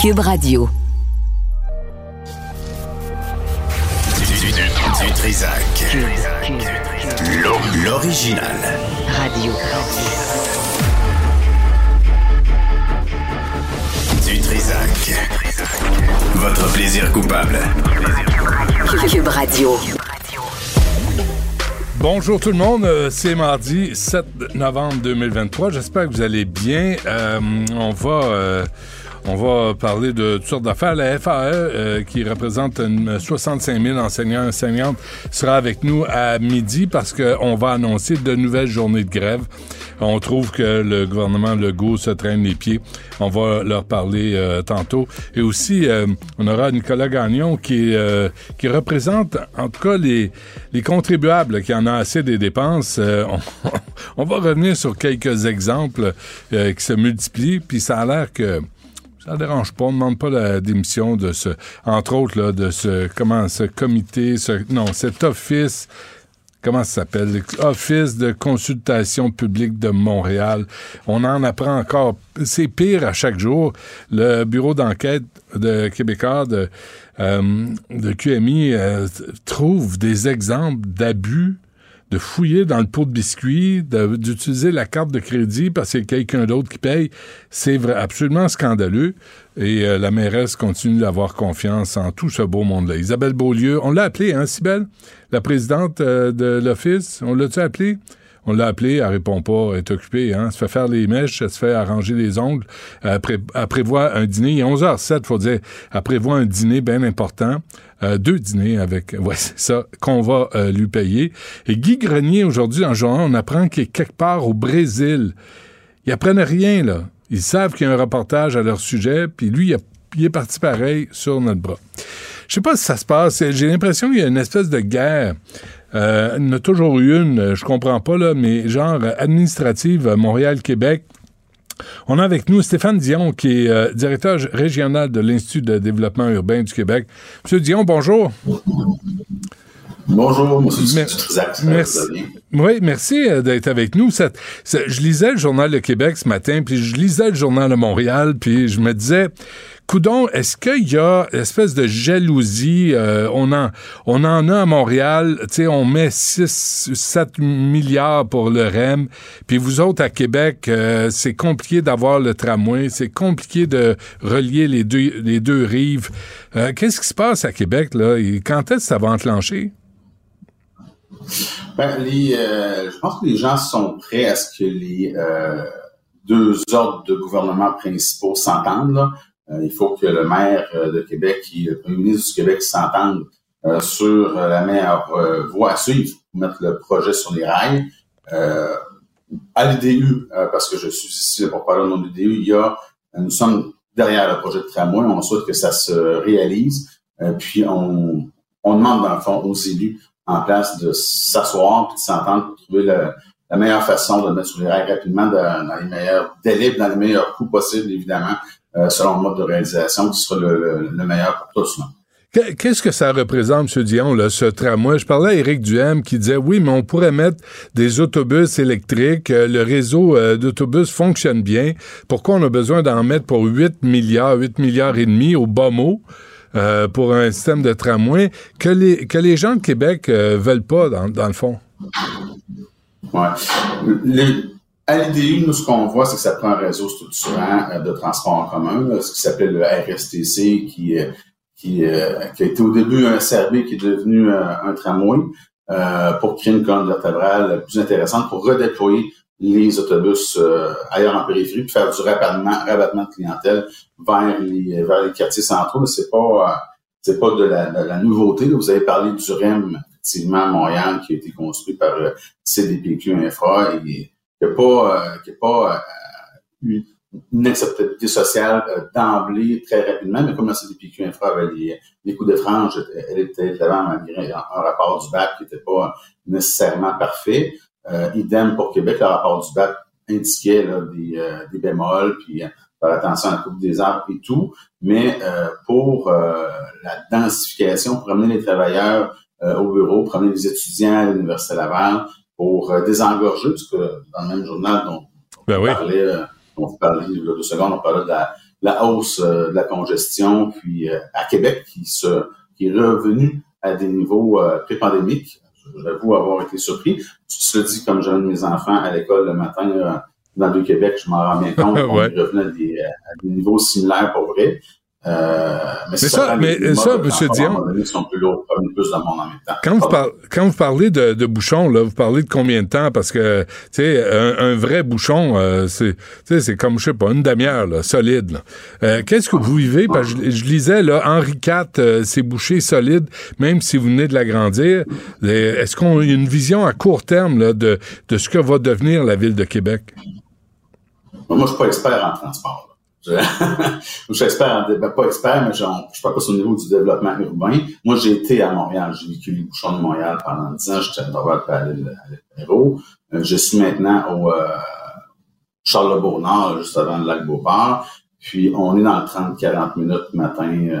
Cube Radio. Du, du, Trisac. L'original. Radio. Du Trisac. Votre plaisir coupable. Cube Radio. Bonjour tout le monde, euh, c'est mardi 7 novembre 2023. J'espère que vous allez bien. Euh, on va euh, on va parler de toutes sortes d'affaires. La FAE, euh, qui représente une 65 000 enseignants et enseignantes, sera avec nous à midi parce qu'on va annoncer de nouvelles journées de grève. On trouve que le gouvernement Legault se traîne les pieds. On va leur parler euh, tantôt. Et aussi, euh, on aura Nicolas Gagnon qui, qui représente, en tout cas, les, les contribuables qui en ont assez des dépenses. On, on, va revenir sur quelques exemples qui se multiplient. Puis ça a l'air que ça dérange pas. On ne demande pas la démission de ce, entre autres, là, de ce, comment, ce comité, ce, non, cet office, comment ça s'appelle? Office de consultation publique de Montréal. On en apprend encore. C'est pire à chaque jour. Le bureau d'enquête de Québécois de, euh, de QMI euh, trouve des exemples d'abus de fouiller dans le pot de biscuits, d'utiliser la carte de crédit parce qu'il y a quelqu'un d'autre qui paye, c'est absolument scandaleux. Et euh, la mairesse continue d'avoir confiance en tout ce beau monde-là. Isabelle Beaulieu, on l'a appelée, hein, Sibelle? La présidente euh, de l'Office, on l'a-tu appelée? On l'a appelée, elle répond pas, elle est occupée, hein. Elle se fait faire les mèches, elle se fait arranger les ongles. Elle, prévoit un dîner, il est 11h07, faut dire. Elle prévoit un dîner bien important. Euh, deux dîners avec, ouais, c'est ça, qu'on va euh, lui payer. Et Guy Grenier, aujourd'hui, en journal, on apprend qu'il est quelque part au Brésil. Ils apprennent rien, là. Ils savent qu'il y a un reportage à leur sujet, puis lui, il, est parti pareil sur notre bras. Je sais pas si ça se passe. J'ai l'impression qu'il y a une espèce de guerre. Euh, il y en a toujours eu une, je comprends pas, là, mais genre administrative Montréal-Québec. On a avec nous Stéphane Dion, qui est euh, directeur régional de l'Institut de développement urbain du Québec. Monsieur Dion, bonjour. Bonjour, monsieur Merci. Oui, merci euh, d'être avec nous. je lisais le Journal de Québec ce matin, puis je lisais le Journal de Montréal, puis je me disais, Coudon, est-ce qu'il y a une espèce de jalousie? Euh, on, en, on en a à Montréal, tu sais, on met 6, 7 milliards pour le REM, puis vous autres à Québec, euh, c'est compliqué d'avoir le tramway, c'est compliqué de relier les deux, les deux rives. Euh, qu'est-ce qui se passe à Québec, là? Quand est-ce que ça va enclencher? Ben, je pense que les gens sont prêts à ce que les deux ordres de gouvernement principaux s'entendent. Euh, il faut que le maire euh, de Québec et le premier ministre du Québec s'entendent euh, sur la meilleure voie à suivre pour mettre le projet sur les rails. à l'IDU, parce que je suis ici pour parler de l'IDU, il y a, nous sommes derrière le projet de tramway, on souhaite que ça se réalise, puis on, on demande dans le fond aux élus en place de s'asseoir puis de s'entendre pour trouver la meilleure façon de mettre sur les rails rapidement dans, les meilleurs délais, dans les meilleurs coûts possibles, évidemment, selon le mode de réalisation qui sera le, meilleur pour tous. Qu'est-ce que ça représente, M. Dion, là, ce tramway? Je parlais à Éric Duhem qui disait oui, mais on pourrait mettre des autobus électriques. Euh, le réseau euh, d'autobus fonctionne bien. Pourquoi on a besoin d'en mettre pour 8 milliards, 8 milliards et demi au bas mot? pour un système de tramway que les, que les gens de Québec veulent pas, dans, dans le fond? Ouais. Les, à l'IDU, nous, ce qu'on voit, c'est que ça prend un réseau structurant euh, de transport en commun, ce qui s'appelle le RSTC, qui, euh, qui, euh, qui, a été au début un CRB qui est devenu un tramway, pour créer une colonne vertébrale plus intéressante, pour redéployer les autobus ailleurs en périphérie, puis faire du rabattement, rabattement de clientèle vers les, vers les quartiers centraux. C'est pas c'est pas de la, nouveauté. Vous avez parlé du REM, effectivement, à Montréal, qui a été construit par CDPQ Infra et qui n'a pas, euh, pas eu euh, une acceptabilité sociale euh, d'emblée très rapidement, mais comme la CDPQ Infra avait les, les coups de frange, elle était là malgré un rapport du BAC qui n'était pas nécessairement parfait. idem pour Québec, le rapport du BAC indiquait là, des, des bémols, puis faire attention à la coupe des arbres et tout, mais pour la densification, pour les travailleurs au bureau, pour les étudiants à l'Université Laval, pour euh, désengorger, parce que dans le même journal dont ben on parlait, euh, on parlait il y a deux secondes, on parlait de la, la hausse de la congestion, puis à Québec, qui, se, qui est revenu à des niveaux pré-pandémiques. J'avoue avoir été surpris. Tu te dis, comme j'avais mes enfants à l'école le matin dans le Québec, je m'en rends bien compte qu'on est revenu à des, à des niveaux similaires pour vrai. Euh, mais, ça, mais ça, M. Dion. Quand vous, quand vous parlez de, de bouchons, là, vous parlez de combien de temps? Parce que, tu sais, un, vrai bouchon, euh, c'est, c'est comme, je sais pas, une demi-heure, là, solide. Euh, qu'est-ce que vous vivez? Parce que je, lisais, là, Henri IV, euh, c'est bouché solide, même si vous venez de l'agrandir. Est-ce qu'on a une vision à court terme, là, de, de ce que va devenir la ville de Québec? Moi, je suis pas expert en transport. Je, j'espère, ben, pas expert, mais genre, je parle pas au niveau du développement urbain. Moi, j'ai été à Montréal. J'ai vécu les bouchons de Montréal pendant 10 ans. J'étais à Dorval à l'île. Euh, je suis maintenant au euh, Charles-le-Nord, juste avant le lac Beauport. Puis, on est dans le 30-40 minutes matin euh,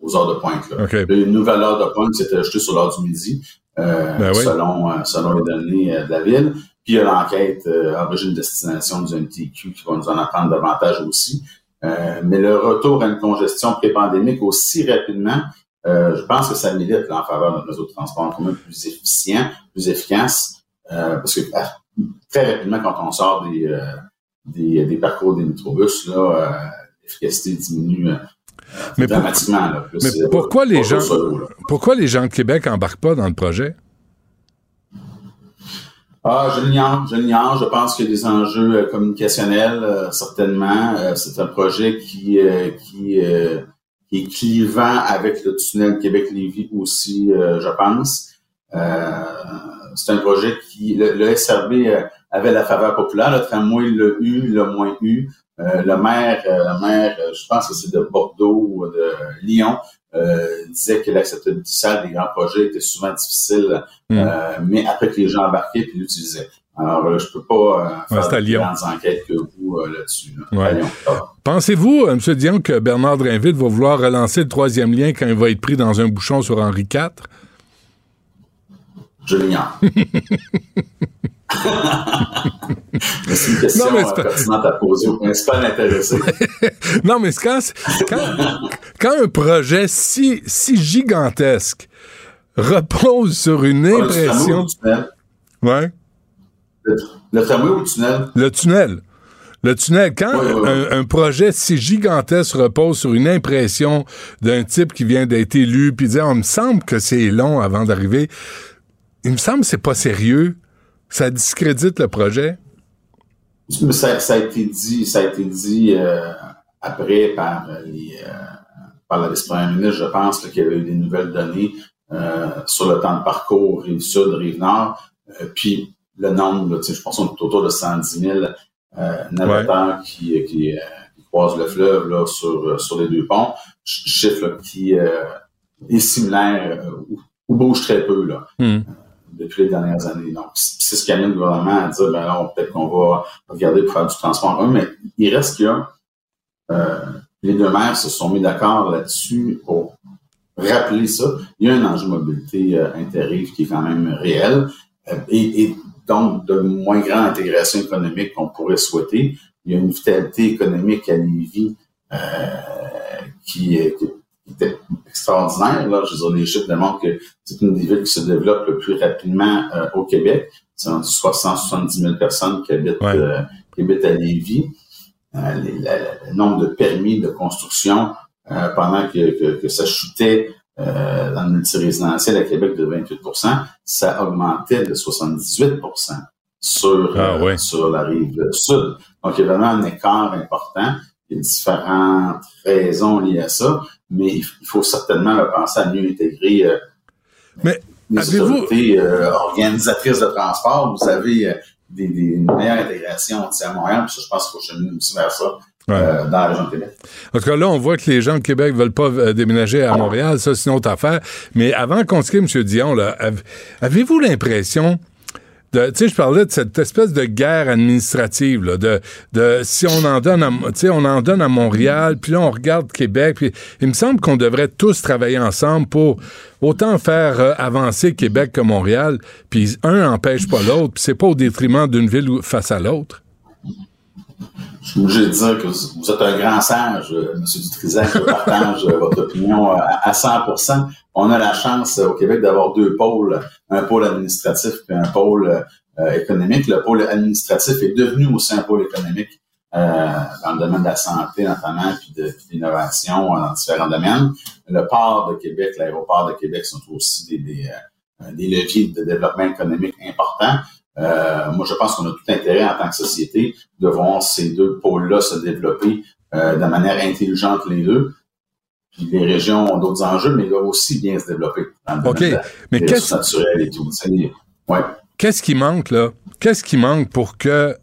aux heures de pointe. Là. Okay. Une nouvelle heure de pointe qui s'était ajoutée sur l'heure du midi, euh, ben selon, selon les données de la ville. Puis il y a l'enquête euh, origine-destination du MTQ qui va nous en apprendre davantage aussi. Euh, mais le retour à une congestion pré-pandémique aussi rapidement, euh, je pense que ça milite en faveur d'un réseau de transport en commun plus efficient, plus efficace, euh, parce que ah, très rapidement, quand on sort des, euh, des, des, parcours des métrobus, là, l'efficacité diminue mais dramatiquement. Là, mais pourquoi les gens, pourquoi les gens de Québec embarquent pas dans le projet? Ah, je l'ignore, je l'ignore. Je pense a des enjeux euh, communicationnels, euh, certainement. Euh, c'est un projet qui, qui, est clivant avec le tunnel Québec-Lévis aussi, je pense. c'est un projet qui, le, SRB avait la faveur populaire, le tramway l'a eu, le moins eu. le maire, le maire, je pense que c'est de Bordeaux ou de Lyon, euh, disait que l'acceptabilité des grands projets était souvent difficile, hmm. euh, mais après que les gens embarquaient puis l'utilisaient. Alors, euh, je peux pas euh, faire de grandes enquêtes que vous là-dessus. Pensez-vous, M. Dion, que Bernard Drinville va vouloir relancer le troisième lien quand il va être pris dans un bouchon sur Henri IV? Je l'ignore. c'est une question non, mais c'est pertinente à poser au principal intéressé. non, mais quand, quand, quand, un projet si, si gigantesque repose sur une impression... Le ouais. Le, le tramway ou le tunnel? Le tunnel. Le tunnel, quand Un, projet si gigantesque repose sur une impression d'un type qui vient d'être élu, puis dit, on me semble que c'est long avant d'arriver, il me semble que c'est pas sérieux. Ça discrédite le projet? Ça, ça a été dit, ça a été dit euh, après par les euh, par la vice-première ministre, je pense qu'il y avait eu des nouvelles données euh, sur le temps de parcours Rive-Sud, Rive-Nord, puis le nombre, je pense qu'on est autour de 110 000 navigateurs qui, qui, croisent le fleuve là, sur, sur les deux ponts, chiffre qui est similaire ou, bouge très peu. Là. Hmm depuis les dernières années. Donc, c'est ce qui amène le gouvernement à dire, ben là, peut-être qu'on va regarder pour faire du transport mais il reste que euh, les deux maires se sont mis d'accord là-dessus pour rappeler ça. Il y a un enjeu de mobilité euh, qui est quand même réel euh, et, donc de moins grande intégration économique qu'on pourrait souhaiter. Il y a une vitalité économique à Lévis euh, qui, qui était extraordinaire. Là. Je veux dire, les chiffres démontrent que c'est une des villes qui se développe le plus rapidement euh, au Québec. C'est 670 000 personnes qui habitent, euh, qui habitent à Lévis. Euh, le nombre de permis de construction pendant que, que, ça chutait dans le multirésidentiel à Québec de 28% ça augmentait de 78 sur, ah, sur la rive sud. Donc, il y a vraiment un écart important. Il y a différentes raisons liées à ça mais il faut certainement penser à mieux intégrer euh, mais les autorités euh, organisatrices de transport. Vous avez euh, des, des, une meilleure intégration à Montréal, puis ça, je pense qu'il faut cheminer aussi vers ça. dans la région de Québec. En tout cas, là, on voit que les gens de Québec veulent pas déménager à Montréal. Ça, c'est une autre affaire. Mais avant qu'on se quitte, M. Dion, avez-vous l'impression tu sais, je parlais de cette espèce de guerre administrative, de, si on en donne à, on en donne à Montréal, puis là, on regarde Québec, puis il me semble qu'on devrait tous travailler ensemble pour autant faire euh, avancer Québec que Montréal, puis un n'empêche pas l'autre, puis c'est pas au détriment d'une ville face à l'autre. Je suis obligé de dire que vous êtes un grand sage, euh, M. Dutrisac, je partage euh, votre opinion à, 100% On a la chance au Québec d'avoir deux pôles, un pôle administratif et un pôle économique. Le pôle administratif est devenu aussi un pôle économique dans le domaine de la santé notamment, puis de, l'innovation dans différents domaines. Le port de Québec, l'aéroport de Québec sont aussi des, des, des leviers de développement économique importants. Euh, moi, je pense qu'on a tout intérêt en tant que société de voir ces deux pôles-là se développer euh, de manière intelligente les deux. Puis les régions ont d'autres enjeux, mais doivent aussi bien se développer dans le OK. mais. Ouais. Qu'est-ce qui manque là? Qu'est-ce qui manque pour que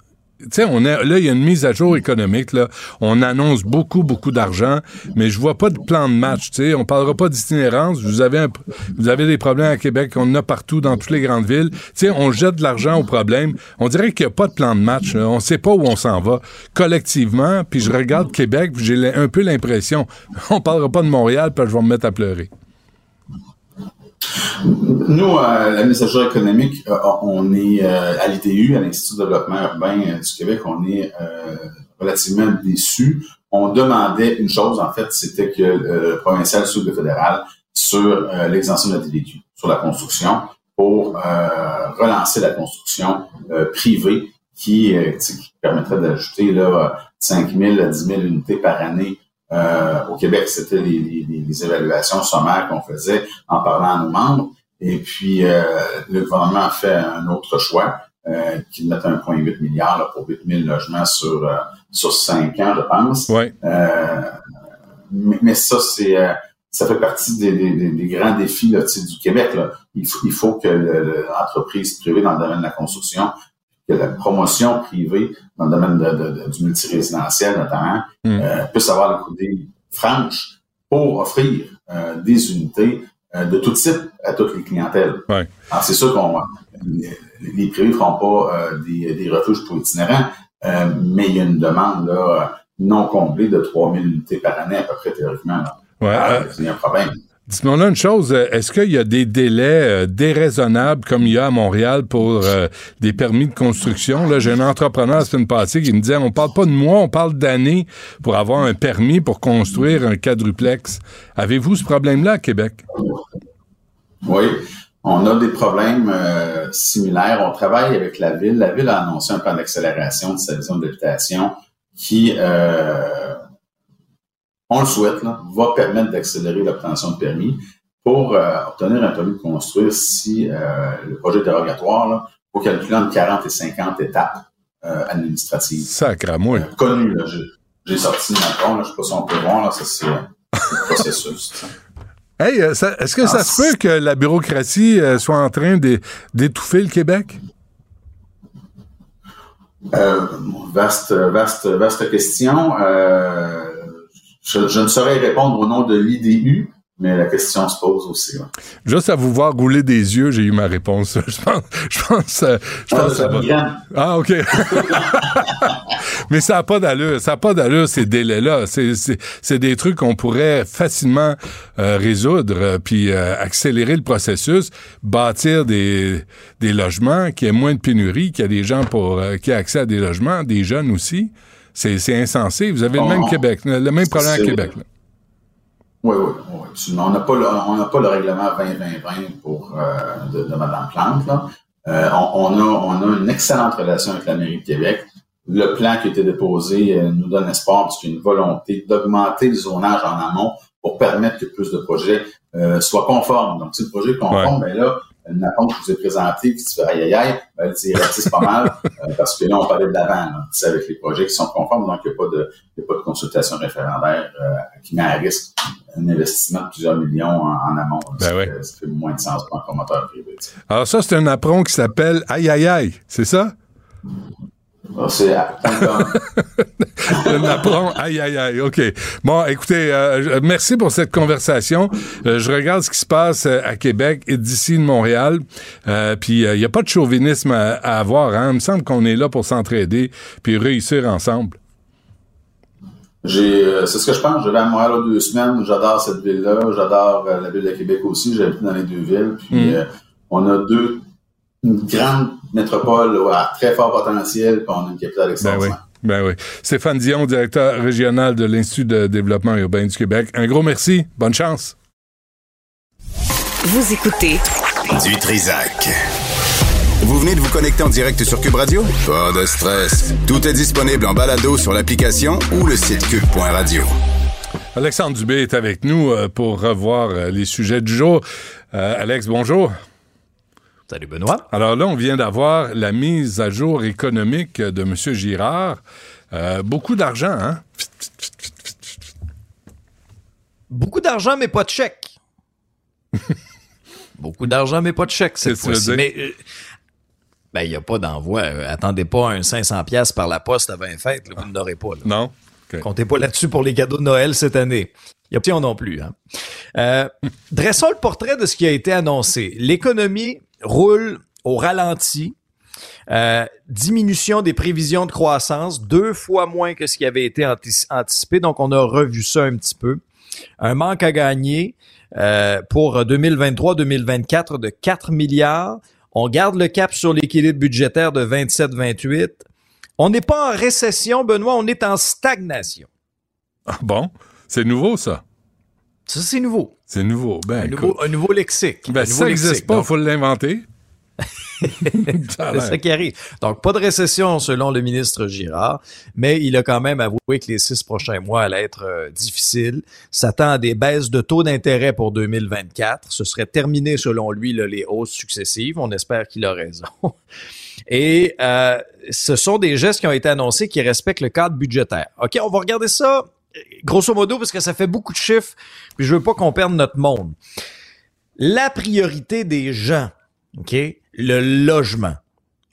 sais, on est, là, il y a une mise à jour économique, là. On annonce beaucoup, beaucoup d'argent, mais je vois pas de plan de match, sais. On parlera pas d'itinérance. Vous avez vous avez des problèmes à Québec, on en a partout dans toutes les grandes villes. Sais, on jette de l'argent au problème. On dirait qu'il y a pas de plan de match, là. On sait pas où on s'en va. Collectivement, puis je regarde Québec, j'ai un peu l'impression, on parlera pas de Montréal, puis je vais me mettre à pleurer. Nous, à la messagerie économique, euh, on est euh, à l'ITU, à l'Institut de développement urbain euh, du Québec, on est relativement déçus. On demandait une chose, en fait, c'était que le provincial sur le fédéral sur l'exemption de la TVQ, sur la construction, pour relancer la construction privée qui, permettrait d'ajouter 5 000 à 10 000 unités par année euh, au Québec, c'était les, les, évaluations sommaires qu'on faisait en parlant à nos membres. Et puis, euh, le gouvernement a fait un autre choix, euh, qui met 1,8 milliard pour 8 000 logements sur, euh, sur 5 ans, je pense. Euh, mais, ça, c'est ça fait partie des, des, des grands défis là, du Québec. Là. Il, faut, il faut que l'entreprise privée dans le domaine de la construction que la promotion privée dans le domaine de, du multirésidentiel notamment hmm. euh, puisse avoir le côté franche pour offrir euh, des unités euh, de tout type à toutes les clientèles. Ouais. Alors c'est sûr qu'on les, privés ne feront pas des, des, refuges pour itinérants, mais il y a une demande là, non comblée de 3000 unités par année à peu près théoriquement. Ouais, ah, il y a un problème. Dis-moi là une chose, euh, est-ce qu'il y a des délais euh, déraisonnables comme il y a à Montréal pour euh, des permis de construction? Là, j'ai un entrepreneur, c'est une partie qui me disait, on parle pas de mois, on parle d'années pour avoir un permis pour construire un quadruplex. Avez-vous ce problème-là à Québec? Oui, on a des problèmes similaires. On travaille avec la Ville. La Ville a annoncé un plan d'accélération de sa vision d'habitation qui on le souhaite, là, va permettre d'accélérer l'obtention de permis pour euh, obtenir un permis de construire si euh, le projet dérogatoire là, faut calculer entre 40 et 50 étapes euh, administratives. Sacre à moi. connu, là. J'ai sorti ma là, je sais pas si on peut voir, là, ça c'est le processus. Hey, est-ce que ça se peut que la bureaucratie soit en train d'étouffer le Québec? vaste, vaste, vaste question. Euh, je, ne saurais répondre au nom de l'IDU, mais la question se pose aussi. Juste à vous voir rouler des yeux, j'ai eu ma réponse. Je pense, je pense, euh, je pense ah, ça va. Ah, OK. mais ça n'a pas d'allure. Ça n'a pas d'allure, ces délais-là. C'est des trucs qu'on pourrait facilement euh, résoudre, euh, puis accélérer le processus, bâtir des, des logements, qui ait moins de pénurie, qu'il y a des gens pour qui aient accès à des logements, des jeunes aussi. C'est insensé. Vous avez le même Québec, le même problème à Québec. Oui, oui, oui, absolument. On n'a pas, le, pas le règlement 2020 pour, euh, de, de, Mme Plante. Là. Euh, on, a, on a une excellente relation avec la mairie de Québec. Le plan qui a été déposé euh, nous donne espoir parce qu'il y a une volonté d'augmenter le zonage en amont pour permettre que plus de projets soient conformes. Donc, si le projet est conforme, bien là, une que je vous ai présenté, puis tu fais aïe aïe aïe, ben, c'est pas mal, euh, parce que là, on parlait de l'avant, c'est avec les projets qui sont conformes, donc il n'y a, pas de, a pas de consultation référendaire euh, qui met à risque un investissement de plusieurs millions en, amont. Ben ça, fait moins de sens pour un promoteur privé. Alors ça, c'est un apron qui s'appelle aïe aïe aïe, c'est ça? C'est apprend. Aïe, aïe, aïe. OK. Bon, écoutez, euh, merci pour cette conversation. Euh, je regarde ce qui se passe euh, à Québec et d'ici de Montréal. puis il n'y a pas de chauvinisme à, avoir. Hein. Il me semble qu'on est là pour s'entraider puis réussir ensemble. J'ai, c'est ce que je pense. Je vais à Montréal deux semaines. J'adore cette ville-là. J'adore la ville de Québec aussi. J'habite dans les deux villes. Puis mm. on a deux une grande métropole à très fort potentiel, puis on a une capitale ben extraordinaire. Ben oui. Stéphane Dion, directeur régional de l'Institut de développement urbain du Québec. Un gros merci. Bonne chance. Vous écoutez Du Trisac. Vous venez de vous connecter en direct sur Cube Radio? Pas de stress. Tout est disponible en balado sur l'application ou le site cube.radio. Alexandre Dubé est avec nous euh, pour revoir euh, les sujets du jour. Euh, Alex, bonjour. Salut Benoît. Alors là, on vient d'avoir la mise à jour économique de M. Girard. Euh, beaucoup d'argent, hein? Beaucoup d'argent, mais pas de chèque. Beaucoup d'argent, mais pas de chèque cette fois-ci. Mais euh, ben, il n'y a pas d'envoi. Euh, attendez pas un 500$ piastres par la poste avant fêtes. là, vous n'aurez pas. là. Non? Comptez pas là-dessus pour les cadeaux de Noël cette année. Il y a pas non plus. Hein. Euh, dressons le portrait de ce qui a été annoncé. L'économie roule au ralenti. Euh, diminution des prévisions de croissance, deux fois moins que ce qui avait été anti- anticipé. Donc, on a revu ça un petit peu. Un manque à gagner euh, pour 2023-2024 de 4 milliards. On garde le cap sur l'équilibre budgétaire de 27-28. On n'est pas en récession, Benoît, on est en stagnation. Ah, bon, c'est nouveau, ça. Ça, c'est nouveau. C'est nouveau. Ben, Un nouveau, un nouveau lexique. Ben, nouveau ça n'existe pas, il Donc, faut l'inventer. C'est ça qui arrive. Donc, pas de récession selon le ministre Girard, mais il a quand même avoué que les six prochains mois allaient être euh, difficiles. S'attend à des baisses de taux d'intérêt pour 2024. Ce serait terminé selon lui là, les hausses successives. On espère qu'il a raison. Et euh, ce sont des gestes qui ont été annoncés qui respectent le cadre budgétaire. OK, on va regarder ça grosso modo parce que ça fait beaucoup de chiffres, puis je veux pas qu'on perde notre monde. La priorité des gens, OK, le logement.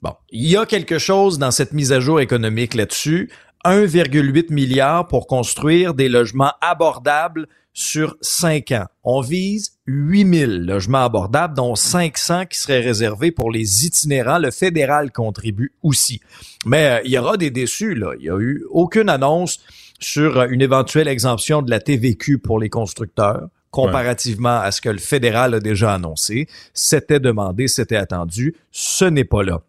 Bon, il y a quelque chose dans cette mise à jour économique là-dessus. 1,8 milliard pour construire des logements abordables sur 5 ans. On vise 8000 logements abordables, dont 500 qui seraient réservés pour les itinérants. Le fédéral contribue aussi. Mais euh, il y aura des déçus, là. Il n'y a eu aucune annonce sur euh, une éventuelle exemption de la TVQ pour les constructeurs comparativement à ce que le fédéral a déjà annoncé. C'était demandé, c'était attendu. Ce n'est pas là.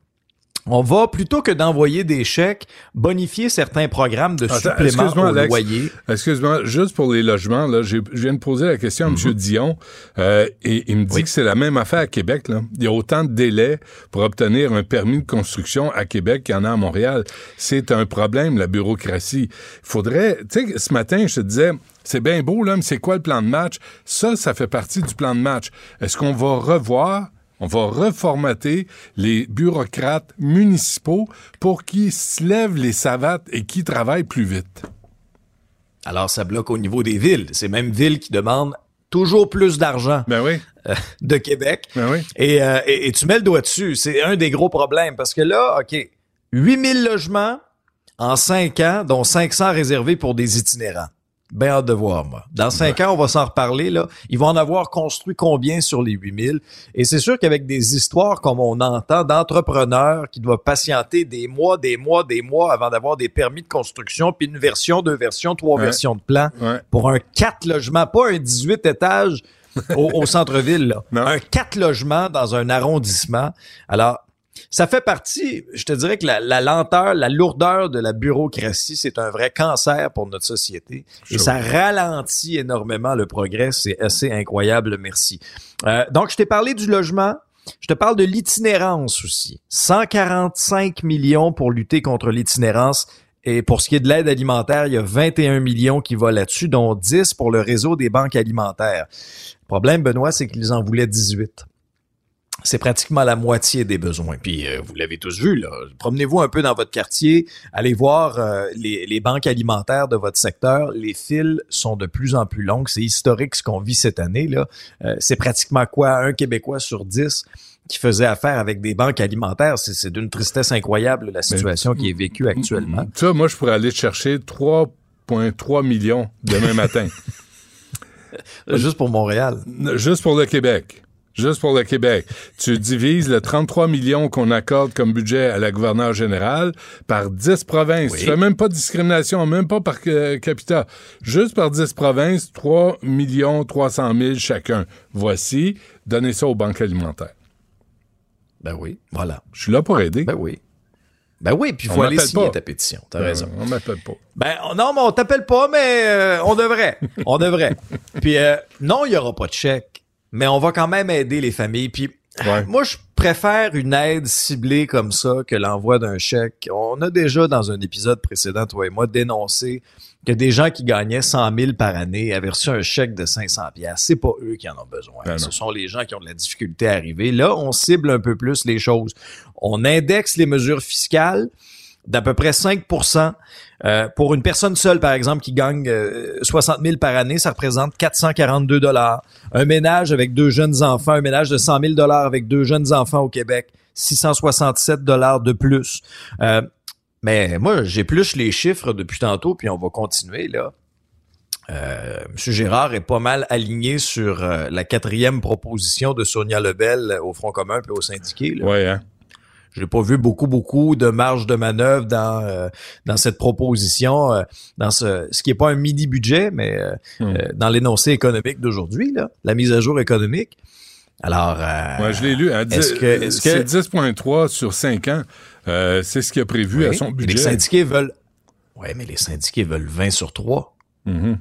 On va, plutôt que d'envoyer des chèques, bonifier certains programmes de Attends, supplément excuse-moi, au Alex. loyer. Excuse-moi, juste pour les logements, là, je viens de poser la question à M. Dion euh, et il me dit Oui. que c'est la même affaire à Québec. Là. Il y a autant de délais pour obtenir un permis de construction à Québec qu'il y en a à Montréal. C'est un problème, la bureaucratie. Il faudrait... Tu sais, ce matin, je te disais, c'est bien beau, là, mais c'est quoi le plan de match? Ça, ça fait partie du plan de match. Est-ce qu'on va revoir on va reformater les bureaucrates municipaux pour qu'ils se lèvent les savates et qu'ils travaillent plus vite. Alors, ça bloque au niveau des villes. Ces mêmes villes qui demandent toujours plus d'argent Ben oui, euh, de Québec. ben oui. Et, euh, et, et tu mets le doigt dessus. C'est un des gros problèmes parce que là, OK, 8000 logements en 5 ans, dont 500 réservés pour des itinérants. Ben hâte de voir, moi. Dans 5 ans, on va s'en reparler, là. Ils vont en avoir construit combien sur les 8000? Et c'est sûr qu'avec des histoires comme on entend d'entrepreneurs qui doivent patienter des mois, des mois, des mois avant d'avoir des permis de construction, puis une version, deux versions, trois Ouais. versions de plan Ouais. pour un 4 logements, pas un 18 étages au, au centre-ville. Un 4 logements dans un arrondissement. Alors, ça fait partie, je te dirais que la, la lenteur, la lourdeur de la bureaucratie, c'est un vrai cancer pour notre société. Et ça ralentit énormément le progrès. C'est assez incroyable, merci. Euh, donc, je t'ai parlé du logement. Je te parle de l'itinérance aussi. 145 millions pour lutter contre l'itinérance. Et pour ce qui est de l'aide alimentaire, il y a 21 millions qui vont là-dessus, dont 10 pour le réseau des banques alimentaires. Le problème, Benoît, c'est qu'ils en voulaient 18 c'est pratiquement la moitié des besoins. Puis euh, vous l'avez tous vu, là. Promenez-vous un peu dans votre quartier, allez voir euh, les, les banques alimentaires de votre secteur. Les files sont de plus en plus longues. C'est historique ce qu'on vit cette année. là. Euh, c'est pratiquement quoi? Un Québécois sur dix qui faisait affaire avec des banques alimentaires. C'est, c'est d'une tristesse incroyable la situation qui est vécue actuellement. Ça, moi, je pourrais aller chercher 3,3 millions demain matin. Juste pour Montréal. Juste pour le Québec. Juste pour le Québec. Tu divises le 33 millions qu'on accorde comme budget à la gouverneure générale par 10 provinces. Oui. Tu fais même pas de discrimination, même pas par euh, capita. Juste par 10 provinces, 3 millions 300 000 chacun. Voici, donnez ça aux banques alimentaires. Ben oui, voilà. Je suis là pour aider. Ben oui. Ben oui, puis il On faut aller signer pas. ta pétition. T'as Euh, raison. on m'appelle pas. Ben on- non, mais on t'appelle pas, mais euh, on devrait. On devrait. Puis euh, non, il y aura pas de chèque, mais on va quand même aider les familles. Puis Ouais. moi, je préfère une aide ciblée comme ça que l'envoi d'un chèque. On a déjà dans un épisode précédent, toi et moi, dénoncé que des gens qui gagnaient 100 000 par année avaient reçu un chèque de 500 pièces. C'est pas eux qui en ont besoin. Ben. Ce sont les gens qui ont de la difficulté à arriver. Là, on cible un peu plus les choses. On indexe les mesures fiscales d'à peu près 5% euh, Pour une personne seule, par exemple, qui gagne euh, 60 000 par année, ça représente 442 dollars. Un ménage avec deux jeunes enfants, un ménage de 100 000 dollars avec deux jeunes enfants au Québec, 667 dollars de plus. Euh, mais moi, j'épluche les chiffres depuis tantôt, puis on va continuer là. Euh, Monsieur Gérard est pas mal aligné sur euh, la quatrième proposition de Sonia Lebel au Front commun puis au syndiqué. Ouais, hein? Je n'ai pas vu beaucoup, beaucoup de marge de manœuvre dans euh, dans cette proposition, euh, dans ce ce qui est pas un mini budget, mais euh, Hmm. euh, dans l'énoncé économique d'aujourd'hui, là, la mise à jour économique. Alors, euh, Ouais, je l'ai lu. hein, est-ce que- est-ce que- C'est 10,3 sur 5 ans. Euh, c'est ce qu'il a prévu à son les budget. syndiqués veulent. Ouais, mais les syndiqués veulent 20 sur 3. Mhm.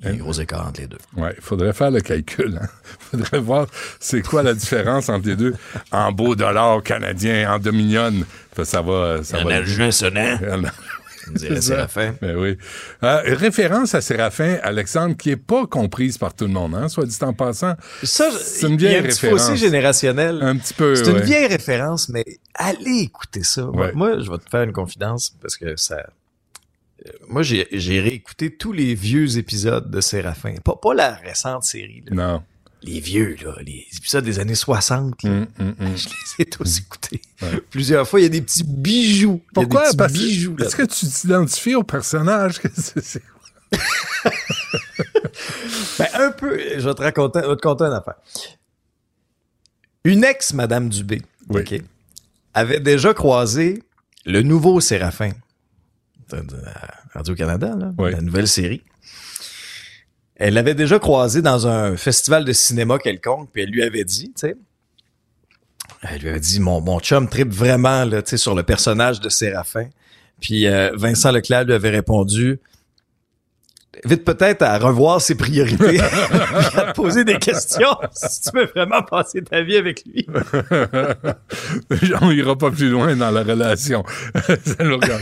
Il y a un gros écart entre les deux. Ouais, il faudrait faire le calcul. Hein. faudrait voir c'est quoi la différence entre les deux en beau dollar canadien, en dominion. Fait, ça va, ça va. un sonnant. On dirait C'est ça. Séraphin. Ben oui. Euh, référence à Séraphin, Alexandre, qui est pas comprise par tout le monde, hein, soit dit en passant. Ça, C'est une il y a vieille un petit référence. fossé générationnel. Un petit peu. C'est une vieille référence, mais allez écouter ça. Ouais. Moi, je vais te faire une confidence parce que ça. Moi, j'ai réécouté tous les vieux épisodes de Séraphin. Pas, pas la récente série. là. Non. Les vieux, là, les épisodes des années 60. là. Hum, hum, hum. Je les ai tous écoutés. Ouais. Plusieurs fois, il y a des petits bijoux. Pourquoi? petits Parce bijoux. est-ce que tu t'identifies au personnage? que c'est- Ben, un peu, je vais te raconter, je vais te conter une affaire. Une ex Madame Dubé, Oui. avait déjà croisé le nouveau Séraphin. Radio-Canada, là, Oui. la nouvelle série. Elle l'avait déjà croisé dans un festival de cinéma quelconque, puis elle lui avait dit, tu sais, elle lui avait dit, mon, mon chum tripe vraiment, là, tu sais, sur le personnage de Séraphin. Puis euh, Vincent Leclerc lui avait répondu, Vite peut-être à revoir ses priorités, à te poser des questions si tu veux vraiment passer ta vie avec lui. On ira pas plus loin dans la relation. Ça nous regarde.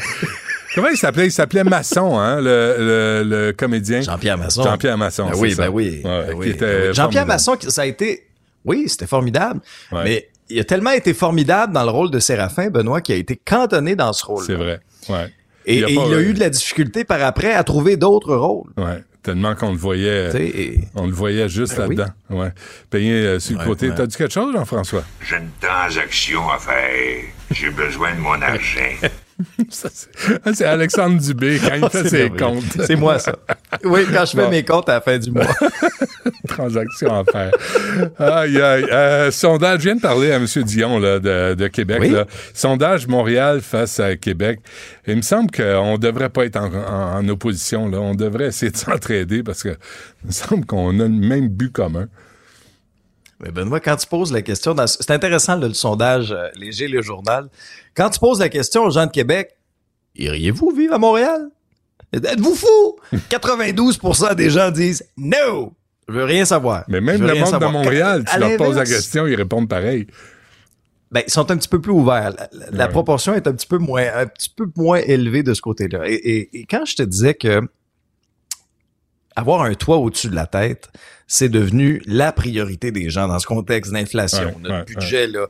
Comment il s'appelait? Il s'appelait Masson, hein, le, le, le comédien. Jean-Pierre Masson. Jean-Pierre Masson. Ben c'est oui, ça. ben oui, Ouais, ben qui oui. était Jean-Pierre. Masson, qui- ça a été, oui, c'était formidable, Ouais. mais il a tellement été formidable dans le rôle de Séraphin, Benoît, qui a été cantonné dans ce rôle. C'est vrai. Ouais. Et, Il a et pas, il a euh, eu de la difficulté par après à trouver d'autres rôles. Ouais. Tellement qu'on le voyait. tu sais, et- On le voyait juste Ben oui. là-dedans. Ouais. Payé euh, sur le Ouais, côté. ouais. T'as dit quelque chose, Jean-François? J'ai une transaction à faire. J'ai besoin de mon argent. C'est ah, Alexandre Dubé quand il fait C'est ses comptes. C'est moi, ça. Oui, quand je fais Bon. mes comptes à la fin du mois. Transaction à faire. Aïe, aïe. Euh, sondage, je viens de parler à M. Dion là, de, de Québec. Oui. Là. Sondage Montréal face à Québec. Il me semble qu'on ne devrait pas être en, en- en opposition. Là. On devrait essayer de s'entraider parce que il me semble qu'on a le même but commun. Mais Benoît, quand tu poses la question, dans... c'est intéressant là, le sondage euh, léger, le journal. Quand tu poses la question aux gens de Québec, iriez-vous vivre à Montréal? Êtes-vous fou? 92% des gens disent no. Je veux rien savoir. Mais même le monde savoir. de Montréal, tu leur poses la question, ils répondent pareil. Ben, ils sont un petit peu plus ouverts. La, la- la Ouais. proportion est un petit peu moins, un petit peu moins élevée de ce côté-là. Et, et- et quand je te disais que avoir un toit au-dessus de la tête, c'est devenu la priorité des gens dans ce contexte d'inflation. Ouais, Notre ouais, budget là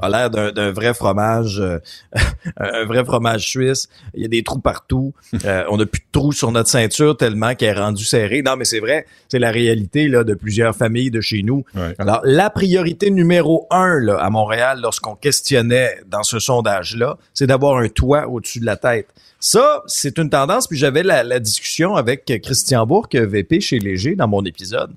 a l'air d'un d'un vrai fromage, euh, un vrai fromage suisse. Il y a des trous partout. Euh, on n'a plus de trous sur notre ceinture tellement qu'elle est rendue serrée. Non, mais c'est vrai, c'est la réalité là de plusieurs familles de chez nous. Ouais. Alors, la priorité numéro un là, à Montréal, lorsqu'on questionnait dans ce sondage-là, c'est d'avoir un toit au-dessus de la tête. Ça, c'est une tendance. Puis j'avais la, la discussion avec Christian Bourque, VP chez Léger, dans mon épisode.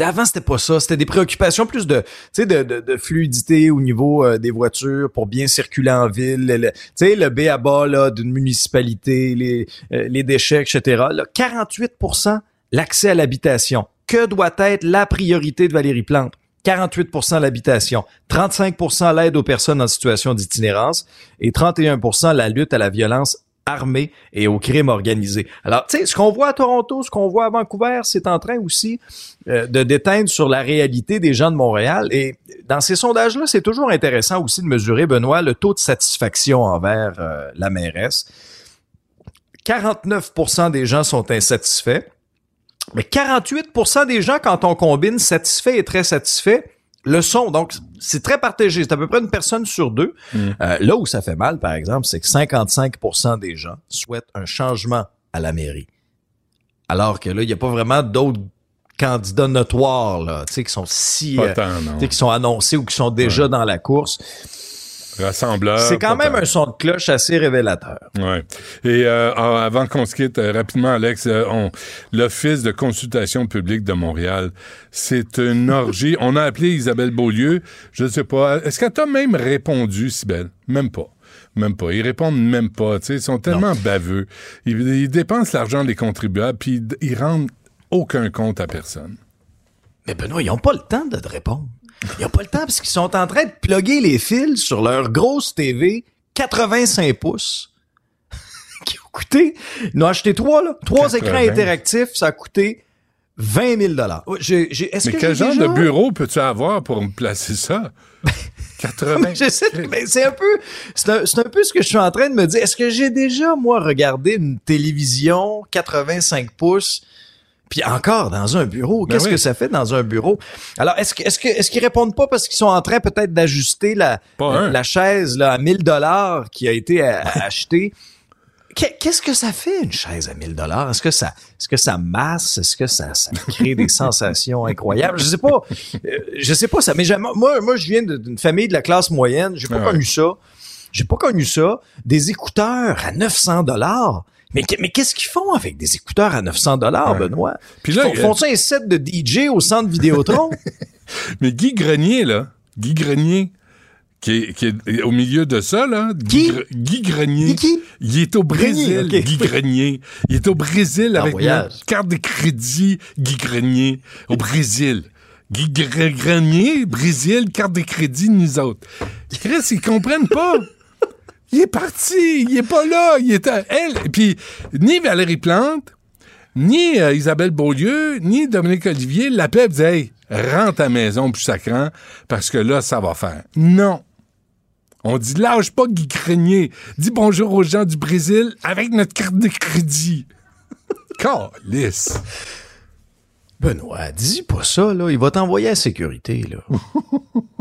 Avant c'était pas ça, c'était des préoccupations plus de de, de, de fluidité au niveau euh, des voitures pour bien circuler en ville, le- sais le B à bas d'une municipalité, les euh, les déchets etc. Là, 48% l'accès à l'habitation. Que doit être la priorité de Valérie Plante? 48% l'habitation, 35% l'aide aux personnes en situation d'itinérance et 31% la lutte à la violence armée et au crime organisé. Alors, tu sais, ce qu'on voit à Toronto, ce qu'on voit à Vancouver, c'est en train aussi euh, de déteindre sur la réalité des gens de Montréal. Et dans ces sondages-là, c'est toujours intéressant aussi de mesurer, Benoît, le taux de satisfaction envers euh, la mairesse. 49% des gens sont insatisfaits. Mais 48% des gens, quand on combine satisfait et très satisfait, le sont. Donc, c'est très partagé. C'est à peu près une personne sur deux. Mm. Euh, là où ça fait mal, par exemple, c'est que 55% des gens souhaitent un changement à la mairie. Alors que là, il n'y a pas vraiment d'autres candidats notoires, là, tu sais, qui sont si, euh, qui sont annoncés ou qui sont déjà dans la course. Rassembleur. C'est quand même un son de cloche assez révélateur. Ouais. Et euh, avant qu'on se quitte euh, rapidement, Alex, euh, l'Office de consultation publique de Montréal, c'est une orgie. on a appelé Isabelle Beaulieu. Je ne sais pas. Est-ce qu'elle t'a même répondu, Sibelle? Même pas. Même pas. Ils répondent même pas. ils sont tellement baveux. Ils, dépensent l'argent des contribuables, puis ils, ils rendent aucun compte à personne. Mais Benoît, ils n'ont pas le temps de te répondre. Ils n'ont pas le temps parce qu'ils sont en train de plugger les fils sur leur grosse TV 85 pouces qui ont coûté, ils ont acheté trois, là, trois écrans interactifs, ça a coûté 20 000 dollars. Mais quel genre de bureau peux-tu avoir pour me placer ça? 80 c'est un peu c'est un, un, peu ce que je suis en train de me dire. Est-ce que j'ai déjà moi regardé une télévision 85 pouces puis encore dans un bureau, ben qu'est-ce que ça fait dans un bureau? Alors est-ce que est-ce que est-ce qu'ils répondent pas parce qu'ils sont en train peut-être d'ajuster la la, chaise là à 1000 dollars qui a été achetée? Qu'est-ce que ça fait une chaise à 1000 dollars? Est-ce que ça est-ce que ça masse? Est-ce que ça, ça crée des sensations incroyables? Je sais pas. Euh, je sais pas ça mais moi moi je viens d'une famille de la classe moyenne, j'ai pas connu ça. J'ai pas connu ça, des écouteurs à 900 dollars. Mais, mais qu'est-ce qu'ils font avec des écouteurs à 900 dollars, Benoît? Puis là, font, ils un set de DJ au centre Vidéotron? mais Guy Grenier, là, Guy Grenier, qui est, au milieu de ça, là. Guy, Guy Grenier. Qui? Il est au Brésil, Guy Grenier. Il est au Brésil avec une carte de crédit, Guy Grenier, au Brésil. Guy Grenier, Brésil, carte de crédit, nous autres. Chris, ils comprennent pas. Il est parti, il est pas là, il est à elle. Puis ni Valérie Plante, ni euh, Isabelle Beaulieu, ni Dominique Olivier l'appellent et Hey, rentre à la maison plus sacrant, parce que là, ça va faire. Non. On dit lâche pas Guy Grenier. Dis bonjour aux gens du Brésil avec notre carte de crédit. Calice. Benoît, dis pas ça, là. Il va t'envoyer à la sécurité, là.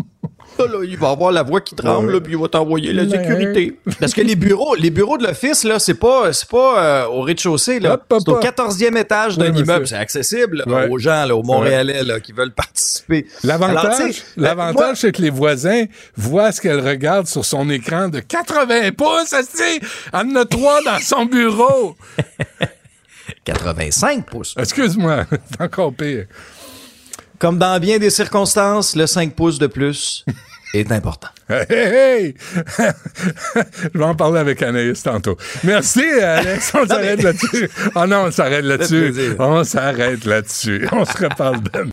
il va avoir la voix qui tremble, puis il va t'envoyer la sécurité. Parce que les bureaux, les bureaux de l'office, là, c'est pas, c'est pas euh, au rez-de-chaussée, là. C'est au 14e étage d'un immeuble. C'est accessible aux gens, là, aux Montréalais, là, qui veulent participer. L'avantage, l'avantage, c'est que les voisins voient ce qu'elle regarde sur son écran de 80 pouces, c'est, en a trois dans son bureau. 85 pouces. Excuse-moi, c'est encore pire. Comme dans bien des circonstances, le 5 pouces de plus est important. Hey, hey, Je vais en parler avec Anaïs tantôt. Merci, Alex. On s'arrête là-dessus. Oh non, on s'arrête là-dessus. On s'arrête là-dessus. On se reparle demain.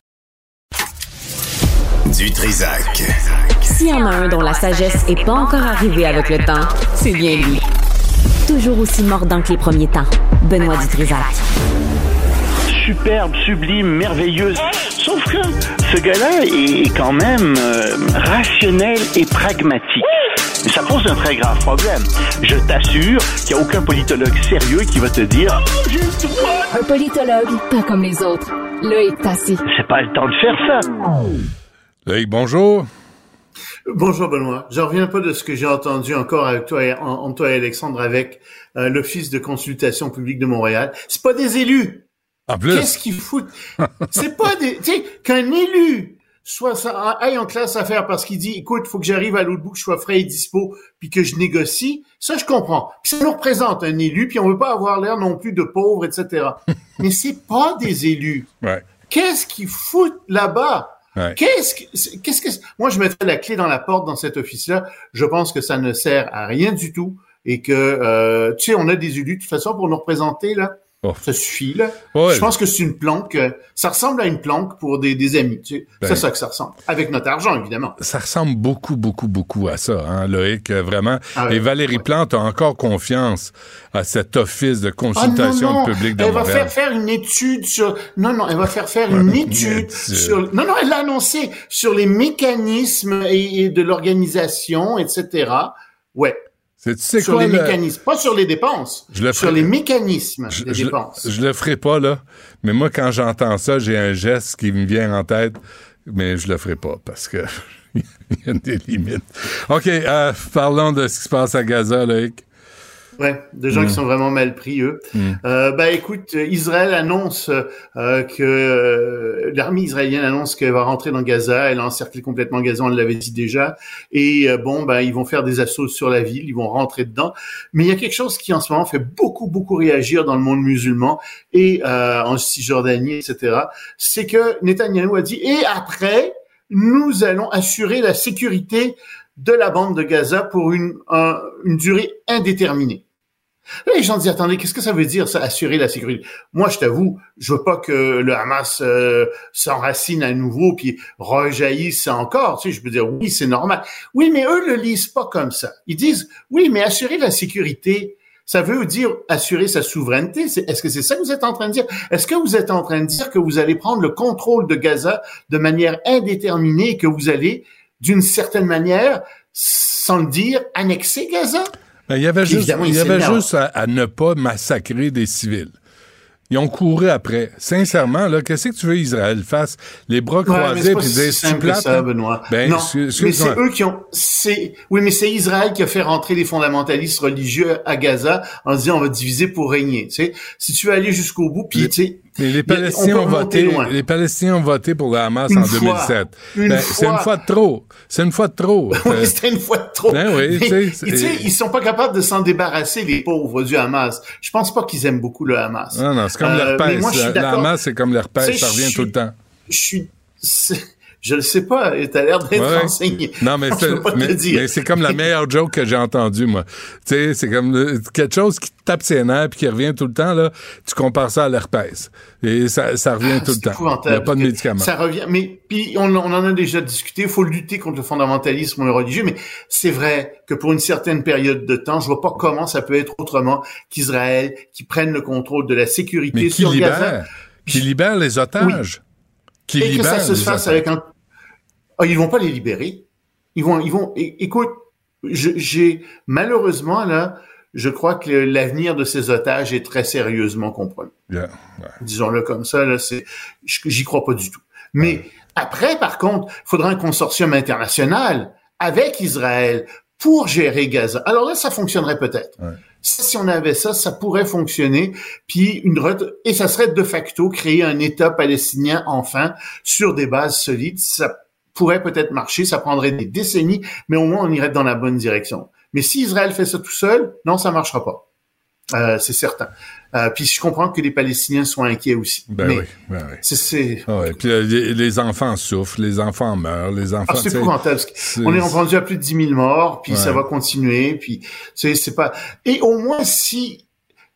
Du Trisac. S'il y en a un dont la sagesse n'est pas encore arrivée avec le temps, c'est bien lui. Toujours aussi mordant que les premiers temps. Benoît Dutrisac superbe, sublime, merveilleuse. Sauf que ce gars-là est quand même euh, rationnel et pragmatique. Mais ça pose un très grave problème. Je t'assure qu'il n'y a aucun politologue sérieux qui va te dire Un politologue, pas comme les autres. Là est assez. C'est pas le temps de faire ça. Hey, bonjour. Bonjour Benoît. Je reviens pas de ce que j'ai entendu encore avec toi, et, toi et Alexandre avec euh, l'Office de consultation publique de Montréal. C'est pas des élus. Qu'est-ce qu'il fout? c'est pas des, tu sais, qu'un élu soit ça, aille en classe à faire parce qu'il dit, écoute, faut que j'arrive à l'autre bout, que je sois frais et dispo, puis que je négocie. Ça, je comprends. Puis ça nous représente un élu, puis on veut pas avoir l'air non plus de pauvre, etc. Mais c'est pas des élus. Ouais. Qu'est-ce qu'ils foutent là-bas? Qu'est-ce que, qu'est-ce que, moi, je mettrais la clé dans la porte dans cet office-là. Je pense que ça ne sert à rien du tout et que, euh, tu sais, on a des élus de toute façon pour nous représenter, là Oh. Ça suffit, là. Je pense que c'est une planque. Euh, ça ressemble à une planque pour des, des amis. Tu sais. c'est ben. ça que ça ressemble. Avec notre argent, évidemment. Ça ressemble beaucoup, beaucoup, beaucoup à ça, hein, Loïc, euh, vraiment. Ah Et Valérie Plante a encore confiance à cet office de consultation ah, non, non. publique de Elle va faire faire une étude sur... Non, non, elle va faire faire une étude sur... Non, non, elle l'a annoncé sur les mécanismes et de l'organisation, etc. Ouais sur les mécanismes, pas sur les dépenses, sur les mécanismes des je, dépenses. Je, le ferai pas là, mais moi quand j'entends ça, j'ai un geste qui me vient en tête, mais je le ferai pas parce que il y a des limites. Ok, euh, parlons de ce qui se passe à Gaza, Loïc. Ouais, des gens qui mm. sont vraiment mal pris eux. Mm. Euh, bah écoute, Israël annonce euh, que euh, l'armée israélienne annonce qu'elle va rentrer dans Gaza, elle a encerclé complètement Gaza, on l'avait dit déjà. Et euh, bon, bah ils vont faire des assauts sur la ville, ils vont rentrer dedans. Mais il y a quelque chose qui en ce moment fait beaucoup beaucoup réagir dans le monde musulman et euh, en Cisjordanie, etc. C'est que Netanyahu a dit et après nous allons assurer la sécurité de la bande de Gaza pour une, une durée indéterminée. les gens disent, attendez, qu'est-ce que ça veut dire, ça, assurer la sécurité? Moi, je t'avoue, je veux pas que le Hamas euh, s'enracine à nouveau puis rejaillisse encore. Tu sais, je peux dire, oui, c'est normal. Oui, mais eux le lisent pas comme ça. Ils disent, oui, mais assurer la sécurité, ça veut dire assurer sa souveraineté. Est-ce que c'est ça que vous êtes en train de dire? Est-ce que vous êtes en train de dire que vous allez prendre le contrôle de Gaza de manière indéterminée et que vous allez d'une certaine manière, sans le dire, annexer Gaza? Ben, il y avait juste, il y avait juste à, ne pas massacrer des civils. Ils ont couru après. Sincèrement, là, qu'est-ce que tu veux Israël fasse? Les bras croisés puis. Ça, hein? Benoît. Ben, non, mais c'est eux qui ont, c'est, oui, mais c'est Israël qui a fait rentrer les fondamentalistes religieux à Gaza en disant on va diviser pour régner. Tu sais, si tu veux aller jusqu'au bout, puis tu sais, les Palestiniens ont voté, les Palestiniens ont voté pour le Hamas en 2007. Ben, c'est une fois de trop. C'est une fois de trop. oui, c'était une fois de trop. Ben oui, tu sais, ils sont pas capables de s'en débarrasser les pauvres du Hamas. Je pense pas qu'ils aiment beaucoup le Hamas. Non, non, c'est comme euh, l'herpès. Le Hamas, c'est comme l'herpès, ça revient tout le temps. Je suis je le sais pas, tu as l'air d'être enseigné. Non, mais c'est comme la meilleure joke que j'ai entendue, moi. Tu sais, c'est comme euh, quelque chose qui tape ses nerfs puis qui revient tout le temps, là. Tu compares ça à l'herpès. Et ça, ça revient tout le temps. Il n'y a pas de médicaments. Ça revient, mais puis on, on, en a déjà discuté. Il faut lutter contre le fondamentalisme religieux, mais c'est vrai que pour une certaine période de temps, je vois pas comment ça peut être autrement qu'Israël qui prenne le contrôle de la sécurité mais qui libère, Qui libère les otages? Qui et que ça se fasse avec un ah, ils vont pas les libérer. Ils vont, ils vont. Écoute, j'ai malheureusement là, je crois que l'avenir de ces otages est très sérieusement compromis. Disons-le comme ça, là, c'est, j'y crois pas du tout. Mais après, par contre, il faudra un consortium international avec Israël pour gérer Gaza. Alors là, ça fonctionnerait peut-être. Si on avait ça, ça pourrait fonctionner. Puis une et ça serait de facto créer un État palestinien enfin sur des bases solides. Ça pourrait peut-être marcher, ça prendrait des décennies, mais au moins on irait dans la bonne direction. Mais si Israël fait ça tout seul, non, ça marchera pas. Euh, c'est certain. Euh, puis je comprends que les Palestiniens sont inquiets aussi. Ben oui, ben oui. C'est. Ah puis euh, les, enfants souffrent, les enfants meurent, les enfants. Ah, c'est épouvantable. On est rendu à plus de 10 000 morts, puis ça va continuer, puis c'est pas. Et au moins si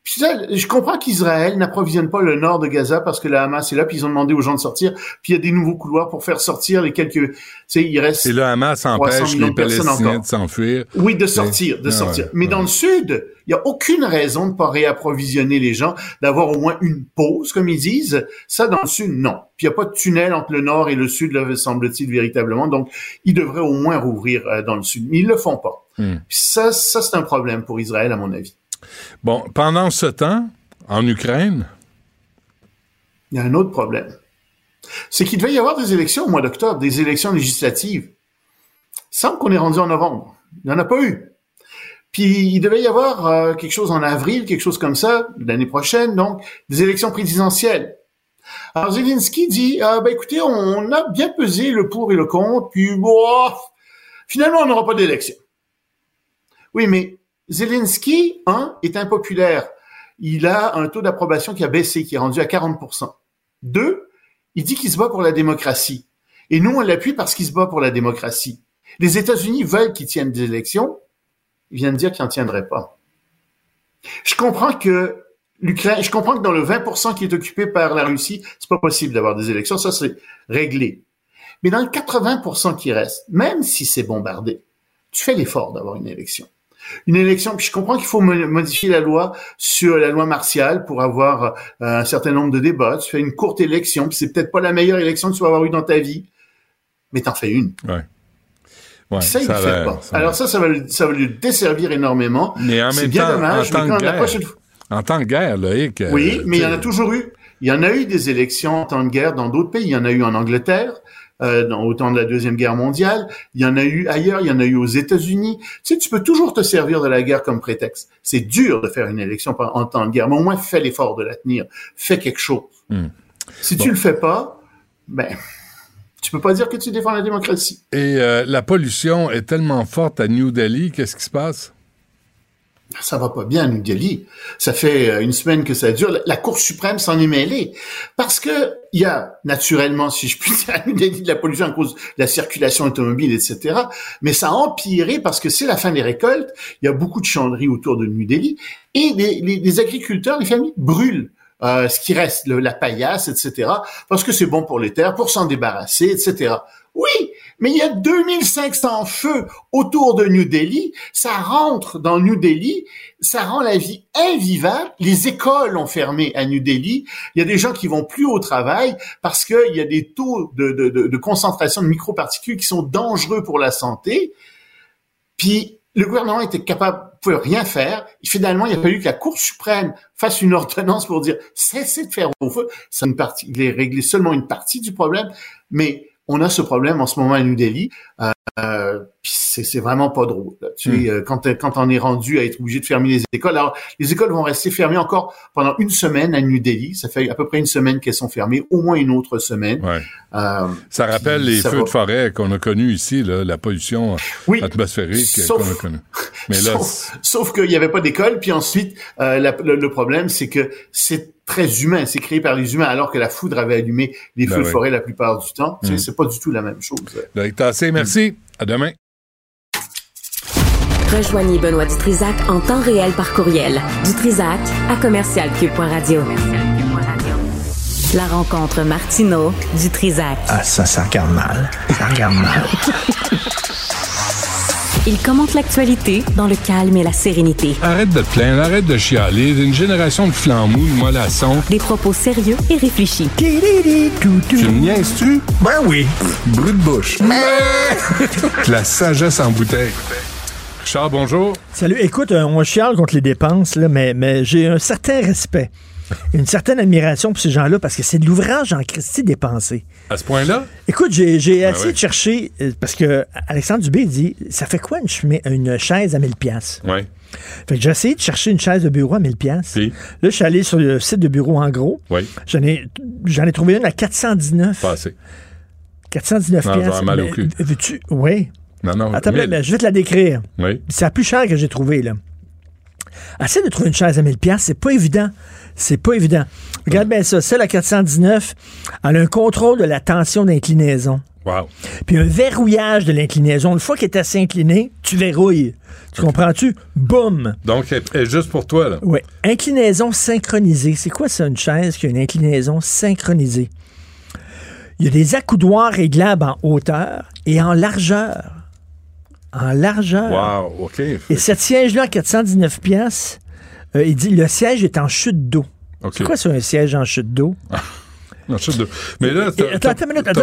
je comprends qu'Israël n'approvisionne pas le nord de Gaza parce que la Hamas est là, puis ils ont demandé aux gens de sortir, puis il y a des nouveaux couloirs pour faire sortir les quelques, tu sais, il reste. Et le Hamas empêche les Palestiniens de s'enfuir. Oui, de sortir, de ah sortir. Mais dans le sud, il y a aucune raison de pas réapprovisionner les gens, d'avoir au moins une pause, comme ils disent. Ça, dans le sud, non. Puis il n'y a pas de tunnel entre le nord et le sud, là, semble-t-il véritablement. Donc, ils devraient au moins rouvrir euh, dans le sud, mais ils le font pas. Hmm. Puis ça, ça c'est un problème pour Israël, à mon avis. Bon, pendant ce temps, en Ukraine. Il y a un autre problème. C'est qu'il devait y avoir des élections au mois d'octobre, des élections législatives. Sans qu'on est rendu en novembre. Il n'y en a pas eu. Puis il devait y avoir euh, quelque chose en avril, quelque chose comme ça, l'année prochaine, donc, des élections présidentielles. Alors Zelensky dit, ben écoutez, on a bien pesé le pour et le contre, puis bon, finalement, on n'aura pas d'élection. Oui, mais Zelensky, un, est impopulaire. Il a un taux d'approbation qui a baissé, qui est rendu à 40%. Deux, il dit qu'il se bat pour la démocratie. Et nous, on l'appuie parce qu'il se bat pour la démocratie. Les États-Unis veulent qu'il tienne des élections. Il vient de dire qu'il n'en tiendrait pas. Je comprends que l'Ukraine, je comprends que dans le 20% qui est occupé par la Russie, c'est pas possible d'avoir des élections, ça c'est réglé. Mais dans le 80% qui reste, même si c'est bombardé, tu fais l'effort d'avoir une élection. Une élection, puis je comprends qu'il faut modifier la loi sur la loi martiale pour avoir euh, un certain nombre de débats. Tu fais une courte élection, puis c'est peut-être pas la meilleure élection que tu vas avoir eue dans ta vie, mais t'en fais une. Ouais. Ouais, ça, il fait pas. Alors ça, ça va, ça va lui desservir énormément. Mais en même bien temps, dommage, en temps de guerre, en temps de guerre, Loïc. Oui, mais il y en a toujours eu. Il y en a eu des élections en temps de guerre dans d'autres pays. Il y en a eu en Angleterre, euh, au temps de la Deuxième Guerre mondiale. Il y en a eu ailleurs, il y en a eu aux États-Unis. Tu sais, tu peux toujours te servir de la guerre comme prétexte. C'est dur de faire une élection en temps de guerre, mais au moins fais l'effort de la tenir. Fais quelque chose. Hmm. Si tu le fais pas, ben tu peux pas dire que tu défends la démocratie. Et euh, la pollution est tellement forte à New Delhi, qu'est-ce qui se passe? Ça va pas bien à New Delhi. Ça fait euh, une semaine que ça dure. La Cour suprême s'en est mêlée. Parce que il y a, naturellement, si je puis dire, à New Delhi de la pollution à cause de la circulation automobile, etc. Mais ça a empiré parce que c'est la fin des récoltes. Il y a beaucoup de chandries autour de New Delhi. Et les, les agriculteurs, les familles brûlent euh, ce qui reste, la paillasse, etc., parce que c'est bon pour les terres, pour s'en débarrasser, etc. Oui, mais il y a 2500 feux autour de New Delhi, ça rentre dans New Delhi, ça rend la vie invivable. Les écoles ont fermé à New Delhi. Il y a des gens qui vont plus au travail parce qu'il y a des taux de, de, de, de concentration de microparticules qui sont dangereux pour la santé. Puis le gouvernement était capable, pouvait rien faire. finalement, il a fallu que la Cour suprême fasse une ordonnance pour dire cessez de faire au feu. C'est une partie, il est réglé seulement une partie du problème, mais on a ce problème en ce moment à New Delhi. Euh, euh, c'est vraiment pas drôle. Tu sais, euh, quand, quand on est rendu à être obligé de fermer les écoles, alors les écoles vont rester fermées encore pendant une semaine à New Delhi. Ça fait à peu près une semaine qu'elles sont fermées, au moins une autre semaine. Ouais. Euh, ça rappelle les feux de forêt qu'on a connus ici, là, la pollution atmosphérique qu'on a connue. Mais là, sauf, qu'il n'y avait pas d'école. Puis ensuite, euh, le, problème, c'est que c'est très humain, c'est créé par les humains, alors que la foudre avait allumé les ben feux de forêt la plupart du temps. Hmm. C'est pas du tout la même chose. merci. À demain. Rejoignez Benoît Dutrisac en temps réel par courriel. Dutrisac à commercialcube.radio. La rencontre Martino Dutrisac. Ah, ça, ça regarde mal. Ça regarde mal. Il commente l'actualité dans le calme et la sérénité. Arrête de te plaindre, arrête de chialer. Une génération de flambous, de mollassons. Des propos sérieux et réfléchis. Tu me niaises-tu? Ben oui. Brut de bouche. la sagesse en bouteille. Richard, bonjour. Salut. Écoute, euh, on chiale contre les dépenses, là, mais, mais j'ai un certain respect, une certaine admiration pour ces gens-là parce que c'est de l'ouvrage en Christie dépensé. À ce point-là? Écoute, j'ai ben essayé de chercher, euh, parce que Alexandre Dubé dit ça fait quoi une, une chaise à 1000$? Oui. Fait que j'ai essayé de chercher une chaise de bureau à 1000 pièces. Là, je suis allé sur le site de bureau en gros. Oui. J'en ai, j'en ai trouvé une à 419. Pas assez. 419 pièces. mal au cul. Veux-tu? Oui. Non, non. Attends, mais je vais te la décrire. Oui. C'est la plus chère que j'ai trouvée, là. Essaye de trouver une chaise à 1000 pièces, c'est pas évident. C'est pas évident. Regarde bien ça. Celle à 419, elle a un contrôle de la tension d'inclinaison. Wow. Puis un verrouillage de l'inclinaison. Une fois qu'elle est assez inclinée, tu verrouilles. Tu comprends-tu? Boum! Donc, elle est juste pour toi, là. Oui. Inclinaison synchronisée. C'est quoi ça, une chaise qui a une inclinaison synchronisée? Il y a des accoudoirs réglables en hauteur et en largeur en largeur. Wow, OK. Et cette siège-là, à 419 pièces, euh, il dit le siège est en chute d'eau. C'est quoi ça, un siège en chute d'eau? En chute d'eau. Mais là, t'as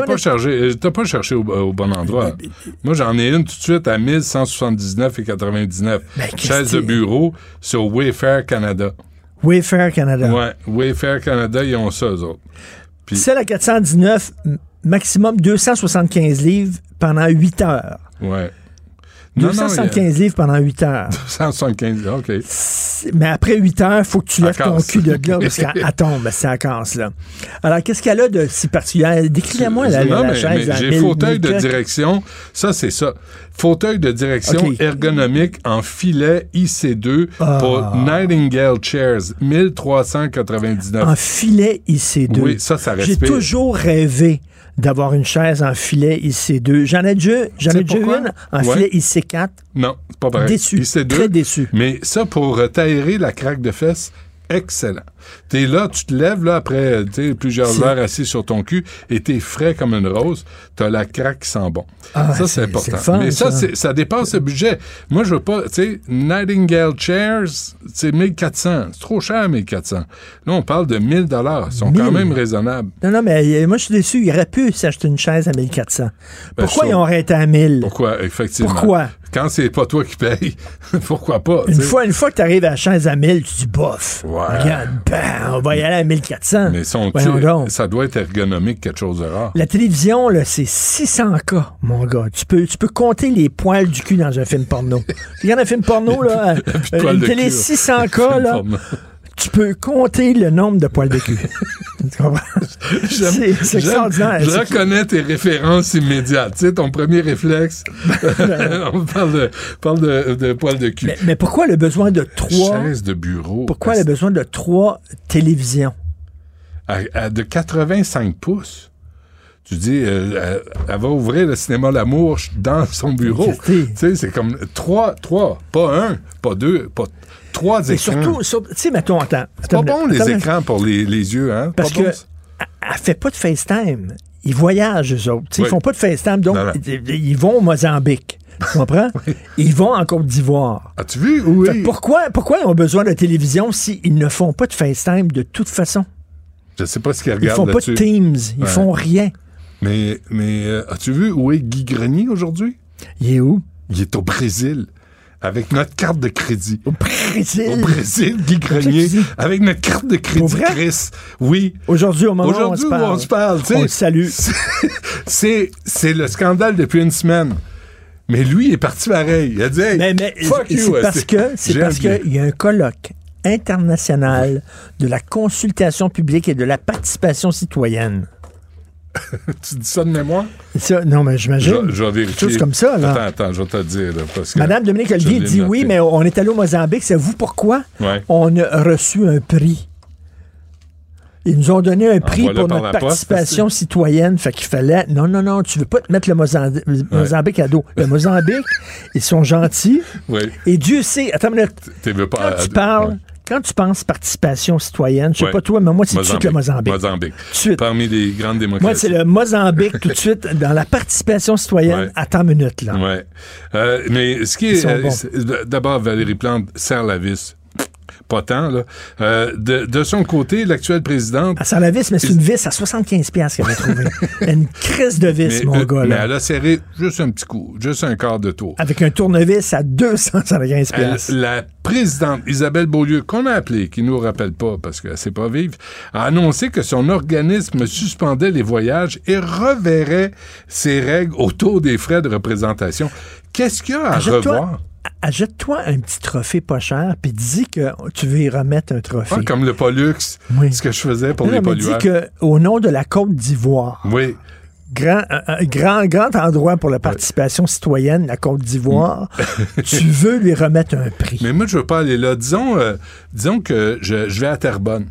pas, cherché, euh, pas cherché au, bon endroit. Moi, j'en ai une tout de suite à 1179 et 99. Ben, Chaise de bureau sur Wayfair Canada. Wayfair Canada. Ouais, Wayfair Canada, ils ont ça, eux autres. Celle à 419, maximum 275 livres pendant 8 heures. Ouais. 275 livres pendant 8 heures. 275, OK. Mais après 8 heures, il faut que tu lèves ton cul de là parce qu'elle tombe, c'est casse, là. Alors, qu'est-ce qu'elle a de si particulier? Décris-moi la, la, la chaise. J'ai fauteuil de direction. Ça, c'est ça. Fauteuil de direction ergonomique en filet IC2 ah. pour Nightingale Chairs, 1399. En filet IC2. Oui, ça, ça respire. J'ai toujours rêvé d'avoir une chaise en filet IC2. J'en ai déjà, j'en ai déjà une en filet IC4. Non, c'est pas pareil. Déçu. IC2, très déçu. Mais ça, pour tailler la craque de fesses, excellent. T'es là, tu te lèves là après plusieurs heures assis sur ton cul et t'es frais comme une rose. T'as la craque qui sent bon. Ah, ça, c'est important. Mais ça, ça. ça dépasse le budget. Moi, je veux pas, tu sais, Nightingale Chairs, c'est 1400. C'est trop cher, 1400. Là, on parle de 1000 dollars. Ils sont quand même raisonnables. Non, non, mais euh, moi, je suis déçu. Il aurait pu s'acheter une chaise à 1400. Ben, Pourquoi ils ont arrêté à 1000? Pourquoi, effectivement? Pourquoi? Quand c'est pas toi qui payes, pourquoi pas? Une fois, une fois que tu arrives à la chaise à 1000, tu dis bof. Regarde, on va y aller à 1400. Mais son ça doit être ergonomique, quelque chose de rare. La télévision, là, c'est 600K, mon gars. Tu peux, tu peux compter les poils du cul dans un film porno. Regarde un film porno, là, euh, une télé 600K, là tu peux compter le nombre de poils de cul. tu comprends? C'est extraordinaire. Je reconnais tes références immédiates. Tu sais, ton premier réflexe, on parle, de, parle de, poils de cul. Mais, pourquoi le besoin de trois... Chaises de bureau. Pourquoi le besoin de trois télévisions? de 85 pouces tu dis, euh, elle, va ouvrir le cinéma L'amour dans son bureau. Tu sais, c'est comme trois, trois, pas un, pas deux, pas trois écrans. Et surtout, tu sais, mettons, attends. C'est pas bon, les écrans pour les, les, yeux, hein? Parce que elle fait pas de FaceTime. Ils voyagent, eux autres. Ils font pas de FaceTime, donc ils vont au Mozambique. Tu comprends? Ils vont en Côte d'Ivoire. As-tu vu? Oui. Pourquoi, pourquoi ils ont besoin de télévision s'ils ne font pas de FaceTime de toute façon? Je sais pas ce qu'ils regardent. Ils font pas de Teams. Ils font rien. Mais, mais euh, as-tu vu où est Guy Grenier aujourd'hui? Il est où? Il est au Brésil avec notre carte de crédit. Au Brésil? Au Brésil, Guy Grenier, avec notre carte de crédit, Chris. Oui. Aujourd'hui, au moment Aujourd'hui, où on se parle. On le salue. C'est, c'est le scandale depuis une semaine. Mais lui, il est parti pareil. Il a dit, hey, mais, mais fuck you. Parce que, c'est parce qu'il y a un colloque international de la consultation publique et de la participation citoyenne. tu dis ça de mémoire? Ça, non, mais j'imagine. Je, vais vérifier. Chose comme ça, là. Attends, attends, je vais te dire. Madame Dominique Olivier dit oui, mais on est allé au Mozambique. C'est vous pourquoi on a reçu un prix? Ils nous ont donné un prix pour notre participation citoyenne. Fait qu'il fallait. Non, non, non, tu veux pas te mettre le Mozambique, à dos. Le Mozambique, ils sont gentils. Oui. Et Dieu sait. Attends une minute. Quand tu parles quand tu penses participation citoyenne, je sais pas toi, mais moi, c'est tout de suite le Mozambique. Mozambique. Parmi les grandes démocraties. Moi, c'est le Mozambique tout de suite dans la participation citoyenne à temps minute, là. Ouais. Euh, mais ce qui est. Euh, d'abord, Valérie Plante serre la vis pas tant. Là. Euh, de, de, son côté, l'actuelle présidente... À la vis, mais c'est une vis à 75 pièces qu'elle a trouvé. une crise de vis, mon gars. Là. Mais elle a serré juste un petit coup, juste un quart de tour. Avec un tournevis à 275 pièces. La présidente Isabelle Beaulieu, qu'on a appelée, qui nous rappelle pas parce qu'elle sait pas vivre, a annoncé que son organisme suspendait les voyages et reverrait ses règles autour des frais de représentation. Qu'est-ce qu'il y a à revoir? Achète-toi un petit trophée pas cher, puis dis que tu veux y remettre un trophée. Ah, comme le Pollux, ce que je faisais pour les pollueurs. dis que au nom de la Côte d'Ivoire. Oui. Grand, un, grand, grand endroit pour la participation citoyenne, la Côte d'Ivoire. tu veux lui remettre un prix. Mais moi, je veux pas aller là. Disons, euh, disons que je, je vais à Terrebonne.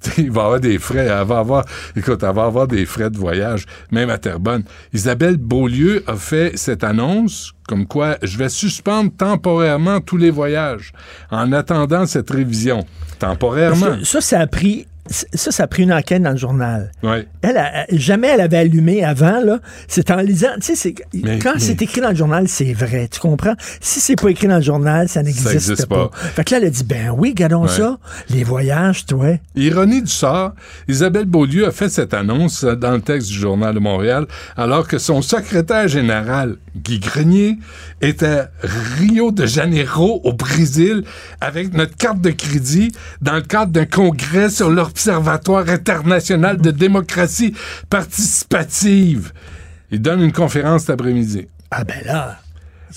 il va avoir des frais. Elle va avoir, écoute, elle va avoir des frais de voyage, même à Terrebonne. Isabelle Beaulieu a fait cette annonce comme quoi je vais suspendre temporairement tous les voyages en attendant cette révision. Temporairement. ça, ça a pris ça, ça a pris une enquête dans le journal. Ouais. Elle, jamais elle avait allumé avant, là. C'est en lisant, tu sais, quand c'est écrit dans le journal, c'est vrai, tu comprends? Si c'est pas écrit dans le journal, ça n'existe pas. Fait que là, elle a dit, ben oui, gardons ça, les voyages, toi. Ironie du sort, Isabelle Beaulieu a fait cette annonce dans le texte du Journal de Montréal, alors que son secrétaire général, Guy Grenier, était à Rio de Janeiro, au Brésil, avec notre carte de crédit, dans le cadre d'un congrès sur leur Observatoire international de démocratie participative. Il donne une conférence cet après-midi. Ah ben là.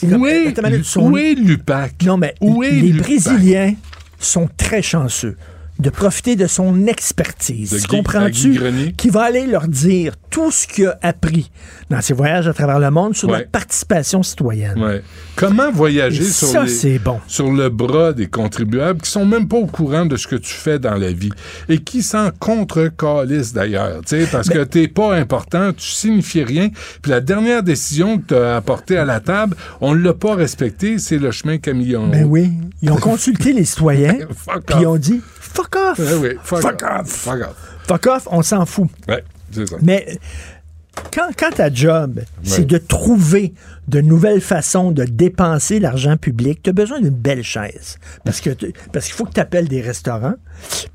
Où, est, où est l'UPAC? Non, mais les Brésiliens sont très chanceux. De profiter de son expertise. De Tu Guy- comprends-tu? Qui va aller leur dire tout ce qu'il a appris dans ses voyages à travers le monde sur Ouais. la participation citoyenne? Ouais. Comment voyager sur, ça, les- bon. sur le bras des contribuables qui sont même pas au courant de ce que tu fais dans la vie et qui s'en contre-calissent d'ailleurs, parce Ben que t'es pas important, tu signifies rien, puis la dernière décision que tu as apportée à la table, on l'a pas respectée, c'est le chemin Camille en Ben oui, ils ont consulté les citoyens, puis ils ont dit fuck off. Ouais, oui, fuck, Fuck off. off. Fuck off. Fuck off, on s'en fout. Ouais, c'est ça. Mais quand, quand ta job, c'est de trouver de nouvelles façons de dépenser l'argent public, tu as besoin d'une belle chaise. Parce que parce qu'il faut que tu appelles des restaurants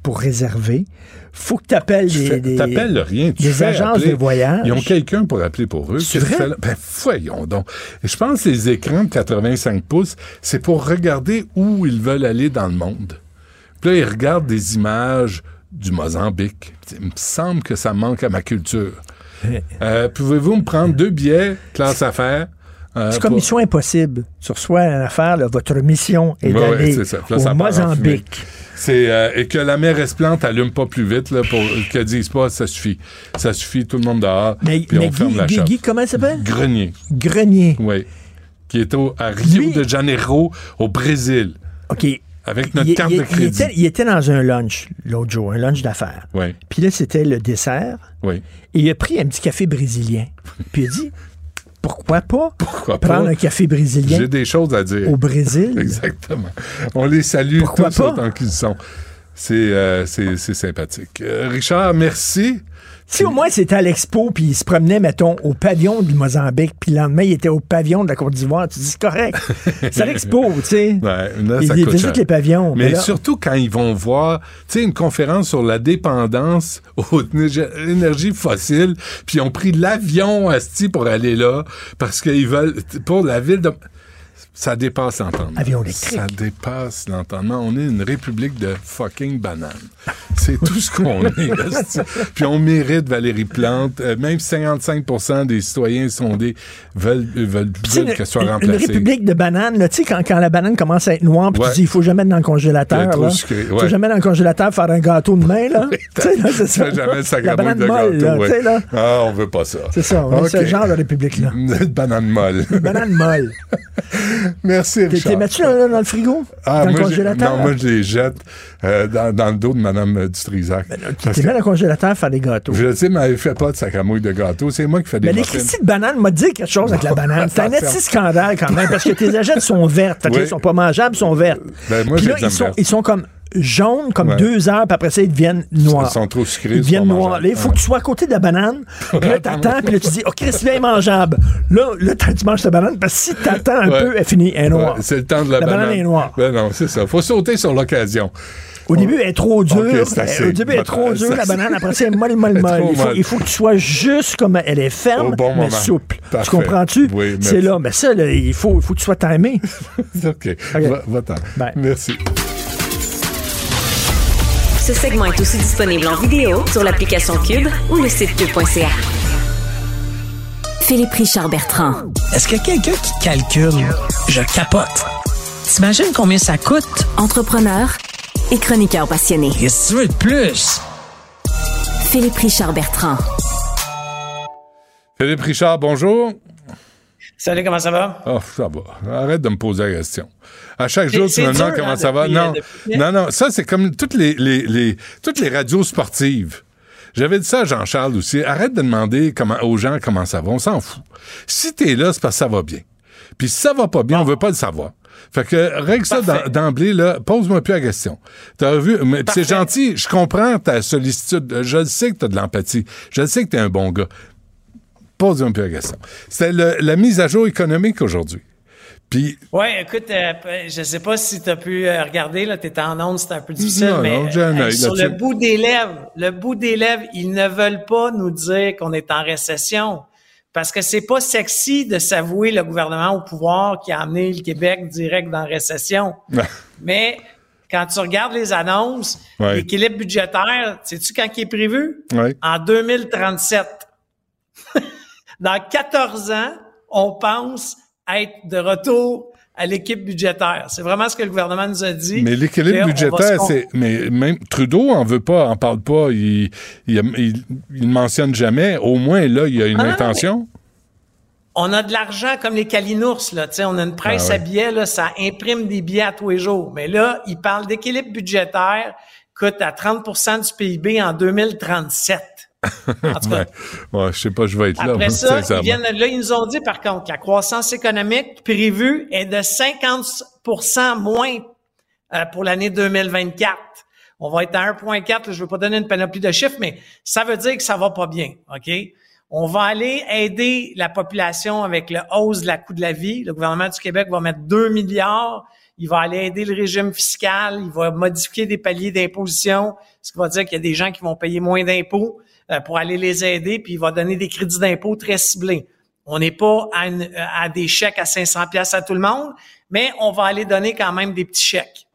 pour réserver. faut que tu appelles Tu des, t'appelles rien, tu des agences appeler. de voyage. Ils ont quelqu'un pour appeler pour eux. C'est vrai? fais? Ben, voyons donc. Je pense que les écrans de 85 pouces, c'est pour regarder où ils veulent aller dans le monde. Puis là, ils regardent des images du Mozambique. Il me semble que ça manque à ma culture. Euh, Pouvez-vous me prendre deux billets, classe affaires? euh, C'est comme pour- mission impossible. Tu reçois une affaire, là, votre mission est Ouais, ouais, d'aller là, au Mozambique. C'est euh, et que la mer Esplante allume pas plus vite là pour qu'elle dise pas ça suffit. Ça suffit tout le monde dehors. Mais, puis mais on ferme Guy, la Guy- shop. Guy, comment il s'appelle? Grenier. Grenier. Oui. Qui est au, à Rio Lui- de Janeiro, au Brésil. OK. Avec notre il, carte il- de il crédit. était, il était dans un lunch l'autre jour, un lunch d'affaires. Oui, Puis là, c'était le dessert. oui. Et il a pris un petit café brésilien. Puis il a dit pourquoi pas Pourquoi prendre pas? un café brésilien J'ai des choses à dire. au Brésil? Exactement. On les salue Pourquoi tous pas? autant qu'ils sont. C'est euh, c'est- c'est sympathique. Euh, Richard, merci. Si au moins c'était à l'expo, puis il se promenait, mettons, au pavillon du Mozambique, puis le lendemain, il était au pavillon de la Côte d'Ivoire, tu dis c'est correct. C'est à l'expo, tu sais. Ouais, là, il ça il coûte visite cher. les pavillons. Mais là- surtout quand ils vont voir, tu sais, une conférence sur la dépendance aux énerg- énergies fossiles, puis ils ont pris l'avion asti pour aller là, parce qu'ils veulent, pour la ville de... Ça dépasse l'entendement. Avion électrique. Ça dépasse l'entendement. On est une république de fucking bananes. C'est tout ce qu'on est. Puis on mérite Valérie Plante. Euh, même 55% des citoyens sondés veulent, veulent, Tu sais, veulent qu'elle soit une, une remplacée. république de bananes, tu sais, quand, quand la banane commence à être noire, puis Ouais. tu dis, il faut jamais dans le congélateur. là. sucrée, faut ouais. jamais dans le congélateur faire un gâteau de main, là. tu sais, là, c'est ça. Jamais le la banane de molle, gâteau, là, ouais. Ah, on veut pas ça. C'est ça, on est ce genre de république-là. Une banane molle. Banane molle. Merci, Richard. t'es mets-tu dans, dans le frigo? Ah, dans le congélateur? non, moi, je les jette euh, dans, dans le dos de Mme euh, Dutrisac. T'es que- mets dans le congélateur faire des gâteaux. je sais, mais elle fait pas de sacramouille de gâteau. C'est moi qui fais des Mais les. Christy de banane m'a dit quelque chose avec la banane. C'est un petit scandale quand même, parce que tes agettes sont vertes. Fait Oui. là, sont pas mangeables, sont vertes. Ben, moi, Puis là, ils sont, ils sont comme jaunes, comme Ouais. deux heures, puis après ça, ils deviennent noirs. Ils sont trop sucrés, Ils deviennent noirs. il faut que tu sois à côté de la banane. Puis là, t'attends, puis là, tu dis, oh, Chris, là, est mangeable. Là, là tu manges ta banane, parce que si t'attends un Ouais. peu, elle finit, elle est noire. C'est le temps de la, La banane est noire. Ben non, c'est ça. Faut sauter sur l'occasion. Au début, elle est trop dure. Ok, c'est. Au début, elle est trop C'est dure, la banane. Après ça, elle est molle, molle, molle. Il faut, il faut que tu sois juste comme elle est ferme, bon mais moment. souple. Parfait. Tu comprends-tu? Oui, C'est là. Mais ça, là, il faut, faut que tu sois timé. OK. Va- Va-t'en. Bye. Merci. Ce segment est aussi disponible en vidéo sur l'application Cube ou le site cube.ca. Philippe Richard Bertrand. Est-ce qu'il y a quelqu'un qui calcule? Je capote. T'imagines combien ça coûte? Entrepreneur et chroniqueur passionné. Qu'est-ce que tu veux de plus? Philippe Richard Bertrand. Philippe Richard, bonjour. Salut, comment ça va? Oh, ça va. Arrête de me poser la question. À chaque C'est- jour, tu c'est me demandes comment hein, ça va. Non, depuis- non, non. Ça, c'est comme toutes les, les, les- toutes les radios sportives. J'avais dit ça à Jean-Charles aussi. Arrête de demander comment, aux gens comment ça va. On s'en fout. Si t'es là, c'est parce que ça va bien. Puis si ça va pas bien, on veut pas le savoir. Fait que règle ça d'em- d'emblée, là. Pose-moi plus la question. T'as vu, c'est gentil. Je comprends ta sollicitude. Je le sais que t'as de l'empathie. Je le sais que t'es un bon gars. Pose-moi plus la question. C'était le- la mise à jour économique aujourd'hui. Puis Ouais, écoute, euh, je sais pas si tu as pu euh, regarder, là, tu en onde, c'est un peu difficile, Non, mais non, euh, sur le bout des lèvres, le bout des lèvres, ils ne veulent pas nous dire qu'on est en récession. Parce que c'est pas sexy de s'avouer le gouvernement au pouvoir qui a amené le Québec direct dans la récession. Mais quand tu regardes les annonces, Ouais. l'équilibre budgétaire, sais-tu quand il est prévu? Ouais. En 2037. Dans 14 ans, on pense être de retour à l'équipe budgétaire. C'est vraiment ce que le gouvernement nous a dit. Mais l'équilibre budgétaire, c'est, mais même Trudeau en veut pas, en parle pas, il, il, il, mentionne jamais. Au moins, là, il y a une ah intention. On a de l'argent comme les Calinours, là. sais, on a une presse ah à billets, là, ça imprime des billets à tous les jours. Mais là, il parle d'équilibre budgétaire, coûte à 30% du PIB en 2037. En tout cas, ouais, je sais pas, je vais être là. Après ça, ils viennent, là, ils nous ont dit, par contre, que la croissance économique prévue est de 50% moins euh, pour l'année 2024. On va être à 1,4. Je veux pas donner une panoplie de chiffres, mais ça veut dire que ça va pas bien. OK? On va aller aider la population avec le hausse de la coût de la vie. Le gouvernement du Québec va mettre 2 milliards. Il va aller aider le régime fiscal. Il va modifier des paliers d'imposition, ce qui va dire qu'il y a des gens qui vont payer moins d'impôts. Euh, pour aller les aider, puis il va donner des crédits d'impôt très ciblés. On n'est pas à, à, des chèques à 500 pièces à tout le monde, mais on va aller donner quand même des petits chèques.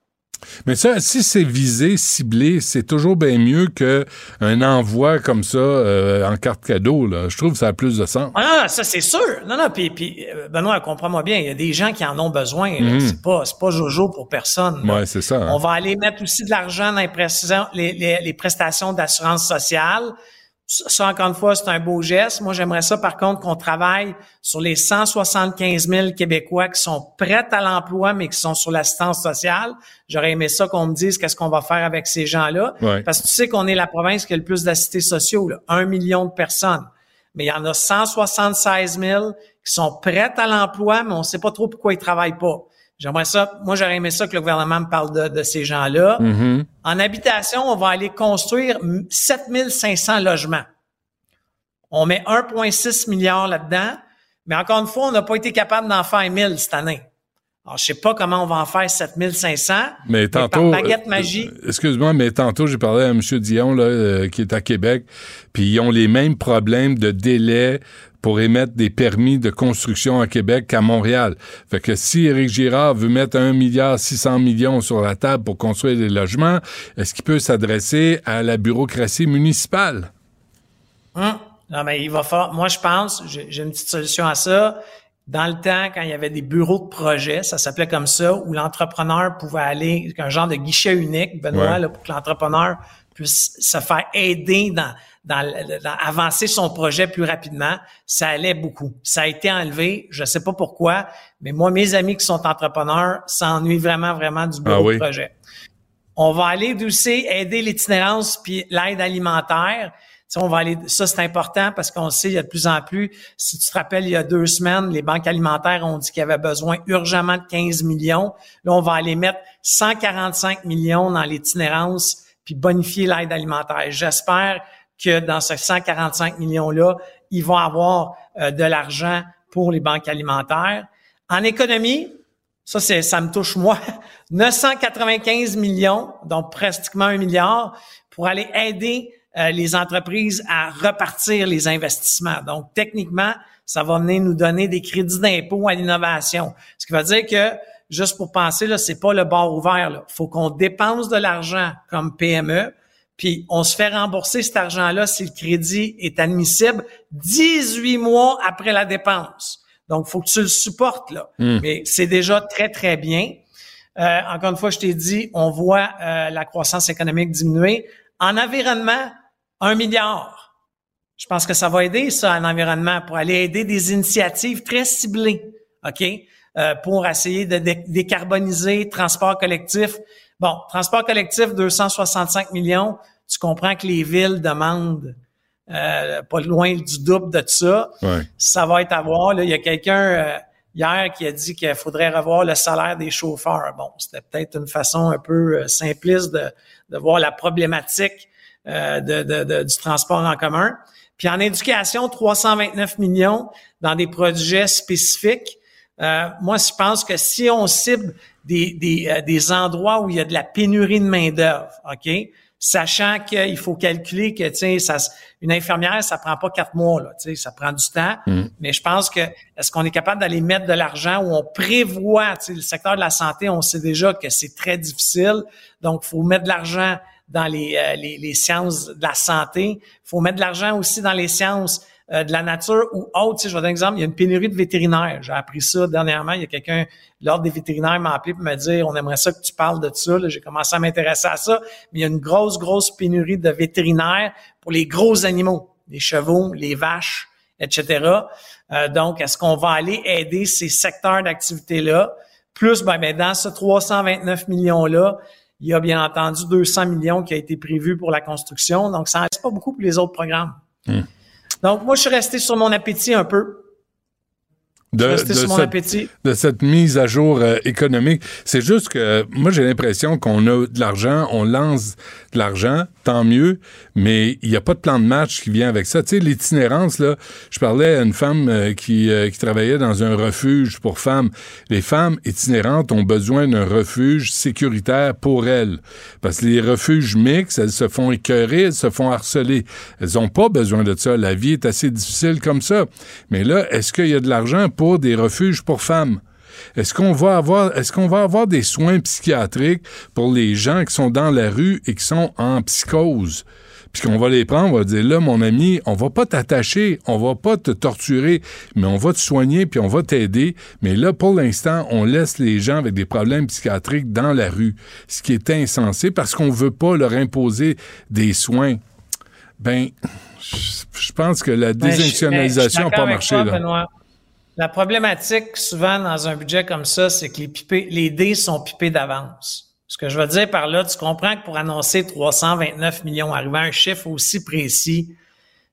Mais ça, si c'est visé, ciblé, c'est toujours bien mieux qu'un envoi comme ça euh, en carte cadeau. Là. Je trouve que ça a plus de sens. Ah, ça c'est sûr. Non, non, puis, puis euh, Benoît, comprends-moi bien, il y a des gens qui en ont besoin. Mhm. C'est pas, pas jojo pour personne. Ouais, c'est ça. Hein. On va aller mettre aussi de l'argent dans les, les, les prestations d'assurance sociale. Ça, encore une fois, c'est un beau geste. Moi, j'aimerais ça, par contre, qu'on travaille sur les 175 000 Québécois qui sont prêts à l'emploi, mais qui sont sur l'assistance sociale. J'aurais aimé ça qu'on me dise qu'est-ce qu'on va faire avec ces gens-là. Parce que tu sais qu'on est la province qui a le plus d'assistés sociaux, là, un million de personnes. Mais il y en a 176 000 qui sont prêts à l'emploi, mais on ne sait pas trop pourquoi ils travaillent pas. J'aimerais ça, moi j'aurais aimé ça que le gouvernement me parle de, de ces gens-là. Mm-hmm. En habitation, on va aller construire 7500 logements. On met 1,6 milliard là-dedans, mais encore une fois, on n'a pas été capable d'en faire 1000 cette année. Alors, je sais pas comment on va en faire 7500. Mais tantôt. Mais par baguette magie. Euh, excuse-moi, mais tantôt, j'ai parlé à M. Dion, là, euh, qui est à Québec, puis ils ont les mêmes problèmes de délai pour émettre des permis de construction à Québec qu'à Montréal. Fait que si Éric Girard veut mettre un milliard 600 millions sur la table pour construire des logements, est-ce qu'il peut s'adresser à la bureaucratie municipale? Hum. Non, mais il va falloir. Moi, je pense, j'ai une petite solution à ça. Dans le temps, quand il y avait des bureaux de projet, ça s'appelait comme ça, où l'entrepreneur pouvait aller, un genre de guichet unique, Benoît, là, pour que l'entrepreneur puisse se faire aider dans, dans, avancer son projet plus rapidement, ça allait beaucoup. Ça a été enlevé, je sais pas pourquoi, mais moi, mes amis qui sont entrepreneurs s'ennuient vraiment, vraiment du bureau ah de projet. On va aller aussi aider l'itinérance puis l'aide alimentaire. on va aller, ça c'est important parce qu'on sait il y a de plus en plus. Si tu te rappelles, il y a deux semaines, les banques alimentaires ont dit qu'il y avait besoin urgemment de 15 millions. Là, on va aller mettre 145 millions dans l'itinérance puis bonifier l'aide alimentaire. J'espère que dans ces 145 millions-là, ils vont avoir euh, de l'argent pour les banques alimentaires. En économie, ça, c'est, ça me touche moi, 995 millions, donc pratiquement un milliard, pour aller aider euh, les entreprises à repartir les investissements. Donc, techniquement, ça va venir nous donner des crédits d'impôt à l'innovation. Ce qui veut dire que, juste pour penser, là, c'est pas le bord ouvert. Il faut qu'on dépense de l'argent comme PME puis on se fait rembourser cet argent-là si le crédit est admissible 18 mois après la dépense. Donc, faut que tu le supportes, là. Hmm. Mais c'est déjà très, très bien. Euh, encore une fois, je t'ai dit, on voit euh, la croissance économique diminuer. En environnement, un milliard. Je pense que ça va aider, ça, en environnement, pour aller aider des initiatives très ciblées, OK? Euh, pour essayer de décarboniser transport collectif. Bon, transport collectif, 265 millions tu comprends que les villes demandent euh, pas loin du double de ça. Ça va être à voir. Là. Il y a quelqu'un euh, hier qui a dit qu'il faudrait revoir le salaire des chauffeurs. Bon, c'était peut-être une façon un peu euh, simpliste de, de voir la problématique de, de, du transport en commun. Puis en éducation, 329 millions dans des projets spécifiques. moi, je pense que si on cible des, des, des endroits où il y a de la pénurie de main-d'œuvre, OK? sachant qu'il faut calculer que, tu sais, une infirmière, ça prend pas quatre mois, là, tu ça prend du temps. Mm. Mais je pense que est-ce qu'on est capable d'aller mettre de l'argent où on prévoit, tu sais, le secteur de la santé, on sait déjà que c'est très difficile, donc faut mettre de l'argent dans les, euh, les, les, sciences de la santé. faut mettre de l'argent aussi dans les sciences euh, de la nature ou autre. Tu je vais donner un exemple, il y a une pénurie de vétérinaires. J'ai appris ça dernièrement. Il y a quelqu'un, l'ordre des vétérinaires m'a appelé pour me dire, on aimerait ça que tu parles de ça. J'ai commencé à m'intéresser à ça. Mais il y a une grosse, grosse pénurie de vétérinaires pour les gros animaux, les chevaux, les vaches, etc. Euh, donc, est-ce qu'on va aller aider ces secteurs d'activité-là? Plus, ben, ben, dans ce 329 millions-là, il y a bien entendu 200 millions qui a été prévu pour la construction. Donc, ça reste pas beaucoup pour les autres programmes. Hmm. Donc, moi, je suis resté sur mon appétit un peu de, cette, de, cette, mise à jour euh, économique. C'est juste que moi, j'ai l'impression qu'on a de l'argent, on lance de l'argent, tant mieux, mais il n'y a pas de plan de match qui vient avec ça. Tu sais, l'itinérance, là, je parlais à une femme euh, qui, euh, qui travaillait dans un refuge pour femmes. Les femmes itinérantes ont besoin d'un refuge sécuritaire pour elles. Parce que les refuges mixtes, elles se font écœurer, elles se font harceler. Elles n'ont pas besoin de ça. La vie est assez difficile comme ça. Mais là, est-ce qu'il y a de l'argent pour des refuges pour femmes? Est-ce qu'on va avoir, est-ce qu'on va avoir des soins psychiatriques pour les gens qui sont dans la rue et qui sont en psychose? Puis qu'on va les prendre, on va dire là, mon ami, on va pas t'attacher, on va pas te torturer, mais on va te soigner puis on va t'aider. Mais là, pour l'instant, on laisse les gens avec des problèmes psychiatriques dans la rue, ce qui est insensé parce qu'on veut pas leur imposer des soins. Ben, je pense que la ben, désinstitutionnalisation n'a pas marché là. La problématique, souvent, dans un budget comme ça, c'est que les, les dés sont pipés d'avance. Ce que je veux dire par là, tu comprends que pour annoncer 329 millions, arriver à un chiffre aussi précis,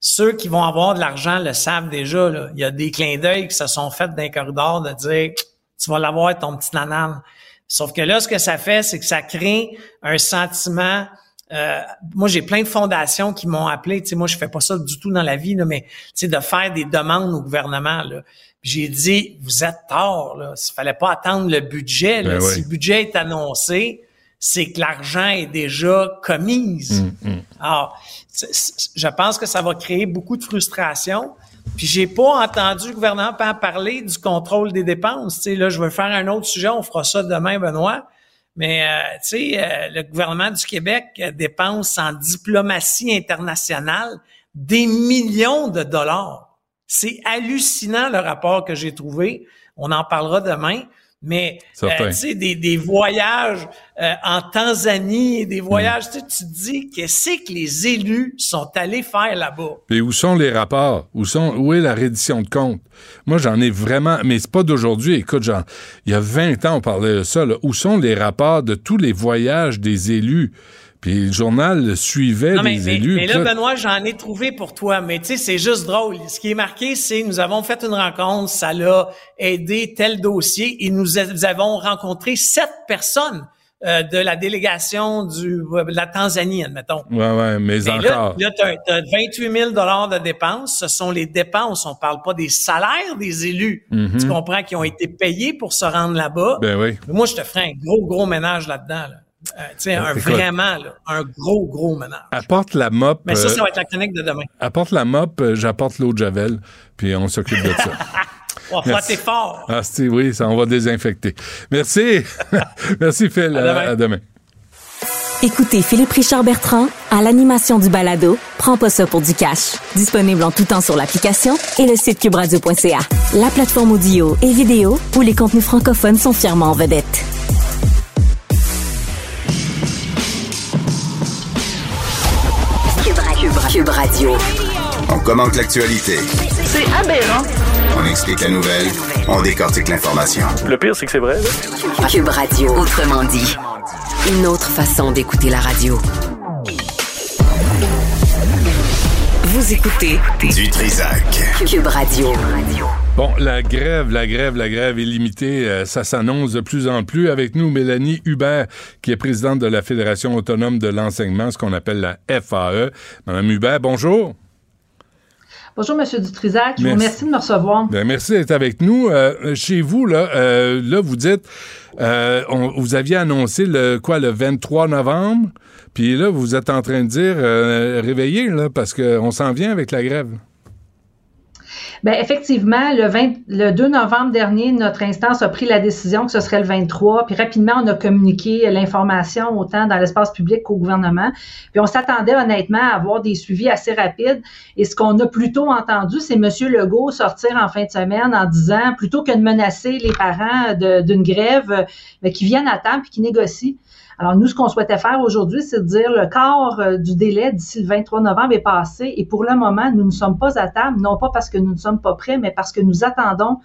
ceux qui vont avoir de l'argent le savent déjà. Là. Il y a des clins d'œil qui se sont faits d'un corridor de dire tu vas l'avoir ton petit nanan. Sauf que là, ce que ça fait, c'est que ça crée un sentiment. Euh, moi, j'ai plein de fondations qui m'ont appelé. Tu sais, moi, je fais pas ça du tout dans la vie, là, mais tu sais, de faire des demandes au gouvernement. Là. J'ai dit, vous êtes tard, là. Il fallait pas attendre le budget. Là. Ben si le budget est annoncé, c'est que l'argent est déjà commise. Hum, hum. Alors, je pense que ça va créer beaucoup de frustration. Puis j'ai pas entendu le gouvernement parler du contrôle des dépenses. Tu sais, là, je veux faire un autre sujet, on fera ça demain, Benoît. Mais euh, tu sais, euh, le gouvernement du Québec dépense en diplomatie internationale des millions de dollars. C'est hallucinant le rapport que j'ai trouvé. On en parlera demain. Mais euh, tu sais, des, des, voyages euh, en Tanzanie, des voyages, tu te dis qu'est-ce que les élus sont allés faire là-bas. Et où sont les rapports? Où sont où est la reddition de comptes? Moi, j'en ai vraiment, mais c'est pas d'aujourd'hui. Écoute, genre, il y a 20 ans, on parlait de ça. Là. Où sont les rapports de tous les voyages des élus? Puis le journal suivait les élus. Mais là, Benoît, j'en ai trouvé pour toi. Mais tu sais, c'est juste drôle. Ce qui est marqué, c'est nous avons fait une rencontre, ça l'a aidé tel dossier et nous, avons rencontré sept personnes. Euh, de la délégation du, de la Tanzanie, admettons. Ouais, ouais, mais encore. Là, là tu as, 28 000 de dépenses. Ce sont les dépenses. On parle pas des salaires des élus. Mm-hmm. Tu comprends qui ont été payés pour se rendre là-bas. Ben oui. moi, je te ferai un gros, gros ménage là-dedans. Là. Euh, tu un, vraiment, un gros, gros ménage. Apporte la mop. Mais ça, ça va être la chronique de demain. Apporte la mop, euh, j'apporte l'eau de Javel, puis on s'occupe de ça. On va fort. Ah, oui, ça, on va désinfecter. Merci. Merci, Phil. À demain. Écoutez Philippe Richard Bertrand à l'animation du balado Prends pas ça pour du cash. Disponible en tout temps sur l'application et le site cubradio.ca. La plateforme audio et vidéo où les contenus francophones sont fièrement en vedette. Cube Radio. On commente l'actualité. C'est aberrant. On explique la nouvelle. On décortique l'information. Le pire, c'est que c'est vrai. Cube Radio. Autrement dit. Une autre façon d'écouter la radio. Vous écoutez du Trisac. Cube Radio. Bon, la grève, la grève, la grève est limitée. Euh, ça s'annonce de plus en plus. Avec nous, Mélanie Hubert, qui est présidente de la Fédération autonome de l'enseignement, ce qu'on appelle la FAE. Madame Hubert, bonjour. Bonjour, M. Dutrisac. Je vous remercie de me recevoir. Bien, merci d'être avec nous. Euh, chez vous, là, euh, là vous dites, vous aviez annoncé le quoi, le 23 novembre, puis là, vous êtes en train de dire réveillez, là, parce qu'on s'en vient avec la grève. Ben effectivement, le, 20, le 2 novembre dernier, notre instance a pris la décision que ce serait le 23, puis rapidement, on a communiqué l'information autant dans l'espace public qu'au gouvernement. Puis on s'attendait honnêtement à avoir des suivis assez rapides. Et ce qu'on a plutôt entendu, c'est M. Legault sortir en fin de semaine en disant, plutôt que de menacer les parents d'une grève, mais qui viennent à table et qui négocient. Alors, nous, ce qu'on souhaitait faire aujourd'hui, c'est de dire le quart euh, du délai d'ici le 23 novembre est passé et pour le moment, nous ne sommes pas à table, non pas parce que nous ne sommes pas prêts, mais parce que nous attendons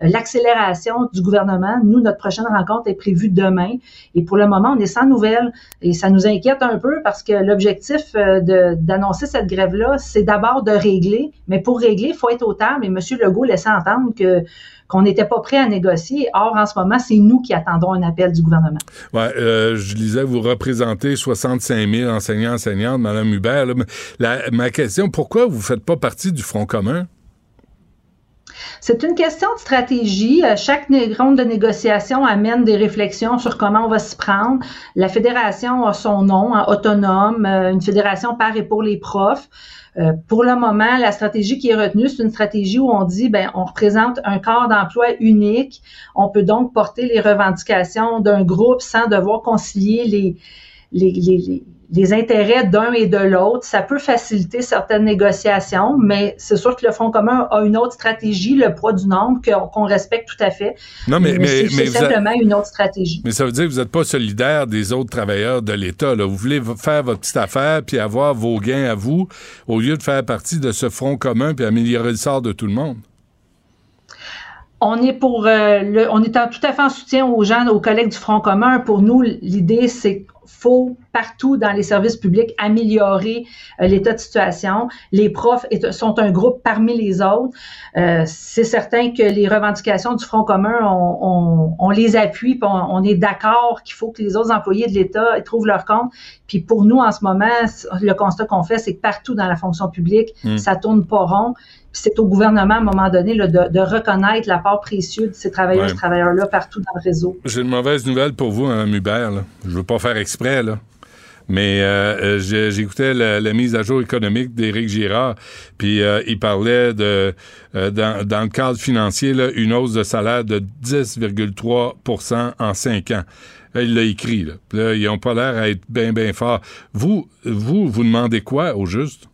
l'accélération du gouvernement. Nous, notre prochaine rencontre est prévue demain et pour le moment, on est sans nouvelles et ça nous inquiète un peu parce que l'objectif euh, d'annoncer cette grève-là, c'est d'abord de régler, mais pour régler, il faut être au table et M. Legault laissait entendre que qu'on n'était pas prêt à négocier. Or, en ce moment, c'est nous qui attendons un appel du gouvernement. Ouais, euh, je disais, vous représentez 65 000 enseignants, enseignantes, Mme Hubert. ma question, pourquoi vous ne faites pas partie du Front commun? C'est une question de stratégie. Euh, chaque ronde de négociation amène des réflexions sur comment on va s'y prendre. La fédération a son nom, hein, autonome, euh, une fédération par et pour les profs. Euh, pour le moment, la stratégie qui est retenue, c'est une stratégie où on dit, ben, on représente un corps d'emploi unique. On peut donc porter les revendications d'un groupe sans devoir concilier les, les, les, les intérêts d'un et de l'autre. Ça peut faciliter certaines négociations, mais c'est sûr que le Front commun a une autre stratégie, le poids du nombre, qu'on respecte tout à fait. Non, mais, mais, c'est simplement une autre stratégie. Mais ça veut dire que vous n'êtes pas solidaire des autres travailleurs de l'État. Vous voulez faire votre petite affaire puis avoir vos gains à vous au lieu de faire partie de ce Front commun puis améliorer le sort de tout le monde on est pour euh, le, on est tout à fait en soutien aux gens, aux collègues du Front commun. Pour nous, l'idée, c'est faut partout dans les services publics améliorer euh, l'état de situation. Les profs sont un groupe parmi les autres. Euh, c'est certain que les revendications du Front commun, on, les appuie, puis on, est d'accord qu'il faut que les autres employés de l'État trouvent leur compte. Puis pour nous, en ce moment, le constat qu'on fait, c'est que partout dans la fonction publique, hmm. ça tourne pas rond. C'est au gouvernement, à un moment donné, de, reconnaître la part précieuse de ces travailleurs et travailleurs-là partout dans le réseau. J'ai une mauvaise nouvelle pour vous, Mme Hubert. Là. Je veux pas faire exprès, là. Mais euh, euh j'écoutais la, mise à jour économique d'Éric Girard, puis euh, il parlait de euh, dans, dans, le cadre financier là, une hausse de salaire de 10,3% en cinq ans. il l'a écrit. Là. là. ils ont pas l'air à être bien, bien forts. Vous, vous, vous demandez quoi au juste?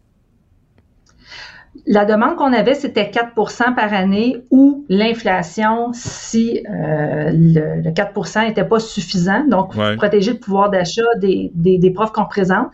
La demande qu'on avait, c'était 4% par année ou l'inflation si euh, le, 4% n'était pas suffisant, donc protéger le pouvoir d'achat des, des, profs qu'on présente.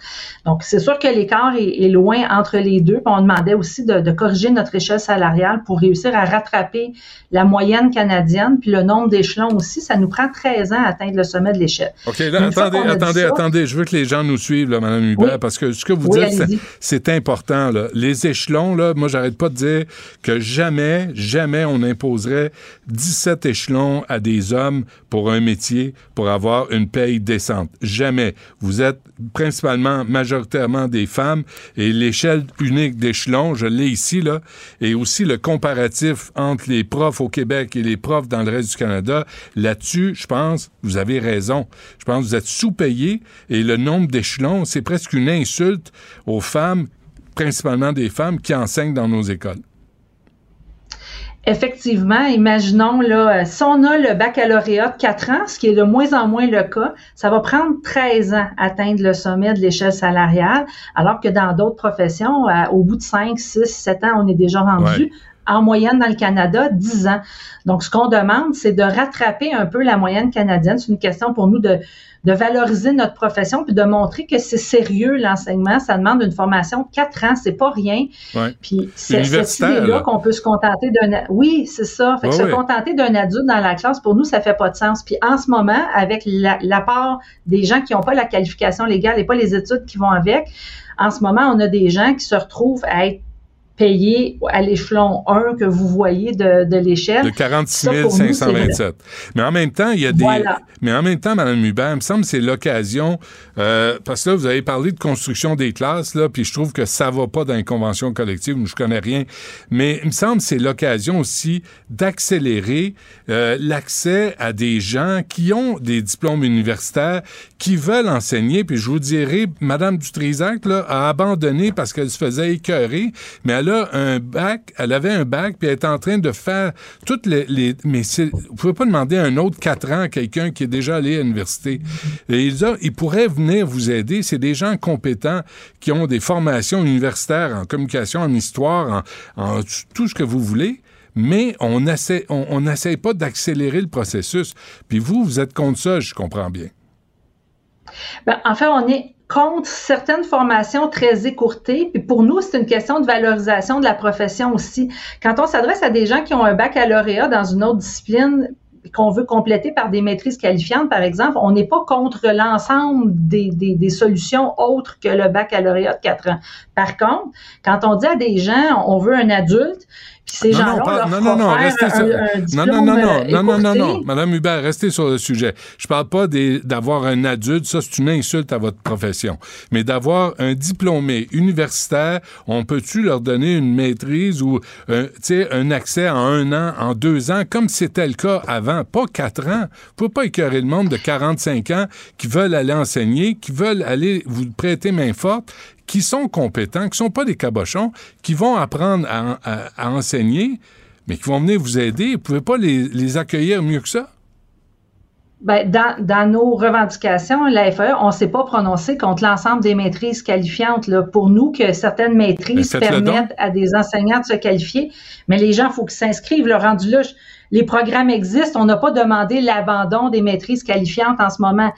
Donc, c'est sûr que l'écart est, loin entre les deux. on demandait aussi de, corriger notre échelle salariale pour réussir à rattraper la moyenne canadienne, puis le nombre d'échelons aussi. Ça nous prend 13 ans à atteindre le sommet de l'échelle. OK, attendez, attendez, attendez. Je veux que les gens nous suivent, là, Mme Hubert, parce que ce que vous dites, c'est important. Là. Les échelons, là, moi, j'arrête pas de dire que jamais, jamais on imposerait 17 échelons à des hommes pour un métier, pour avoir une paye décente. Jamais. Vous êtes principalement, majoritairement des femmes et l'échelle unique d'échelons, je l'ai ici, là, et aussi le comparatif entre les profs au Québec et les profs dans le reste du Canada. Là-dessus, je pense, vous avez raison. Je pense que vous êtes sous-payés et le nombre d'échelons, c'est presque une insulte aux femmes principalement des femmes qui enseignent dans nos écoles. Effectivement, imaginons là, euh, si on a le baccalauréat de 4 ans, ce qui est de moins en moins le cas, ça va prendre 13 ans à atteindre le sommet de l'échelle salariale, alors que dans d'autres professions, euh, au bout de 5, 6, 7 ans, on est déjà rendu. En moyenne, dans le Canada, 10 ans. Donc, ce qu'on demande, c'est de rattraper un peu la moyenne canadienne. C'est une question pour nous de, de valoriser notre profession puis de montrer que c'est sérieux l'enseignement. Ça demande une formation de quatre ans, c'est pas rien. Puis c'est cette idée-là qu'on peut se contenter d'un. Oui, c'est ça. Fait que se contenter d'un adulte dans la classe, pour nous, ça fait pas de sens. Puis en ce moment, avec la, la part des gens qui n'ont pas la qualification légale et pas les études qui vont avec, en ce moment, on a des gens qui se retrouvent à être payé à l'échelon 1 que vous voyez de, de l'échelle. De 46 527. mais en même temps, il y a des... Mais en même temps, Mme Hubert, il me semble que c'est l'occasion, euh, parce que là, vous avez parlé de construction des classes, là, puis je trouve que ça va pas dans les conventions collectives, je connais rien, mais il me semble que c'est l'occasion aussi d'accélérer euh, l'accès à des gens qui ont des diplômes universitaires, qui veulent enseigner, puis je vous dirais, Mme Dutrisac là, a abandonné parce qu'elle se faisait écœurer, mais elle a un bac, elle avait un bac, puis elle est en train de faire toutes les... mais vous pouvez pas demander un autre quatre ans à quelqu'un qui est déjà allé à l'université. Et ils, ils pourraient venir vous aider. C'est des gens compétents qui ont des formations universitaires en communication, en histoire, en, en tout ce que vous voulez mais on n'essaie on pas d'accélérer le processus. Puis vous, vous êtes contre ça, je comprends bien. Ben, en fait, on est contre certaines formations très écourtées. Puis pour nous, c'est une question de valorisation de la profession aussi. Quand on s'adresse à des gens qui ont un baccalauréat dans une autre discipline, qu'on veut compléter par des maîtrises qualifiantes, par exemple, on n'est pas contre l'ensemble des, solutions autres que le baccalauréat de 4 ans. Par contre, quand on dit à des gens, on veut un adulte, ces gens-là, non, non, non, restez sur... non, non, non, non, non, non, non, non, Madame Hubert, restez sur le sujet. Je parle pas d'avoir un adulte, ça c'est une insulte à votre profession, mais d'avoir un diplômé universitaire, on peut-tu leur donner une maîtrise ou un, un accès en un an, en deux ans, comme c'était le cas avant, pas quatre ans. Vous pouvez pas écœurer le monde de 45 ans qui veulent aller enseigner, qui veulent aller vous prêter main forte, qui sont compétents, qui sont pas des cabochons, qui vont apprendre à, enseigner, mais qui vont venir vous aider. Vous pouvez pas les, accueillir mieux que ça? Ben, dans, nos revendications, la FAE, on ne s'est pas prononcé contre l'ensemble des maîtrises qualifiantes. Là. Pour nous, que certaines maîtrises permettent à des enseignants de se qualifier, mais les gens, il faut qu'ils s'inscrivent. Le rendu là, les programmes existent. On n'a pas demandé l'abandon des maîtrises qualifiantes en ce moment.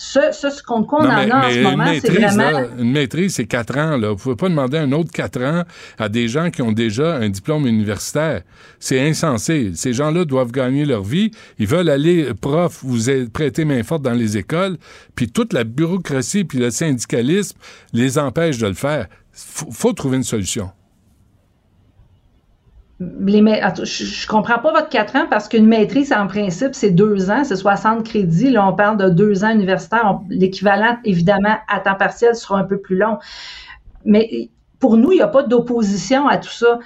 Ce, ce, qu'on en a en ce moment, c'est vraiment... une maîtrise, c'est quatre ans. Là. Vous pouvez pas demander un autre quatre ans à des gens qui ont déjà un diplôme universitaire. C'est insensé. Ces gens-là doivent gagner leur vie. Ils veulent aller prof, vous prêter main forte dans les écoles, puis toute la bureaucratie puis le syndicalisme les empêche de le faire. Faut, faut trouver une solution les, je, comprends pas votre quatre ans parce qu'une maîtrise, en principe, c'est deux ans, c'est 60 crédits. Là, on parle de deux ans universitaires. L'équivalent, évidemment, à temps partiel sera un peu plus long. Mais pour nous, il n'y a pas d'opposition à tout ça.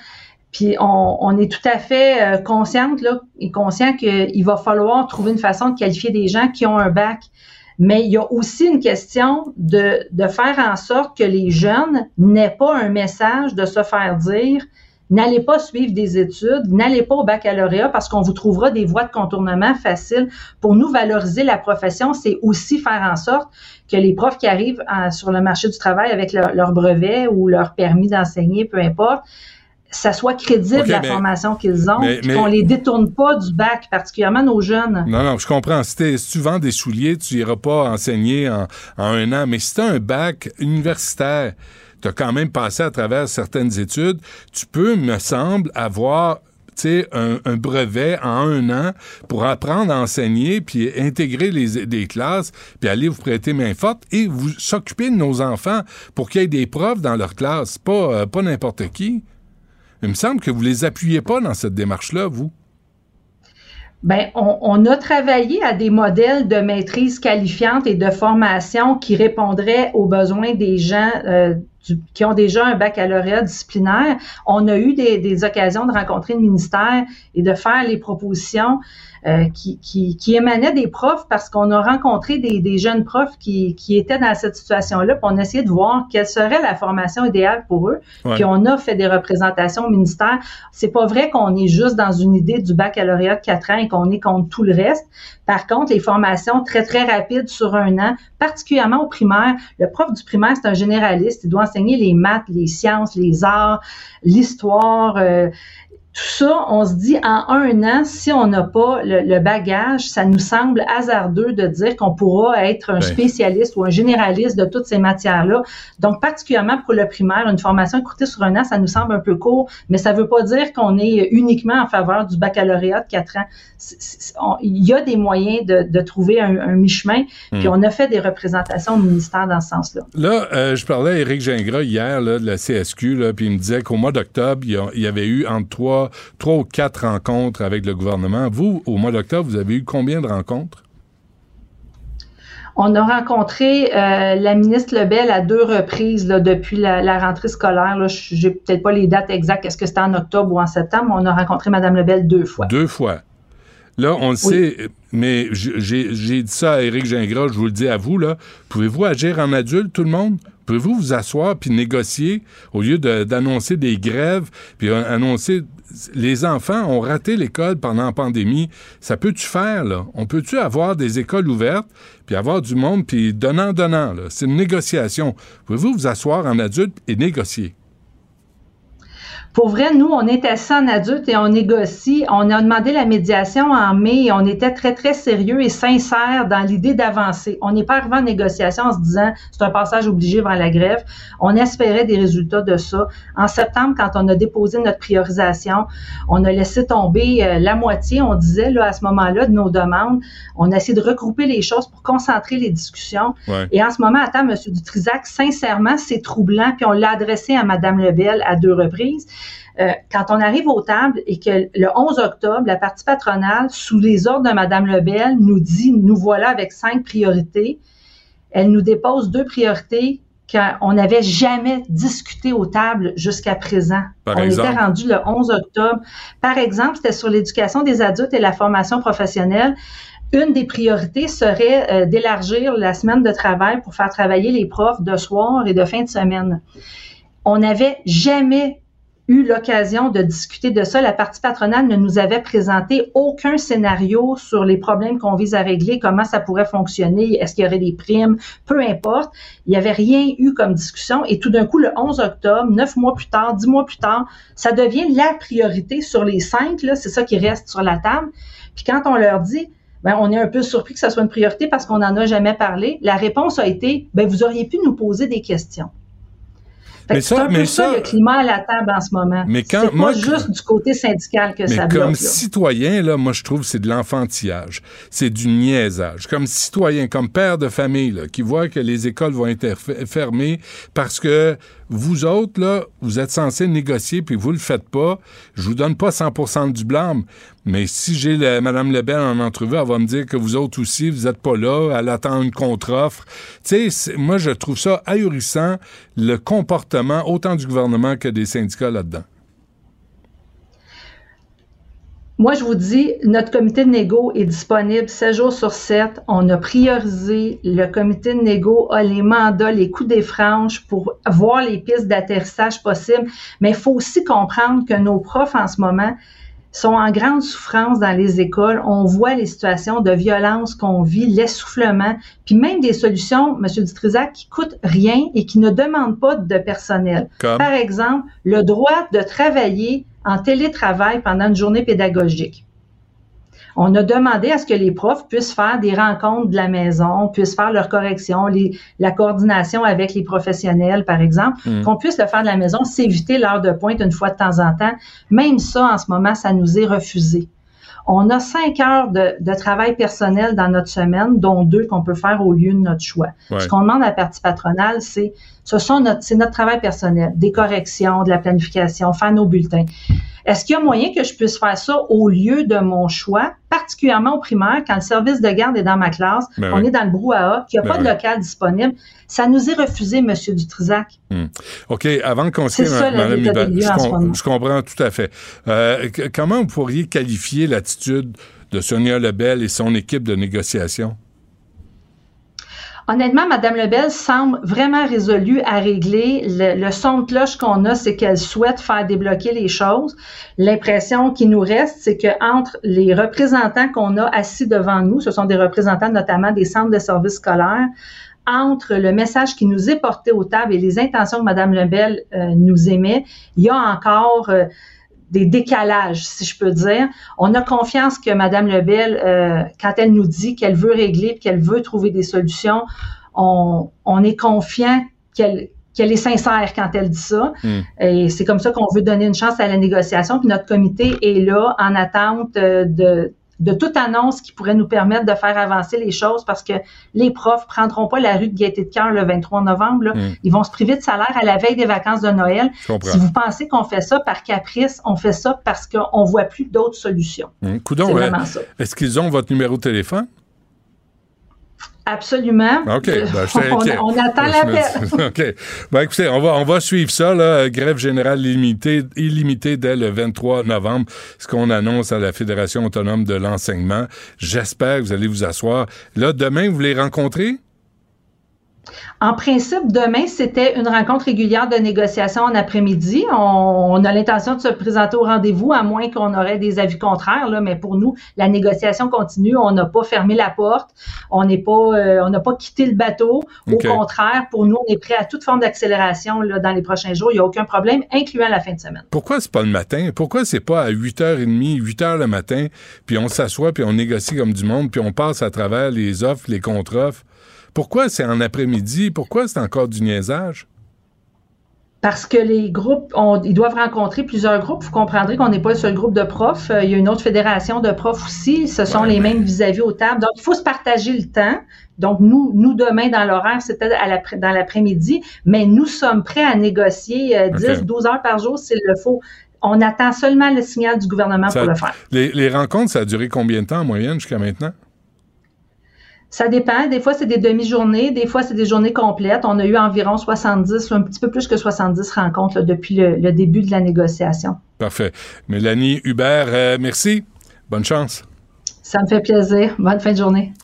Puis on, est tout à fait euh, consciente là, et conscient qu'il va falloir trouver une façon de qualifier des gens qui ont un bac. Mais il y a aussi une question de faire en sorte que les jeunes n'aient pas un message de se faire dire N'allez pas suivre des études, n'allez pas au baccalauréat parce qu'on vous trouvera des voies de contournement faciles. Pour nous valoriser la profession, c'est aussi faire en sorte que les profs qui arrivent sur le marché du travail avec leur, brevet ou leur permis d'enseigner, peu importe, ça soit crédible la formation qu'ils ont, qu'on les détourne pas du bac, particulièrement nos jeunes. Non, non, je comprends. Si, tu vends des souliers, tu iras pas enseigner en, en un an. Mais si tu as un bac universitaire, tu as quand même passé à travers certaines études, tu peux, me semble, avoir un, un brevet en un an pour apprendre à enseigner, puis intégrer les, des classes, puis aller vous prêter main forte et vous s'occuper de nos enfants pour qu'il y ait des profs dans leur classe, pas, euh, pas n'importe qui. Il me semble que vous les appuyez pas dans cette démarche-là, vous. Ben, on, a travaillé à des modèles de maîtrise qualifiante et de formation qui répondraient aux besoins des gens euh, qui ont déjà un baccalauréat disciplinaire. On a eu des, occasions de rencontrer le ministère et de faire les propositions euh, qui, qui, qui, émanaient des profs parce qu'on a rencontré des, des jeunes profs qui, qui, étaient dans cette situation-là, puis on a essayé de voir quelle serait la formation idéale pour eux. Puis on a fait des représentations au ministère. C'est pas vrai qu'on est juste dans une idée du baccalauréat de quatre ans et qu'on est contre tout le reste. Par contre, les formations très, très rapides sur un an, particulièrement au primaire, le prof du primaire, c'est un généraliste. Il doit enseigner les maths, les sciences, les arts, l'histoire, euh, tout ça, on se dit en un an, si on n'a pas le, bagage, ça nous semble hasardeux de dire qu'on pourra être un spécialiste ou un généraliste de toutes ces matières-là. Donc, particulièrement pour le primaire, une formation écoutée sur un an, ça nous semble un peu court, mais ça ne veut pas dire qu'on est uniquement en faveur du baccalauréat de quatre ans. il y a des moyens de, trouver un, mi-chemin, puis hmm. on a fait des représentations au ministère dans ce sens-là. Là, euh, je parlais à Éric Gingras hier là, de la CSQ, là, puis il me disait qu'au mois d'octobre, il y avait eu entre trois trois, ou quatre rencontres avec le gouvernement. Vous, au mois d'octobre, vous avez eu combien de rencontres? On a rencontré euh, la ministre Lebel à deux reprises depuis la, rentrée scolaire. Je n'ai peut-être pas les dates exactes, est-ce que c'était en octobre ou en septembre, on a rencontré Mme Lebel deux fois. Deux fois. Là, on le sait, mais j'ai dit ça à Éric Gingras, je vous le dis à vous, là. Pouvez-vous agir en adulte, tout le monde? Pouvez-vous vous asseoir puis négocier au lieu d'annoncer des grèves puis annoncer les enfants ont raté l'école pendant la pandémie. Ça peut-tu faire, là? On peut-tu avoir des écoles ouvertes, puis avoir du monde, puis donnant-donnant, là? C'est une négociation. Pouvez-vous vous asseoir en adulte et négocier? Pour vrai, nous, on est assis en adulte et on négocie. On a demandé la médiation en mai et on était très, très sérieux et sincère dans l'idée d'avancer. On n'est pas arrivé en négociation en se disant c'est un passage obligé vers la grève. On espérait des résultats de ça. En septembre, quand on a déposé notre priorisation, on a laissé tomber euh, la moitié, on disait là, à ce moment-là, de nos demandes. On a essayé de regrouper les choses pour concentrer les discussions. Et en ce moment, attends, M. Dutrisac, sincèrement, c'est troublant. Puis on l'a adressé à Mme Lebel à deux reprises. Euh, quand on arrive aux tables et que le 11 octobre, la partie patronale, sous les ordres de Mme Lebel, nous dit, nous voilà avec cinq priorités, elle nous dépose deux priorités qu'on n'avait jamais discuté aux tables jusqu'à présent. on était rendu le 11 octobre. Par exemple, c'était sur l'éducation des adultes et la formation professionnelle. Une des priorités serait euh, d'élargir la semaine de travail pour faire travailler les profs de soir et de fin de semaine. On n'avait jamais eu l'occasion de discuter de ça. La partie patronale ne nous avait présenté aucun scénario sur les problèmes qu'on vise à régler, comment ça pourrait fonctionner, est-ce qu'il y aurait des primes, peu importe. Il n'y avait rien eu comme discussion. Et tout d'un coup, le 11 octobre, neuf mois plus tard, dix mois plus tard, ça devient la priorité sur les cinq. C'est ça qui reste sur la table. Puis quand on leur dit, ben, on est un peu surpris que ça soit une priorité parce qu'on n'en a jamais parlé. La réponse a été, ben, vous auriez pu nous poser des questions. C'est un peu ça, le climat à la table en ce moment. Mais quand c'est pas juste du côté syndical que ça bloque. Comme citoyen, là, moi je trouve que c'est de l'enfantillage, c'est du niaisage. Comme citoyen, comme père de famille, qui voit que les écoles vont être fermées parce que vous autres, là, vous êtes censés négocier, puis vous le faites pas. Je vous donne pas 100% du blâme, mais si j'ai Mme Lebel en entrevue, elle va me dire que vous autres aussi, vous êtes pas là, elle attend une contre-offre. Tu sais, moi, je trouve ça ahurissant, le comportement autant du gouvernement que des syndicats là-dedans. Moi, je vous dis, notre comité de négo est disponible 7 jours sur 7. On a priorisé. Le comité de négo a les mandats, les coups des franges pour voir les pistes d'atterrissage possibles. Mais il faut aussi comprendre que nos profs en ce moment sont en grande souffrance dans les écoles. On voit les situations de violence qu'on vit, l'essoufflement, puis même des solutions, M. Dutrisac, qui coûtent rien et qui ne demandent pas de personnel. Par exemple, le droit de travailler en télétravail pendant une journée pédagogique. On a demandé à ce que les profs puissent faire des rencontres de la maison, puissent faire leurs corrections, la coordination avec les professionnels, par exemple, mm. qu'on puisse le faire de la maison, s'éviter l'heure de pointe une fois de temps en temps. Même ça, en ce moment, ça nous est refusé. On a cinq heures de, travail personnel dans notre semaine, dont deux qu'on peut faire au lieu de notre choix. Ce qu'on demande à la partie patronale, c'est ce sont notre, c'est notre travail personnel, des corrections, de la planification, faire nos bulletins. Est-ce qu'il y a moyen que je puisse faire ça au lieu de mon choix, particulièrement au primaire, quand le service de garde est dans ma classe, ben on est dans le brouhaha, qu'il n'y a ben pas de local disponible? Ça nous est refusé, M. Dutrisac. Hmm. OK, avant de continuer, Mme je, je, comprends tout à fait. Euh, comment vous pourriez qualifier l'attitude de Sonia Lebel et son équipe de négociation? Honnêtement, Mme Lebel semble vraiment résolue à régler. Le, son de cloche qu'on a, c'est qu'elle souhaite faire débloquer les choses. L'impression qui nous reste, c'est que entre les représentants qu'on a assis devant nous, ce sont des représentants notamment des centres de services scolaires, entre le message qui nous est porté aux tables et les intentions que Mme Lebel euh, nous émet, il y a encore euh, des décalages, si je peux dire. On a confiance que Mme Lebel, euh, quand elle nous dit qu'elle veut régler, qu'elle veut trouver des solutions, on, on est confiant qu'elle qu'elle est sincère quand elle dit ça. Hmm. Et c'est comme ça qu'on veut donner une chance à la négociation. Puis notre comité est là en attente de, de toute annonce qui pourrait nous permettre de faire avancer les choses parce que les profs prendront pas la rue de Gaîté de Cœur le 23 novembre. Hmm. Ils vont se priver de salaire à la veille des vacances de Noël. Si vous pensez qu'on fait ça par caprice, on fait ça parce qu'on voit plus d'autres solutions. Mmh. C'est vraiment ça. Est-ce qu'ils ont votre numéro de téléphone? Absolument. OK. Ben, on, on, attend l'appel. OK. Ben, écoutez, on va, on va suivre ça. Là. Grève générale illimitée, illimitée dès le 23 novembre, ce qu'on annonce à la Fédération autonome de l'enseignement. J'espère que vous allez vous asseoir. Là, demain, vous les rencontrez? En principe, demain, c'était une rencontre régulière de négociation en après-midi. On, a l'intention de se présenter au rendez-vous, à moins qu'on aurait des avis contraires. Là, mais pour nous, la négociation continue. On n'a pas fermé la porte. On n'est pas, euh, on n'a pas quitté le bateau. Au contraire, pour nous, on est prêt à toute forme d'accélération là, dans les prochains jours. Il n'y a aucun problème, incluant la fin de semaine. Pourquoi c'est pas le matin? Pourquoi c'est pas à 8h30, 8h le matin, puis on s'assoit, puis on négocie comme du monde, puis on passe à travers les offres, les contre-offres? Pourquoi c'est en après-midi? Pourquoi c'est encore du niaisage? Parce que les groupes, ils doivent rencontrer plusieurs groupes. Vous comprendrez qu'on n'est pas le seul groupe de profs. Euh, il y a une autre fédération de profs aussi. Ce sont les mêmes vis-à-vis aux tables. Donc, il faut se partager le temps. Donc, nous, nous demain, dans l'horaire, c'était dans l'après-midi, mais nous sommes prêts à négocier 10, euh, 12 heures par jour s'il le faut. On attend seulement le signal du gouvernement pour le faire. Les, les rencontres, ça a duré combien de temps en moyenne jusqu'à maintenant? Ça dépend. Des fois, c'est des demi-journées. Des fois, c'est des journées complètes. On a eu environ 70, un petit peu plus que 70 rencontres depuis le, début de la négociation. Parfait. Mélanie Hubert, euh, merci. Bonne chance. Ça me fait plaisir. Bonne fin de journée.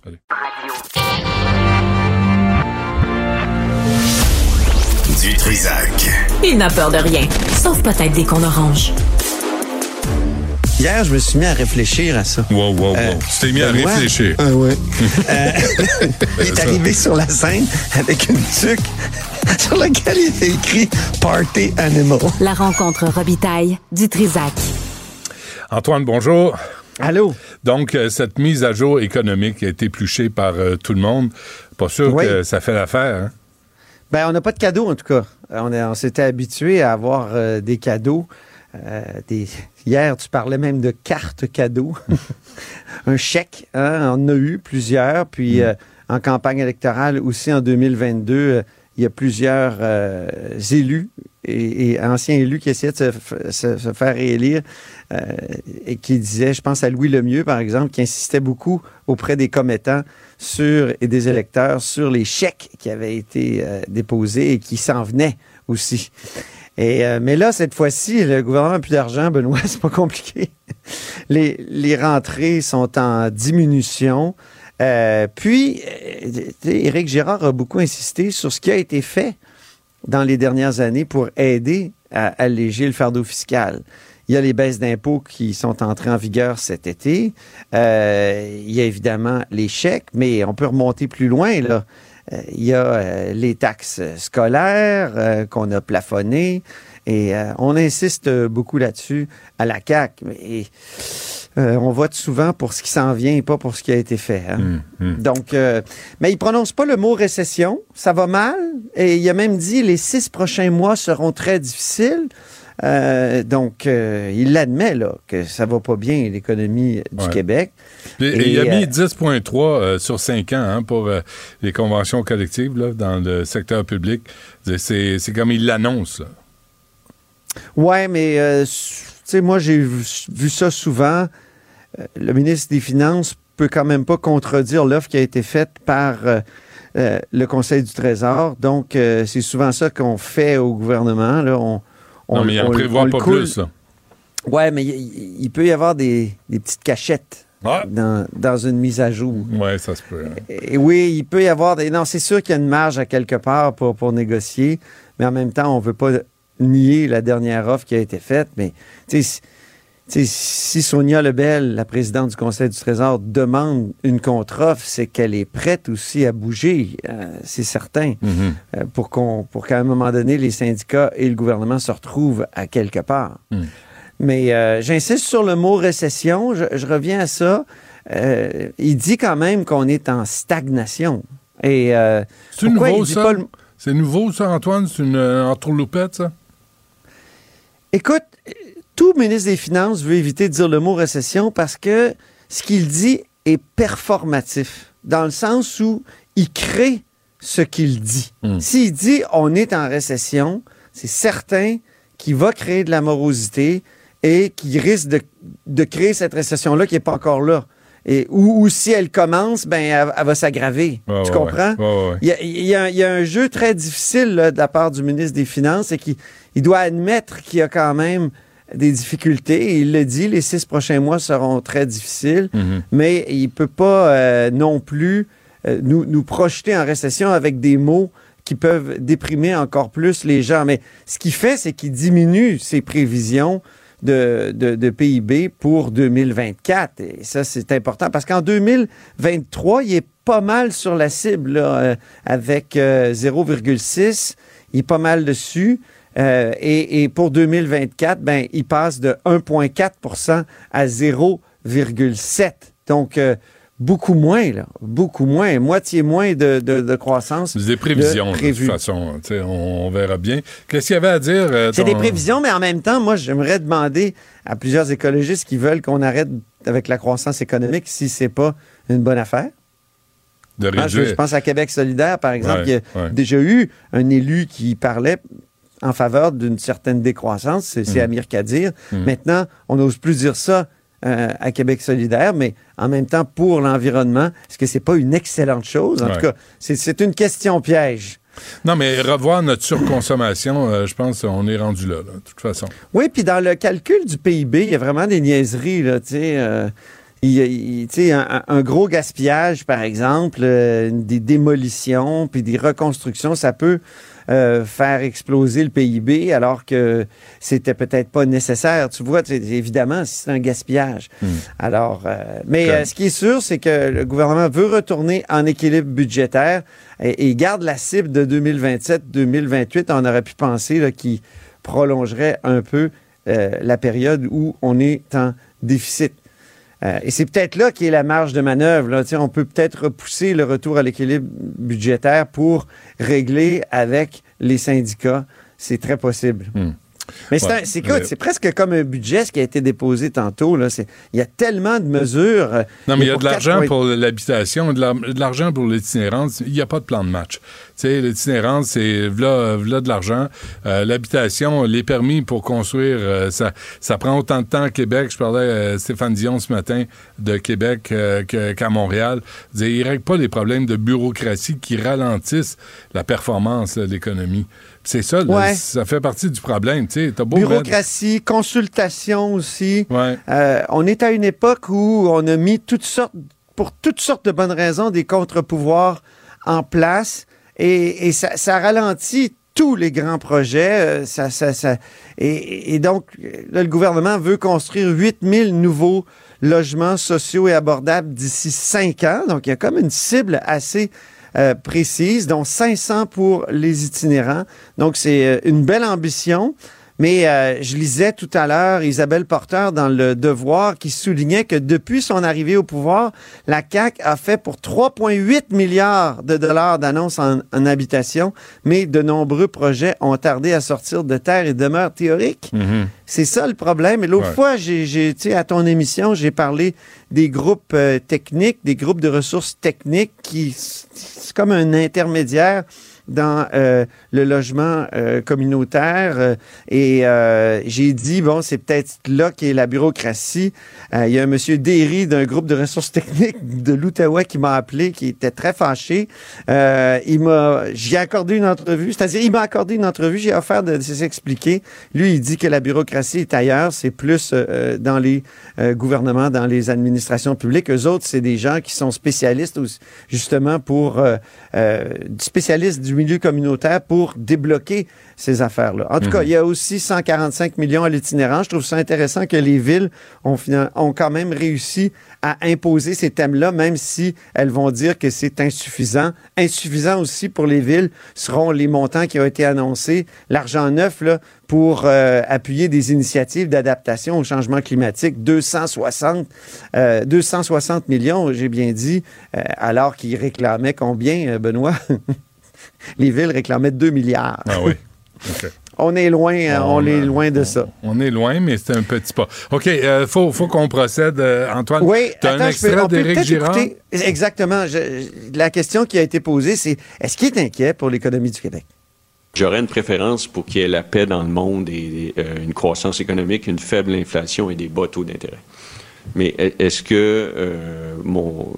Du Trisac. Il n'a peur de rien, sauf peut-être des qu'on orange. Hier, je me suis mis à réfléchir à ça. Wow, wow, wow. Euh, tu t'es mis à réfléchir. Ah ouais. euh, il est arrivé sur la scène avec une tuque sur laquelle il était écrit Party Animal. La rencontre Robitaille du Trisac. Antoine, bonjour. Allô? Donc, euh, cette mise à jour économique a été épluchée par euh, tout le monde. Pas sûr que ça fait l'affaire, hein? Ben, on n'a pas de cadeaux, en tout cas. On, on s'était habitué à avoir des cadeaux. Des, Hier, tu parlais même de cartes cadeaux. un chèque, hein, on en a eu plusieurs. Puis mm. euh, en campagne électorale aussi en 2022, euh, il y a plusieurs euh, élus et, anciens élus qui essayaient de se, faire réélire et qui disaient, je pense à Louis Lemieux, par exemple, qui insistait beaucoup auprès des commettants sur, et des électeurs sur les chèques qui avaient été déposés et qui s'en venaient aussi. Euh, mais là, cette fois-ci, le gouvernement n'a plus d'argent, Benoît, c'est pas compliqué. Les, rentrées sont en diminution. Euh, puis, euh, Éric Girard a beaucoup insisté sur ce qui a été fait dans les dernières années pour aider à alléger le fardeau fiscal. Il y a les baisses d'impôts qui sont entrées en vigueur cet été. il y a évidemment les chèques, mais on peut remonter plus loin. Là. Euh, il y a euh, les taxes scolaires euh, qu'on a plafonnées et on insiste beaucoup là-dessus à la CAC. Mais on vote souvent pour ce qui s'en vient et pas pour ce qui a été fait. Hein. Hum, hum. Donc, mais il prononce pas le mot récession. Ça va mal. Et il a même dit les six prochains mois seront très difficiles. Euh, donc, euh, il l'admet là, que ça va pas bien, l'économie du Québec. Et, il a mis 10,3 euh, sur 5 ans hein, pour les conventions collectives là, dans le secteur public. C'est comme il l'annonce. Oui, mais moi, j'ai vu, ça souvent. Le ministre des Finances peut quand même pas contredire l'offre qui a été faite par le Conseil du Trésor. Donc, c'est souvent ça qu'on fait au gouvernement. Là. On, non, mais il en prévoit pas plus. Là. Ouais, mais il, peut y avoir des, petites cachettes. Dans, une mise à jour. Oui, ça se peut. Hein. Et, oui, il peut y avoir des. Non, c'est sûr qu'il y a une marge à quelque part pour, pour négocier, mais en même temps, on ne veut pas nier la dernière offre qui a été faite. Mais si Sonia Lebel, la présidente du Conseil du Trésor, demande une contre-offre, c'est qu'elle est prête aussi à bouger, euh, c'est certain, mm-hmm. euh, pour qu'on, pour qu'à un moment donné, les syndicats et le gouvernement se retrouvent à quelque part. Mm. Mais euh, j'insiste sur le mot récession, je, reviens à ça. il dit quand même qu'on est en stagnation. Et c'est nouveau ça? C'est nouveau ça, Antoine? C'est une entourloupette ça? Écoute, tout ministre des Finances veut éviter de dire le mot récession parce que ce qu'il dit est performatif, dans le sens où il crée ce qu'il dit. Hmm. S'il dit on est en récession, c'est certain qu'il va créer de la morosité et qu'il risque de, créer cette récession-là qui n'est pas encore là. Et, ou, si elle commence, ben, elle, va s'aggraver. tu comprends? il, y a, un jeu très difficile de la part du ministre des Finances et qu'il il doit admettre qu'il y a quand même des difficultés. Il le dit, les six prochains mois seront très difficiles, mm-hmm. mais il ne peut pas euh, non plus euh, nous, nous projeter en récession avec des mots qui peuvent déprimer encore plus les gens. Mais ce qu'il fait, c'est qu'il diminue ses prévisions de, de, PIB pour 2024. Et ça, c'est important parce qu'en 2023, il est pas mal sur la cible euh, avec 0,6. Euh, il est pas mal dessus. Euh, et, et, pour 2024, ben, il passe de 1,4% à 0,7. Donc, beaucoup moins, là, beaucoup moins, moitié moins de, de, croissance. C'est des prévisions, de, toute façon. On, on, verra bien. Qu'est-ce qu'il y avait à dire? Euh, C'est des prévisions, mais en même temps, moi, j'aimerais demander à plusieurs écologistes qui veulent qu'on arrête avec la croissance économique si c'est pas une bonne affaire. De hein, je, pense à Québec solidaire, par exemple. il y a déjà eu un élu qui parlait en faveur d'une certaine décroissance, c'est mm. Amir Kadir. Mm. Maintenant, on n'ose plus dire ça euh, à Québec solidaire, mais en même temps pour l'environnement, est-ce que c'est pas une excellente chose? En tout cas, c'est une question piège. Non, mais revoir notre surconsommation, euh, je pense qu'on est rendu là, de toute façon. Oui, puis dans le calcul du PIB, il y a vraiment des niaiseries, là, tu sais. Euh, il, un, un, gros gaspillage, par exemple, des démolitions, puis des reconstructions, ça peut euh, faire exploser le PIB alors que c'était peut-être pas nécessaire. Tu vois, évidemment, c'est un gaspillage. Hmm. Alors, euh, mais euh, ce qui est sûr, c'est que le gouvernement veut retourner en équilibre budgétaire et, garde la cible de 2027-2028. On aurait pu penser qu'il prolongerait un peu la période où on est en déficit. Euh, et c'est peut-être là qu'est la marge de manœuvre. On peut peut-être repousser le retour à l'équilibre budgétaire pour régler avec les syndicats. C'est très possible. Hmm. Mais c'est c'est presque comme un budget ce qui a été déposé tantôt. Là. Il y a tellement de mesures. Euh, non, mais il y a de l'argent pour l'habitation, de l'argent pour l'itinérance. Il n'y a pas de plan de match. L'itinérance, c'est là, de l'argent. Euh, l'habitation, les permis pour construire, euh, ça, ça prend autant de temps à Québec. Je parlais à Stéphane Dion ce matin de Québec qu'à Montréal. Il ne règle pas les problèmes de bureaucratie qui ralentissent la performance de l'économie. C'est ça, ça fait partie du problème. Bureaucratie, consultation aussi. Euh, on est à une époque où on a mis toutes sortes, pour toutes sortes de bonnes raisons, des contre-pouvoirs en place et, ça, ralentit tous les grands projets. Euh, ça, ça, et, donc, le gouvernement veut construire 8000 nouveaux logements sociaux et abordables d'ici cinq ans. Donc, il y a comme une cible assez euh, précise, dont 500 pour les itinérants. Donc, c'est euh, une belle ambition. Mais euh, je lisais tout à l'heure Isabelle Porter dans Le Devoir qui soulignait que depuis son arrivée au pouvoir, la CAC a fait pour 3,8 milliards de dollars d'annonces en, habitation, mais de nombreux projets ont tardé à sortir de terre et demeurent théoriques. Mm-hmm. C'est ça le problème. Et l'autre fois, j'ai, à ton émission, j'ai parlé des groupes euh, techniques, des groupes de ressources techniques qui, c'est comme un intermédiaire dans euh, le logement euh, communautaire. Euh, et j'ai dit, bon, c'est peut-être là qu'est la bureaucratie. il y a un monsieur Derry d'un groupe de ressources techniques de l'Outaouais qui m'a appelé, qui était très fâché. il m'a, j'ai accordé une entrevue, c'est-à-dire, il m'a accordé une entrevue, j'ai offert de, s'expliquer. Lui, il dit que la bureaucratie est ailleurs, c'est plus dans les gouvernements, dans les administrations publiques. Eux autres, c'est des gens qui sont spécialistes, justement, pour spécialistes du milieu communautaire pour débloquer ces affaires-là. En tout cas, mhm. il y a aussi 145 millions à l'itinérant. Je trouve ça intéressant que les villes ont, ont quand même réussi à imposer ces thèmes-là, même si elles vont dire que c'est insuffisant. Insuffisant aussi pour les villes seront les montants qui ont été annoncés, l'argent neuf là, pour euh, appuyer des initiatives d'adaptation au changement climatique. 260, 260 euh, millions, j'ai bien dit, euh, alors qu'ils réclamaient combien, Benoît? les villes réclamaient 2 milliards. Ah oui. On est loin, hein, on, est loin de ça. On est loin, mais c'est un petit pas. OK, il euh, faut, qu'on procède. Euh, Antoine, oui, tu as un extrait d'Éric Girard? exactement. la question qui a été posée, c'est est-ce qu'il est inquiet pour l'économie du Québec? J'aurais une préférence pour qu'il y ait la paix dans le monde et, euh, une croissance économique, une faible inflation et des bas taux d'intérêt. Mais est-ce que mon,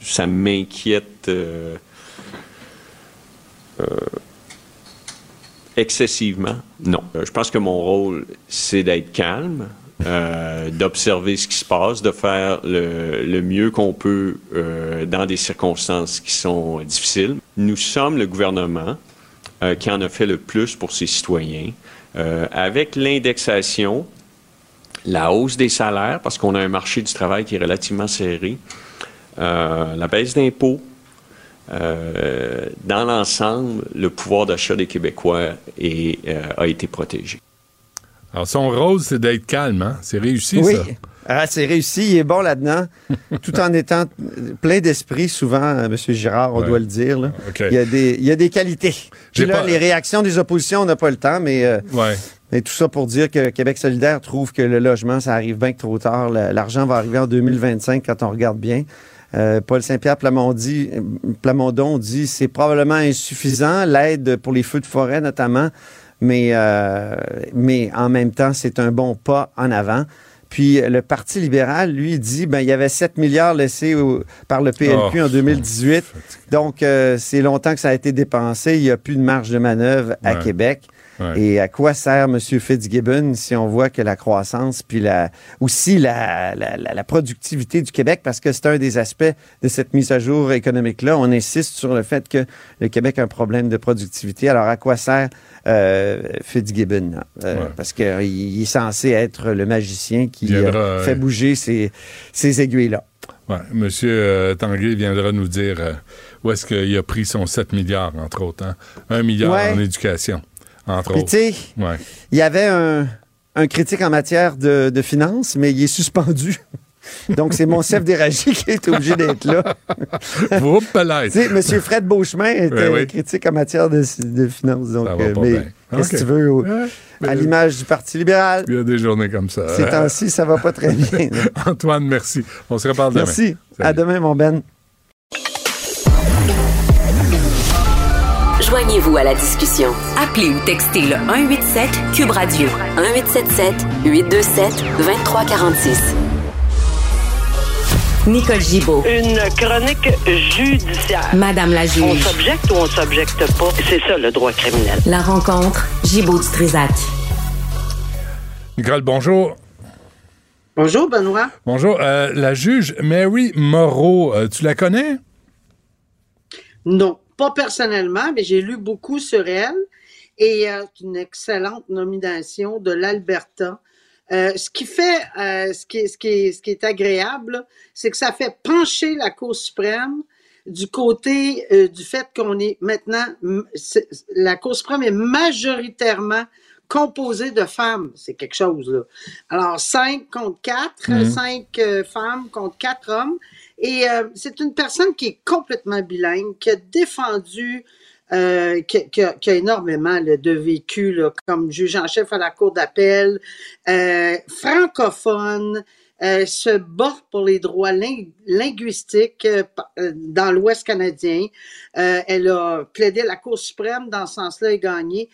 ça m'inquiète excessivement? Non. Je pense que mon rôle, c'est d'être calme, euh, d'observer ce qui se passe, de faire le, mieux qu'on peut euh, dans des circonstances qui sont difficiles. Nous sommes le gouvernement euh, qui en a fait le plus pour ses citoyens. avec l'indexation, la hausse des salaires, parce qu'on a un marché du travail qui est relativement serré, la baisse d'impôts, dans l'ensemble, le pouvoir d'achat des Québécois a été protégé. Alors, son rôle, c'est d'être calme, hein? C'est réussi, oui. ça? Ah, c'est réussi, il est bon là-dedans, tout en étant plein d'esprit, souvent, euh, M. Girard, on doit le dire. Là. Il, y a des, il y a des qualités. Puis là, les réactions des oppositions, on n'a pas le temps, mais, euh, mais tout ça pour dire que Québec solidaire trouve que le logement, ça arrive bien que trop tard. L'argent va arriver en 2025 quand on regarde bien. Euh, Paul Saint-Pierre Plamondon dit c'est probablement insuffisant, l'aide pour les feux de forêt notamment mais, euh, mais en même temps, c'est un bon pas en avant. Puis le Parti libéral, lui, dit ben il y avait 7 milliards laissés par le PLQ en 2018. Donc, euh, c'est longtemps que ça a été dépensé. Il n'y a plus de marge de manœuvre à Québec. Et à quoi sert M. Fitzgibbon si on voit que la croissance, puis la, aussi la, la, la productivité du Québec, parce que c'est un des aspects de cette mise à jour économique-là, on insiste sur le fait que le Québec a un problème de productivité. Alors, à quoi sert euh, Fitzgibbon, euh, parce qu'il est censé être le magicien qui euh, fait bouger ces, ces aiguilles-là. Ouais, Monsieur Tanguay viendra nous dire où est-ce qu'il a pris son 7 milliards, entre autres. Hein? 1 milliard en éducation, entre autres. Ouais. Il y avait un, un critique en matière de, de finances, mais il est suspendu. Donc, c'est mon chef d'éragie qui est obligé d'être là. Monsieur Fred Beauchemin était critique en matière de, finances. Donc, euh, mais qu'est-ce que tu veux? à l'image du Parti libéral? Il y a des journées comme ça. Ces temps-ci, ça va pas très bien. Antoine, merci. On se reparle demain. Merci. À demain, mon Ben. Joignez-vous à la discussion. Appelez ou textez le 187 Cube Radio 1877 827 2346. Nicole Gibaud. Une chronique judiciaire. Madame la juge. On s'objecte ou on s'objecte pas? C'est ça le droit criminel. La rencontre Gibaud-Strisac. Nicole, bonjour. Bonjour, Benoît. Bonjour. Euh, la juge Mary Moreau, euh, tu la connais? Non, pas personnellement, mais j'ai lu beaucoup sur elle et euh, une excellente nomination de l'Alberta euh, ce qui fait, euh, ce, qui est, ce, qui est, ce qui est agréable, c'est que ça fait pencher la Cour suprême du côté euh, du fait qu'on est maintenant, la Cour suprême est majoritairement composée de femmes. C'est quelque chose, là. Alors, cinq contre quatre, mmh. cinq femmes contre quatre hommes. Et c'est une personne qui est complètement bilingue, qui a défendu euh, qui, a, énormément de vécu comme juge en chef à la Cour d'appel, euh, francophone, euh, se bat pour les droits linguistiques dans l'Ouest canadien. elle a plaidé la Cour suprême dans ce sens-là et gagné.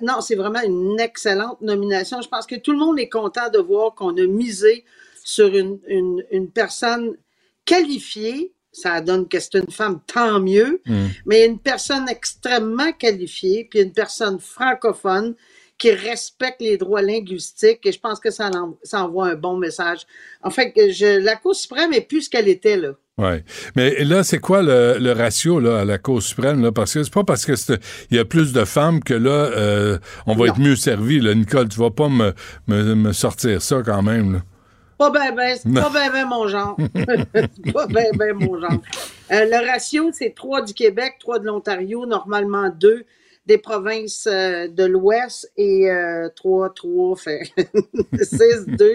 non, c'est vraiment une excellente nomination. Je pense que tout le monde est content de voir qu'on a misé sur une, une, une personne qualifiée ça donne que c'est une femme, tant mieux, hmm. mais une personne extrêmement qualifiée, puis une personne francophone qui respecte les droits linguistiques, et je pense que ça, envoie un bon message. En fait, je, la Cour suprême est plus ce qu'elle était, là. Oui. Mais là, c'est quoi le, ratio là, à la Cour suprême? Là? Parce que c'est pas parce que il y a plus de femmes que là, euh, on va être mieux servi. Là. Nicole, tu vas pas me, me, me sortir ça quand même. Là. Pas ben ben, c'est pas ben ben mon genre. pas ben ben mon genre. Euh, le ratio, c'est 3 du Québec, 3 de l'Ontario, normalement 2 des provinces euh, de l'Ouest et 3, euh, 3, fait 6, 2.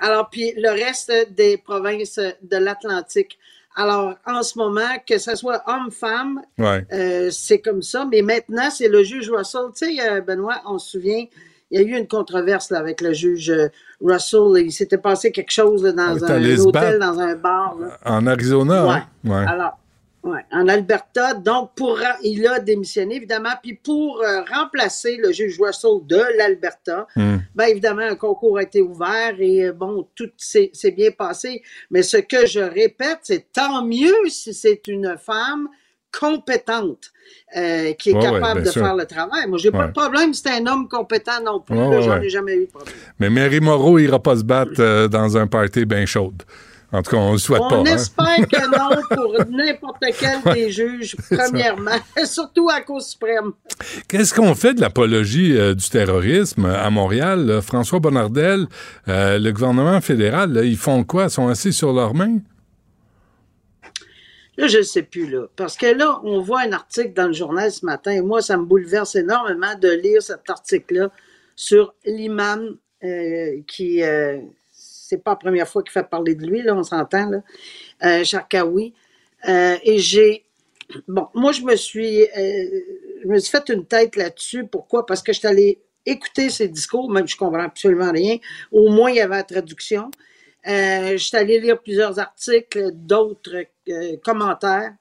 Alors, puis le reste des provinces de l'Atlantique. Alors, en ce moment, que ce soit homme-femme, c'est comme ça. Mais maintenant, c'est le juge Russell. Tu sais, Benoît, on se souvient, il y a eu une controverse là, avec le juge euh, Russell. Il s'était passé quelque chose dans un, hôtel, dans un bar. En Arizona, hein? ouais. Alors, Ouais, en Alberta. Donc, pour il a démissionné, évidemment. Puis pour euh, remplacer le juge Russell de l'Alberta, Hmm. ben évidemment, un concours a été ouvert et euh, bon, tout s'est bien passé. Mais ce que je répète, c'est tant mieux si c'est une femme compétente euh, qui est Ouais, capable de sûr. faire le travail. Moi, j'ai pas Ouais. de problème c'est un homme compétent non plus. J'en ai jamais eu de problème. Mais Mary Moreau ira pas se battre euh, dans un party bien chaude. En tout cas, on le souhaite pas. On hein. espère que non pour n'importe quel des juges, premièrement, surtout à Cour suprême. Qu'est-ce qu'on fait de l'apologie euh, du terrorisme à Montréal? là? François Bonnardel, le gouvernement fédéral, là, ils font quoi? Ils sont assis sur leurs mains? Là, je ne sais plus, là. Parce que là, on voit un article dans le journal ce matin, et moi, ça me bouleverse énormément de lire cet article-là sur l'imam euh, qui. Euh, c'est pas la première fois qu'il fait parler de lui, là, on s'entend, là. Euh, Charkaoui. Euh, et j'ai. Bon, moi, je me suis. euh, je me suis fait une tête là-dessus. Pourquoi? Parce que je suis écouter ses discours, même si je comprends absolument rien. Au moins, il y avait la traduction. Je suis allé lire plusieurs articles, d'autres euh, commentaires.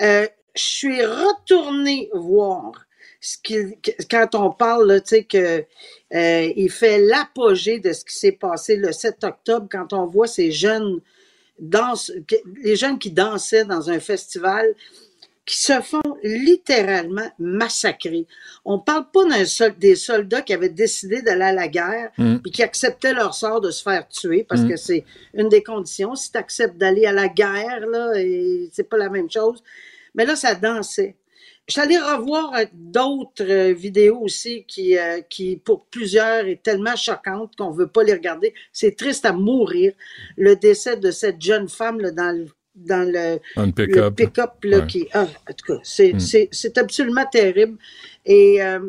Euh, je suis retourné voir qu'il, quand on parle, tu sais, que euh, fait l'apogée de ce qui s'est passé le 7 octobre, quand on voit ces jeunes danse, les jeunes qui dansaient dans un festival qui se font littéralement massacrer. On parle pas d'un sol- des soldats qui avaient décidé d'aller à la guerre Mm. puis qui acceptaient leur sort de se faire tuer parce Mm. que c'est une des conditions. Si tu acceptes d'aller à la guerre, là, c'est pas la même chose. Mais là, ça dansait. Je suis allée revoir euh, d'autres euh, vidéos aussi qui, euh, qui, pour plusieurs, est tellement choquante qu'on veut pas les regarder. C'est triste à mourir. Le décès de cette jeune femme là, dans le dans le, pick-up. Ouais. qui ah, en tout cas c'est Mm. c'est absolument terrible et euh,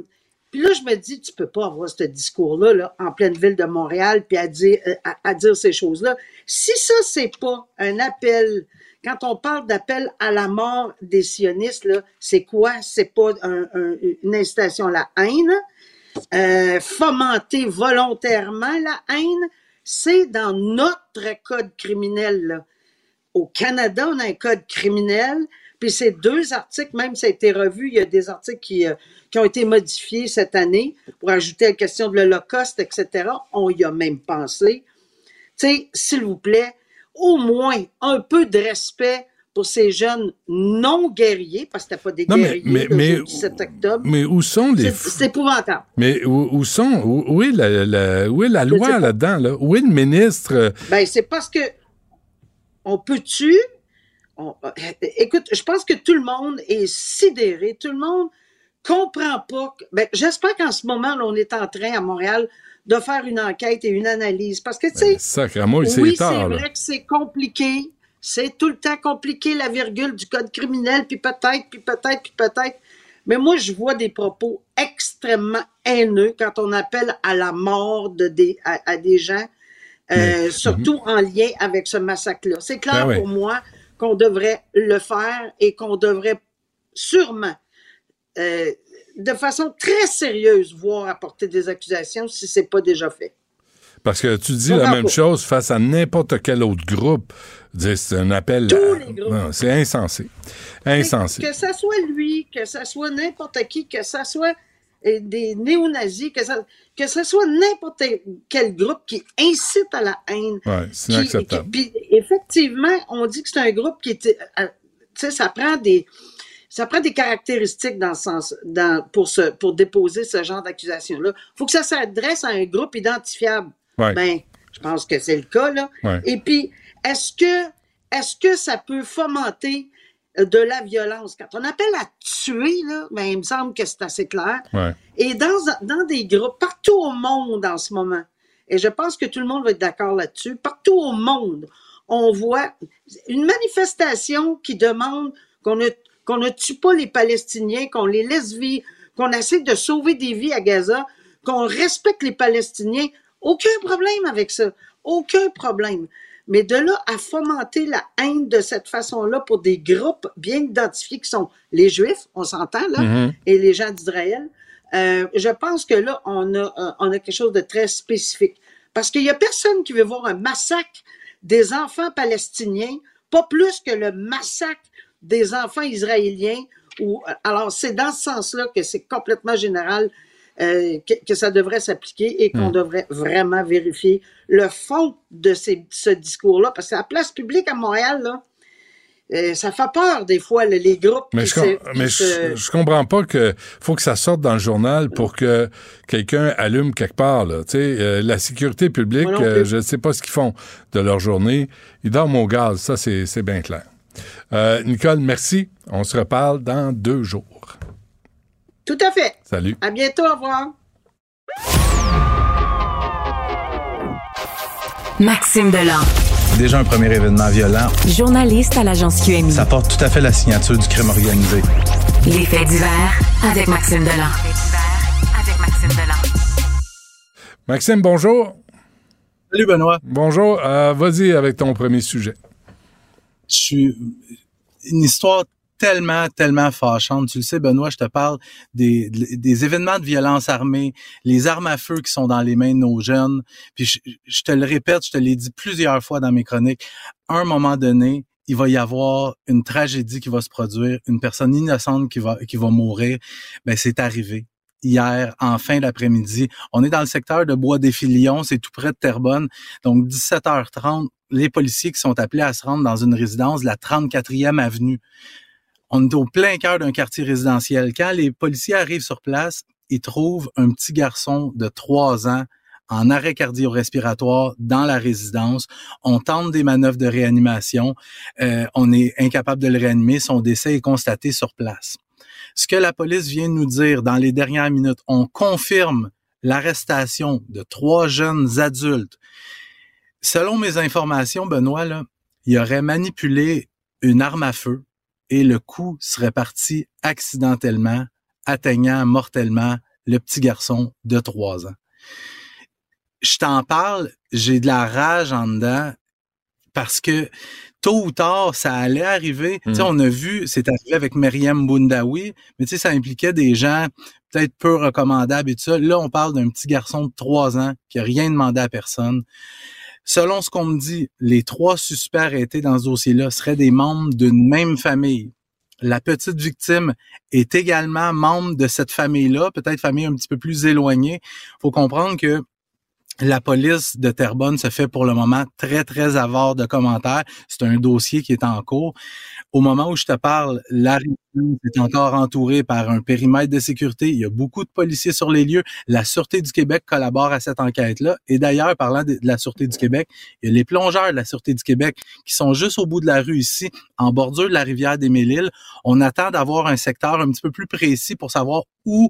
puis là je me dis tu peux pas avoir ce discours là, en pleine ville de Montréal puis à dire euh, à, à dire ces choses là si ça c'est pas un appel quand on parle d'appel à la mort des sionistes c'est quoi? C'est pas un- un- une incitation à la haine? Euh, fomenter volontairement la haine, c'est dans notre code criminel. là. Au Canada, on a un code criminel, puis ces deux articles, même ça a été revu, il y a des articles qui, euh, qui ont été modifiés cette année pour ajouter la question de l'Holocauste, etc. On y a même pensé. Tu sais, s'il vous plaît, au moins un peu de respect pour ces jeunes non guerriers, parce que c'était pas des Non, guerriers mais- le mais- jour du 7 octobre. Mais où sont les... C'est épouvantable. Mais où, où sont... Où, où est la, la- où est la loi là-dedans? Là? Où est le ministre? Ben, c'est parce que on peut-tu? on- euh, écoute, je pense que tout le monde est sidéré, tout le monde comprend pas. que- ben, j'espère qu'en ce moment, là, on est en train à Montréal de faire une enquête et une analyse. Parce que, tu sais, Sacrément, c'est oui, c'est vrai que c'est compliqué. C'est tout le temps compliqué, la virgule du code criminel, puis peut-être, puis peut-être, puis peut-être. Mais moi, je vois des propos extrêmement haineux quand on appelle à la mort de des, à, à des gens, euh, surtout en lien avec ce massacre-là. C'est clair Ben oui. pour moi qu'on devrait le faire et qu'on devrait sûrement, euh, de façon très sérieuse, voir apporter des accusations si c'est pas déjà fait. Parce que tu dis la même chose face à n'importe quel autre groupe. C'est un appel. Tous à- les groupes. Non, C'est insensé. Insensé. Que ça soit lui, que ça soit n'importe qui, que ça soit des néo-nazis, que ça, que ça soit n'importe quel groupe qui incite à la haine. Ouais, c'est inacceptable. qui- puis effectivement, on dit que c'est un groupe qui est, euh, tu sais, ça prend des, ça prend des caractéristiques dans le sens, dans, pour se, pour déposer ce genre d'accusation-là. Faut que ça s'adresse à un groupe identifiable. Ouais. Ben, je pense que c'est le cas, là. Ouais. Et puis, est-ce que, est-ce que ça peut fomenter euh, de la violence? Quand on appelle à tuer, là, ben, il me semble que c'est assez clair. Ouais. Et dans, dans des groupes, partout au monde en ce moment, et je pense que tout le monde va être d'accord là-dessus, partout au monde, on voit une manifestation qui demande qu'on ne, qu'on ne tue pas les Palestiniens, qu'on les laisse vivre, qu'on essaie de sauver des vies à Gaza, qu'on respecte les Palestiniens. Aucun problème avec ça. Aucun problème. Mais de là à fomenter la haine de cette façon-là pour des groupes bien identifiés qui sont les Juifs, on s'entend là, Mhm. et les gens d'Israël, euh, je pense que là, on a, euh, on a quelque chose de très spécifique. Parce qu'il n'y a personne qui veut voir un massacre des enfants palestiniens, pas plus que le massacre des enfants israéliens. Ou, alors, c'est dans ce sens-là que c'est complètement général euh, que, ça devrait s'appliquer et qu'on hmm. devrait vraiment vérifier le fond de ces, ce discours-là. Parce que la place publique à Montréal, là, euh, ça fait peur des fois les groupes. Mais, je, mais je, comprends pas que faut que ça sorte dans le journal pour que quelqu'un allume quelque part. Là. Euh, la sécurité publique, je ne sais pas ce qu'ils font de leur journée. Ils dorment au gaz, ça c'est bien clair. Nicole, merci. On se reparle dans deux jours. Tout à fait. Salut. À bientôt. Au revoir. Maxime Delan. Déjà un premier événement violent. Journaliste à l'agence QMI. Ça porte tout à fait la signature du crime organisé. Les faits divers avec Maxime Delan. avec Maxime Delan. Maxime, bonjour. Salut Benoît. Bonjour. Euh, vas-y avec ton premier sujet. Je suis une histoire tellement, tellement fâchante. Tu le sais, Benoît, je te parle des, des événements de violence armée, les armes à feu qui sont dans les mains de nos jeunes. Puis je, te le répète, je te l'ai dit plusieurs fois dans mes chroniques, à un moment donné, il va y avoir une tragédie qui va se produire, une personne innocente qui va, qui va mourir. Ben, c'est arrivé hier en fin d'après-midi. On est dans le secteur de Bois des Filions, c'est tout près de Terrebonne. Donc 17h30, les policiers qui sont appelés à se rendre dans une résidence, la 34e avenue on est au plein cœur d'un quartier résidentiel. Quand les policiers arrivent sur place, ils trouvent un petit garçon de trois ans en arrêt cardio-respiratoire dans la résidence. On tente des manœuvres de réanimation. Euh, on est incapable de le réanimer. Son décès est constaté sur place. Ce que la police vient nous dire dans les dernières minutes, on confirme l'arrestation de trois jeunes adultes. Selon mes informations, Benoît, là, il aurait manipulé une arme à feu et le coup serait parti accidentellement, atteignant mortellement le petit garçon de trois ans. Je t'en parle, j'ai de la rage en dedans parce que tôt ou tard, ça allait arriver. Tu sais, hmm. on a vu, c'est arrivé avec Myriam Boundawi, mais tu sais, ça impliquait des gens peut-être peu recommandables et tout ça. Là, on parle d'un petit garçon de trois ans qui a rien demandé à personne. Selon ce qu'on me dit, les trois suspects arrêtés dans ce dossier-là seraient des membres d'une même famille. La petite victime est également membre de cette famille-là, peut-être famille un petit peu plus éloignée. Faut comprendre que la police de Terrebonne se fait pour le moment très, très avare de commentaires. C'est un dossier qui est en cours. Au moment où je te parle, la région est encore entourée par un périmètre de sécurité. Il y a beaucoup de policiers sur les lieux. La Sûreté du Québec collabore à cette enquête-là. Et d'ailleurs, parlant de, la Sûreté du Québec, il y a les plongeurs de la Sûreté du Québec qui sont juste au bout de la rue ici, en bordure de la rivière des Mille-Îles. On attend d'avoir un secteur un petit peu plus précis pour savoir où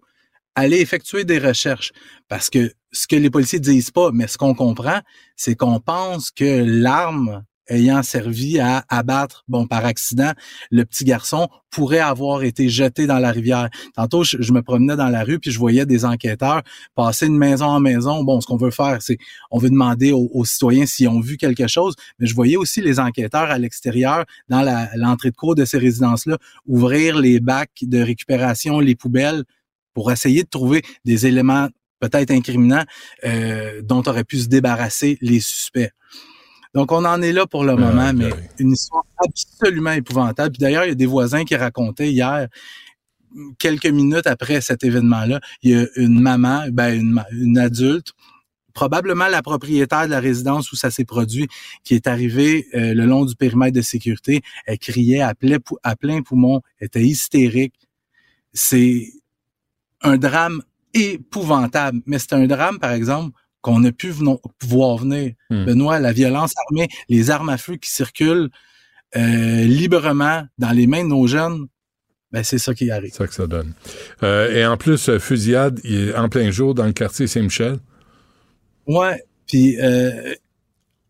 aller effectuer des recherches. Parce que ce que les policiers disent pas, mais ce qu'on comprend, c'est qu'on pense que l'arme ayant servi à abattre, bon, par accident, le petit garçon pourrait avoir été jeté dans la rivière. Tantôt, je, me promenais dans la rue puis je voyais des enquêteurs passer de maison en maison. Bon, ce qu'on veut faire, c'est on veut demander aux, citoyens s'ils ont vu quelque chose, mais je voyais aussi les enquêteurs à l'extérieur, dans l'entrée de cour de ces résidences-là, ouvrir les bacs de récupération, les poubelles, pour essayer de trouver des éléments peut-être incriminants euh, dont auraient pu se débarrasser les suspects. Donc, on en est là pour le moment, mais une histoire absolument épouvantable. Puis d'ailleurs, il y a des voisins qui racontaient hier, quelques minutes après cet événement-là, il y a une maman, ben une, adulte, probablement la propriétaire de la résidence où ça s'est produit, qui est arrivée euh, le long du périmètre de sécurité. Elle criait plein, à plein poumon, était hystérique. C'est un drame épouvantable. Mais c'est un drame, par exemple, qu'on a pu voir venir. Hmm. Benoît, la violence armée, les armes à feu qui circulent euh, librement dans les mains de nos jeunes, ben c'est ça qui arrive. C'est ça que ça donne. Euh, et en plus, euh, fusillade en plein jour dans le quartier Saint-Michel. Ouais. Puis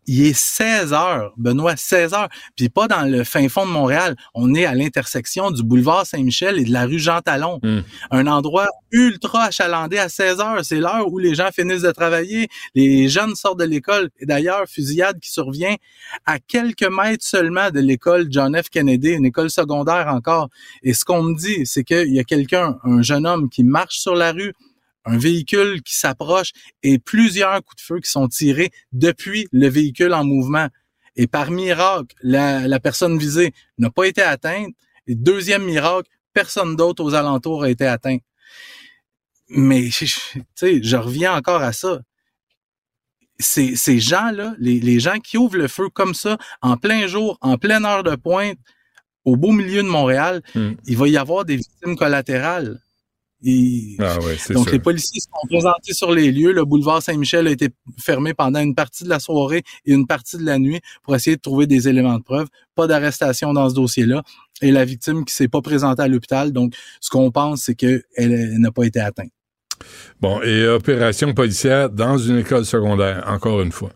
il est 16 heures, Benoît, 16 heures. Puis pas dans le fin fond de Montréal. On est à l'intersection du boulevard Saint-Michel et de la rue Jean-Talon. Hmm. Un endroit ultra achalandé à 16 heures. C'est l'heure où les gens finissent de travailler. Les jeunes sortent de l'école. Et d'ailleurs, fusillade qui survient à quelques mètres seulement de l'école John F. Kennedy, une école secondaire encore. Et ce qu'on me dit, c'est qu'il y a quelqu'un, un jeune homme qui marche sur la rue, un véhicule qui s'approche et plusieurs coups de feu qui sont tirés depuis le véhicule en mouvement. Et par miracle, la, personne visée n'a pas été atteinte. Et deuxième miracle, personne d'autre aux alentours a été atteint. Mais, tu sais, je reviens encore à ça. Ces, ces gens-là, les, les gens qui ouvrent le feu comme ça, en plein jour, en pleine heure de pointe, au beau milieu de Montréal, Hmm. il va y avoir des victimes collatérales. Et- Ah ouais, donc, sûr. les policiers sont présentés sur les lieux. Le boulevard Saint-Michel a été fermé pendant une partie de la soirée et une partie de la nuit pour essayer de trouver des éléments de preuve. Pas d'arrestation dans ce dossier-là. Et la victime qui s'est pas présentée à l'hôpital. Donc, ce qu'on pense, c'est qu'elle elle n'a pas été atteinte. Bon, et opération policière dans une école secondaire, encore une fois.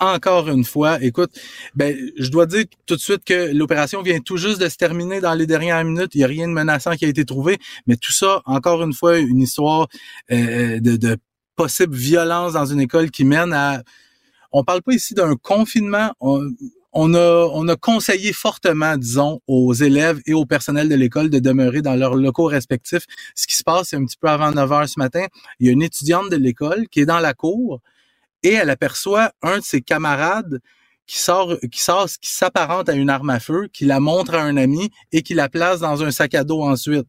Encore une fois, écoute, ben, je dois dire tout de suite que l'opération vient tout juste de se terminer dans les dernières minutes. Il n'y a rien de menaçant qui a été trouvé, mais tout ça, encore une fois, une histoire euh, de, de possible violence dans une école qui mène à. On parle pas ici d'un confinement. On, on a, on a conseillé fortement, disons, aux élèves et au personnel de l'école de demeurer dans leurs locaux respectifs. Ce qui se passe, c'est un petit peu avant 9 heures ce matin. Il y a une étudiante de l'école qui est dans la cour et elle aperçoit un de ses camarades qui sort, qui qui s'apparente à une arme à feu, qui la montre à un ami et qui la place dans un sac à dos ensuite.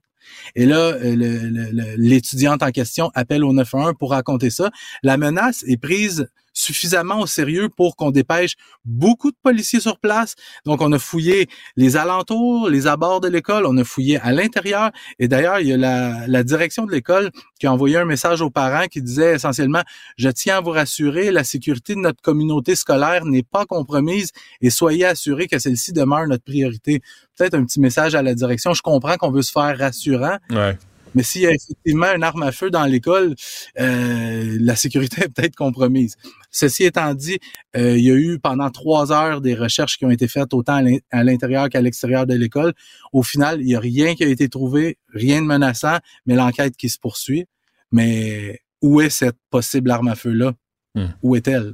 Et là, euh, l'étudiante en question appelle au 911 pour raconter ça. La menace est prise suffisamment au sérieux pour qu'on dépêche beaucoup de policiers sur place. Donc, on a fouillé les alentours, les abords de l'école, on a fouillé à l'intérieur. Et d'ailleurs, il y a la, la direction de l'école qui a envoyé un message aux parents qui disait essentiellement, je tiens à vous rassurer, la sécurité de notre communauté scolaire n'est pas compromise et soyez assurés que celle-ci demeure notre priorité. Peut-être un petit message à la direction. Je comprends qu'on veut se faire rassurant, Ouais. Mais s'il y a effectivement une arme à feu dans l'école, euh, la sécurité est peut-être compromise. Ceci étant dit, euh, il y a eu pendant trois heures des recherches qui ont été faites autant à l'in- à l'intérieur qu'à l'extérieur de l'école. Au final, il n'y a rien qui a été trouvé, rien de menaçant, mais l'enquête qui se poursuit. Mais où est cette possible arme à feu-là? Hmm. Où est-elle?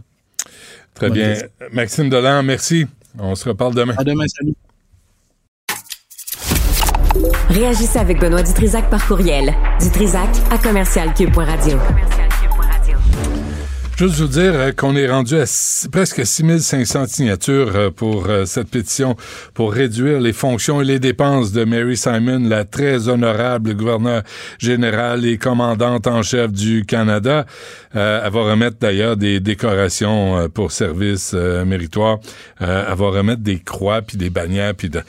Très bien. Maxime Delan, merci. On se reparle demain. À demain, salut. Réagissez avec Benoît Dutrisac par courriel. Dutrisac à commercialcube.radio. Juste vous dire euh, qu'on est rendu à six- presque 6500 signatures euh, pour euh, cette pétition pour réduire les fonctions et les dépenses de Mary Simon, la très honorable gouverneure générale et commandante en chef du Canada. Elle va remettre d'ailleurs des décorations pour services méritoires. Elle va remettre des croix puis des bannières puis de,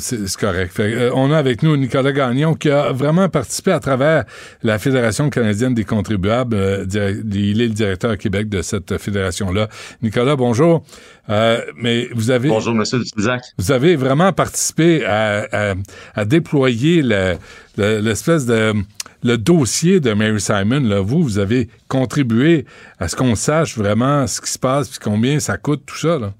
c'est correct. On a avec nous Nicolas Gagnon qui a vraiment participé à travers la Fédération canadienne des contribuables. Il est le directeur à Québec de cette fédération-là. Nicolas, bonjour. Euh, mais vous avez Bonjour, Monsieur vous avez vraiment participé à, à- à déployer le- le- l'espèce de le dossier de Mary Simon. Là. Vous, vous avez contribué à ce qu'on sache vraiment ce qui se passe puis combien ça coûte tout ça. Là.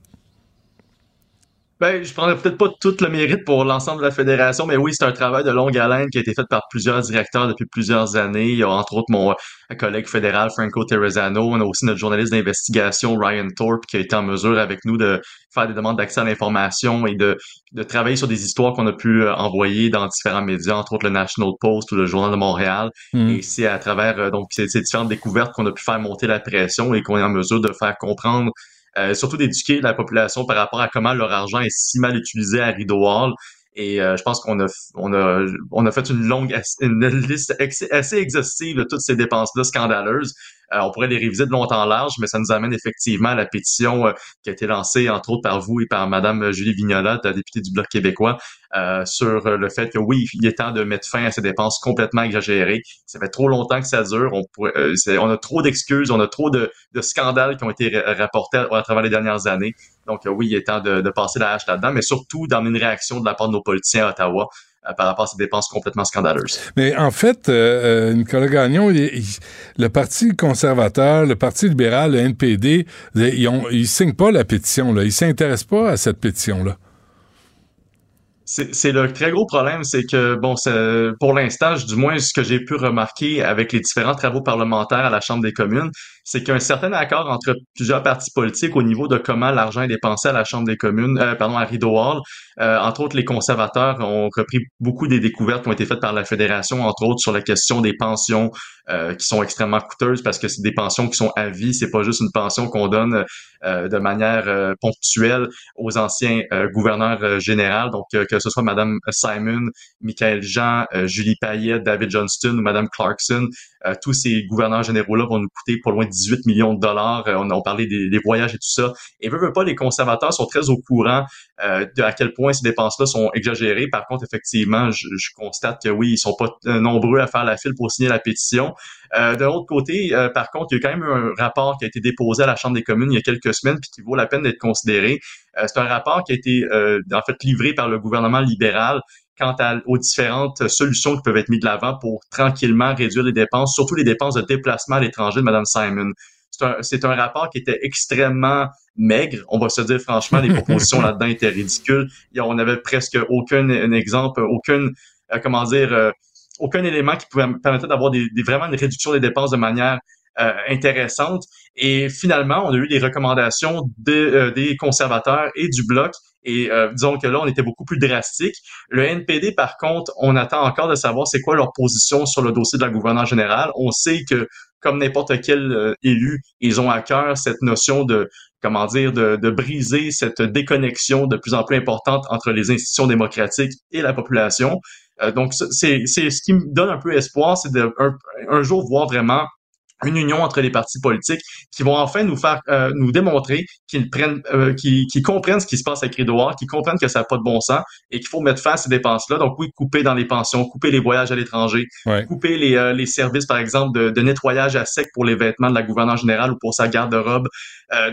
Ben, je prendrais peut-être pas tout le mérite pour l'ensemble de la fédération, mais oui, c'est un travail de longue haleine qui a été fait par plusieurs directeurs depuis plusieurs années. Il y a entre autres mon euh, collègue fédéral Franco Terrazzano. On a aussi notre journaliste d'investigation Ryan Thorpe qui a été en mesure avec nous de faire des demandes d'accès à l'information et de, de travailler sur des histoires qu'on a pu euh, envoyer dans différents médias, entre autres le National Post ou le Journal de Montréal. Mhm. Et c'est à travers euh, donc ces, ces différentes découvertes qu'on a pu faire monter la pression et qu'on est en mesure de faire comprendre euh, surtout d'éduquer la population par rapport à comment leur argent est si mal utilisé à Rideau Hall. Et euh, je pense qu'on a, on a, on a fait une longue, une liste assez exhaustive de toutes ces dépenses-là scandaleuses. Euh, on pourrait les réviser de long en large, mais ça nous amène effectivement à la pétition euh, qui a été lancée, entre autres, par vous et par Madame Julie Vignola, la députée du Bloc québécois, euh, sur le fait que oui, il est temps de mettre fin à ces dépenses complètement exagérées. Ça fait trop longtemps que ça dure. On, a trop d'excuses, on a trop de, scandales qui ont été ra- rapportés à, travers les dernières années. Donc oui, il est temps de, de passer la hache là-dedans, mais surtout d'amener une réaction de la part de nos politiciens à Ottawa par rapport à ces dépenses complètement scandaleuses. Mais en fait, euh, euh, Nicolas Gagnon, il- il- le Parti conservateur, le Parti libéral, le NPD, ils, ils signent pas la pétition. Là. Ils s'intéressent pas à cette pétition-là. C'est le très gros problème, c'est que, bon, pour l'instant, du moins, ce que j'ai pu remarquer avec les différents travaux parlementaires à la Chambre des communes, c'est qu'il y a un certain accord entre plusieurs partis politiques au niveau de comment l'argent est dépensé à la Chambre des communes, euh, pardon, à Rideau Hall. Euh, entre autres, les conservateurs ont repris beaucoup des découvertes qui ont été faites par la Fédération, entre autres sur la question des pensions euh, qui sont extrêmement coûteuses parce que c'est des pensions qui sont à vie, c'est pas juste une pension qu'on donne euh, de manière euh, ponctuelle aux anciens gouverneurs généraux, donc que ce soit Madame Simon, Michael Jean, Julie Payette, David Johnston ou Madame Clarkson, tous ces gouverneurs généraux-là vont nous coûter pas loin de 18 millions de dollars. on a parlé des, voyages et tout ça. Et veut, veut pas, les conservateurs sont très au courant de à quel point ces dépenses-là sont exagérées. Par contre, effectivement, je, je, constate que oui, ils sont pas nombreux à faire la file pour signer la pétition. Euh, de l'autre côté, euh, par contre, il y a quand même un rapport qui a été déposé à la Chambre des communes il y a quelques semaines puis qui vaut la peine d'être considéré. Euh, c'est un rapport qui a été en fait livré par le gouvernement libéral quant aux différentes solutions qui peuvent être mises de l'avant pour tranquillement réduire les dépenses, surtout les dépenses de déplacement à l'étranger de Mme Simon. C'est un, un, rapport qui était extrêmement maigre. On va se dire franchement, les propositions là-dedans étaient ridicules. On n'avait presque aucun un exemple, aucune, comment dire, aucun élément qui pouvait permettre d'avoir des, vraiment une réduction des dépenses de manière euh, intéressante. Et finalement, on a eu des recommandations euh, des conservateurs et du bloc. Et euh, disons que là, on était beaucoup plus drastique. Le NPD, par contre, on attend encore de savoir c'est quoi leur position sur le dossier de la gouverneure générale. On sait que, comme n'importe quel élu, ils ont à cœur cette notion de comment dire, de, de, briser cette déconnexion de plus en plus importante entre les institutions démocratiques et la population. Euh, donc, c'est ce qui me donne un peu espoir, c'est de un, jour voir vraiment une union entre les partis politiques qui vont enfin nous faire euh, nous démontrer qu'ils prennent euh, qu'ils comprennent ce qui se passe avec Rideau qu'ils comprennent que ça n'a pas de bon sens et qu'il faut mettre fin à ces dépenses-là. Donc oui, couper dans les pensions, couper les voyages à l'étranger, couper les, les services, par exemple, de, de, nettoyage à sec pour les vêtements de la gouverneure générale ou pour sa garde-robe.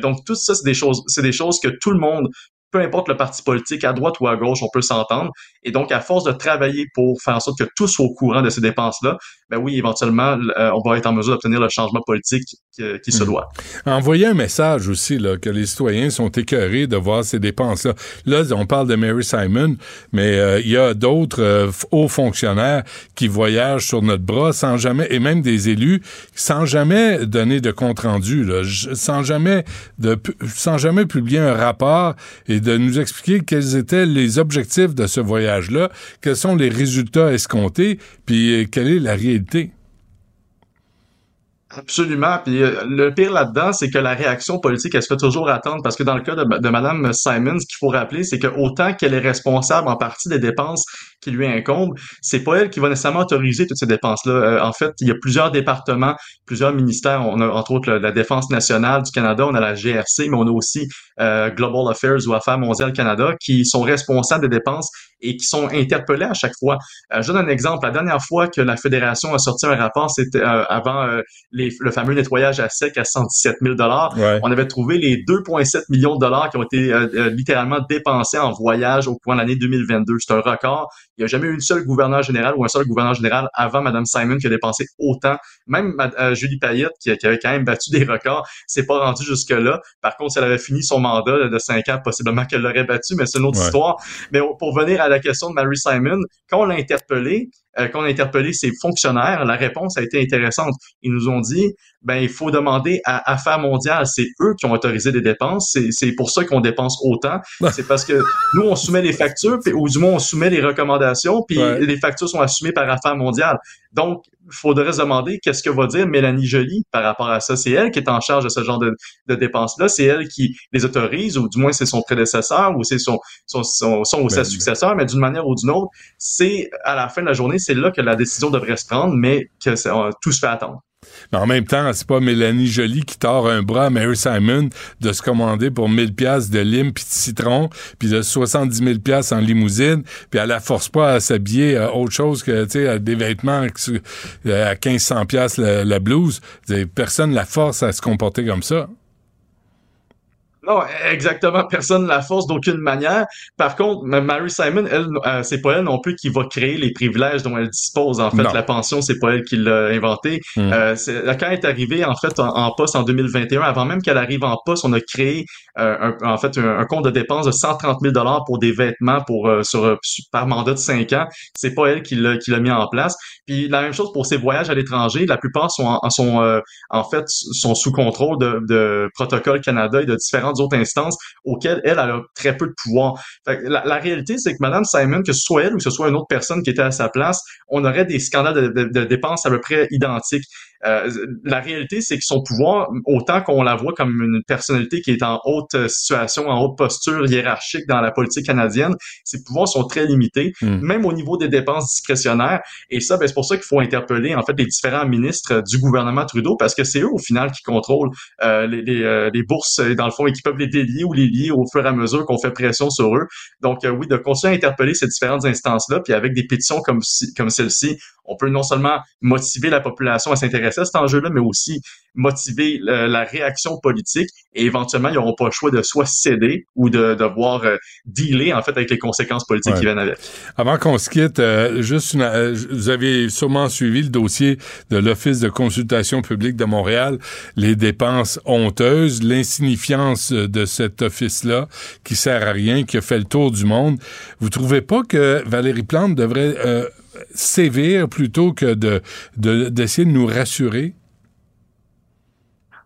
donc tout ça, c'est des choses, c'est des choses que tout le monde peu importe le parti politique, à droite ou à gauche, on peut s'entendre. Et donc, à force de travailler pour faire en sorte que tous soient au courant de ces dépenses-là, ben oui, éventuellement, euh, on va être en mesure d'obtenir le changement politique qui, se hmm. doit. Envoyer un message aussi, là, que les citoyens sont écœurés de voir ces dépenses-là. Là, on parle de Mary Simon, mais euh, il y a d'autres euh, hauts fonctionnaires qui voyagent sur notre bras sans jamais, et même des élus, sans jamais donner de compte-rendu, sans jamais de, sans jamais publier un rapport et de nous expliquer quels étaient les objectifs de ce voyage-là, quels sont les résultats escomptés, puis quelle est la réalité. Absolument. Puis euh, le pire là-dedans, c'est que la réaction politique, elle se fait toujours attendre parce que dans le cas de, Mme Simons, ce qu'il faut rappeler, c'est que autant qu'elle est responsable en partie des dépenses qui lui incombent, c'est pas elle qui va nécessairement autoriser toutes ces dépenses-là. Euh, en fait, il y a plusieurs départements, plusieurs ministères. On a entre autres la Défense nationale du Canada, on a la GRC, mais on a aussi euh, Global Affairs ou Affaires mondiales Canada qui sont responsables des dépenses et qui sont interpellés à chaque fois. je donne un exemple. La dernière fois que la Fédération a sorti un rapport, c'était avant les le fameux nettoyage à sec à 117 000 dollars. On avait trouvé les 2,7 millions de dollars qui ont été euh, euh, littéralement dépensés en voyage au cours de l'année 2022. C'est un record. Il n'y a jamais eu une seule gouverneur général ou un seul gouverneur général avant Mme Simon qui a dépensé autant. Même euh, Julie Payette, qui, avait quand même battu des records, c'est pas rendu jusque-là. Par contre, si elle avait fini son mandat de 5 ans, possiblement qu'elle l'aurait battu, mais c'est une autre histoire. Mais pour venir à la question de Mary Simon, quand on l'a interpellée, euh, quand on a interpellé ces fonctionnaires, la réponse a été intéressante. Ils nous ont dit, ben il faut demander à Affaires mondiales, c'est eux qui ont autorisé des dépenses, c'est pour ça qu'on dépense autant. c'est parce que nous on soumet les factures, ou du moins on soumet les recommandations, puis les factures sont assumées par Affaires mondiales. Donc faudrait se demander qu'est-ce que va dire Mélanie Joly par rapport à ça. C'est elle qui est en charge de ce genre de, de dépenses-là. C'est elle qui les autorise, ou du moins c'est son prédécesseur, ou c'est son, son, son, son, ou sa ben, successeur, mais d'une manière ou d'une autre, c'est à la fin de la journée, c'est là que la décision devrait se prendre, mais que tout se fait attendre. Mais en même temps, c'est pas Mélanie Jolie qui tord un bras à Mary Simon de se commander pour 1000 pièces de lime puis de citron puis de 70 000 pièces en limousine puis elle la force pas à s'habiller à autre chose que tu sais des vêtements euh, à 1500 pièces la, blouse. Personne la force à se comporter comme ça. Non, exactement. Personne ne la force d'aucune manière. Par contre, Mary Simon, elle, euh, c'est pas elle non plus qui va créer les privilèges dont elle dispose. En fait, la pension, c'est pas elle qui l'a inventé. Mm. Euh, quand elle est arrivée en fait en, poste en 2021, avant même qu'elle arrive en poste, on a créé euh, un, en fait un, compte de dépenses de 130 000 dollars pour des vêtements pour euh, sur par mandat de 5 ans. C'est pas elle qui l'a qui l'a mis en place. Puis la même chose pour ses voyages à l'étranger. La plupart sont en, sont en fait sont sous contrôle de, de Protocole Canada et de différents autres instances auxquelles elle, a très peu de pouvoir. la, réalité, c'est que Madame Simon, que ce soit elle ou que ce soit une autre personne qui était à sa place, on aurait des scandales de dépenses à peu près identiques. Euh, la réalité, c'est que son pouvoir, autant qu'on la voit comme une personnalité qui est en haute situation, en haute posture hiérarchique dans la politique canadienne, ses pouvoirs sont très limités, hmm. même au niveau des dépenses discrétionnaires. Et ça, ben, c'est pour ça qu'il faut interpeller en fait les différents ministres du gouvernement Trudeau, parce que c'est eux au final qui contrôlent euh, les, les, euh, les, bourses, dans le fond, et qui peuvent les délier ou les lier au fur et à mesure qu'on fait pression sur eux. Donc oui, de continuer à interpeller ces différentes instances-là, puis avec des pétitions comme, comme celle-ci, on peut non seulement motiver la population à s'intéresser à cet enjeu-là, mais aussi motiver la réaction politique et éventuellement, ils n'auront pas le choix de soit céder ou de devoir euh, dealer en fait avec les conséquences politiques qui viennent avec. Avant qu'on se quitte, euh, juste euh, vous avez sûrement suivi le dossier de l'Office de consultation publique de Montréal, les dépenses honteuses, l'insignifiance de cet office-là qui sert à rien, qui a fait le tour du monde. Vous trouvez pas que Valérie Plante devrait sévère plutôt que de d'essayer de, nous rassurer?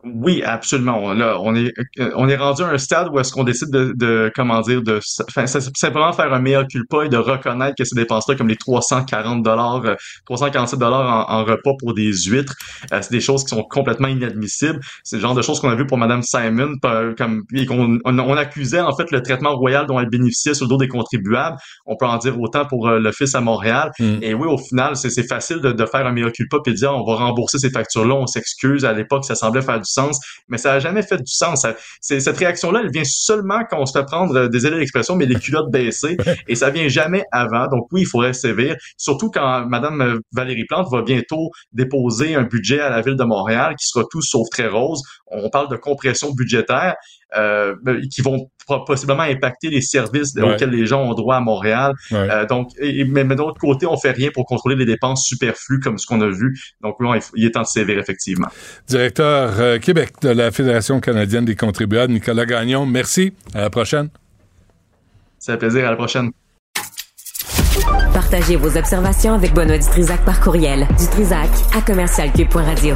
Oui, absolument. Là, on est euh, on est rendu à un stade où est-ce qu'on décide de, de, comment dire de simplement faire un meilleur culpa et de reconnaître que ces dépenses-là, comme les 340 dollars, 347 dollars en, repas pour des huîtres, euh, c'est des choses qui sont complètement inadmissibles. C'est le genre de choses qu'on a vu pour Madame Simon, comme qu'on on, accusait en fait le traitement royal dont elle bénéficiait sur le dos des contribuables. On peut en dire autant pour euh, l'office à Montréal. Mm. Et oui, au final, c'est facile de, de, faire un meilleur culpa et de dire on va rembourser ces factures-là, on s'excuse. À l'époque, ça semblait faire du sens, mais ça n'a jamais fait du sens. cette réaction-là, elle vient seulement quand on se fait prendre, euh, des élèves d'expression, mais les culottes baissées, et ça vient jamais avant. Donc oui, il faudrait sévir, surtout quand Madame euh, Valérie Plante va bientôt déposer un budget à la ville de Montréal qui sera tout sauf très rose. On parle de compression budgétaire euh, ben, qui vont possiblement impacter les services auxquels les gens ont droit à Montréal. Euh, donc, mais, mais d'autre côté, on fait rien pour contrôler les dépenses superflues comme ce qu'on a vu. Donc, il, est temps de sévir effectivement. Directeur euh, Québec de la Fédération canadienne des contribuables, Nicolas Gagnon, merci. À la prochaine. C'est un plaisir. À la prochaine. Partagez vos observations avec Benoît Dutrisac par courriel. Dutrisac à commercialcube.radio.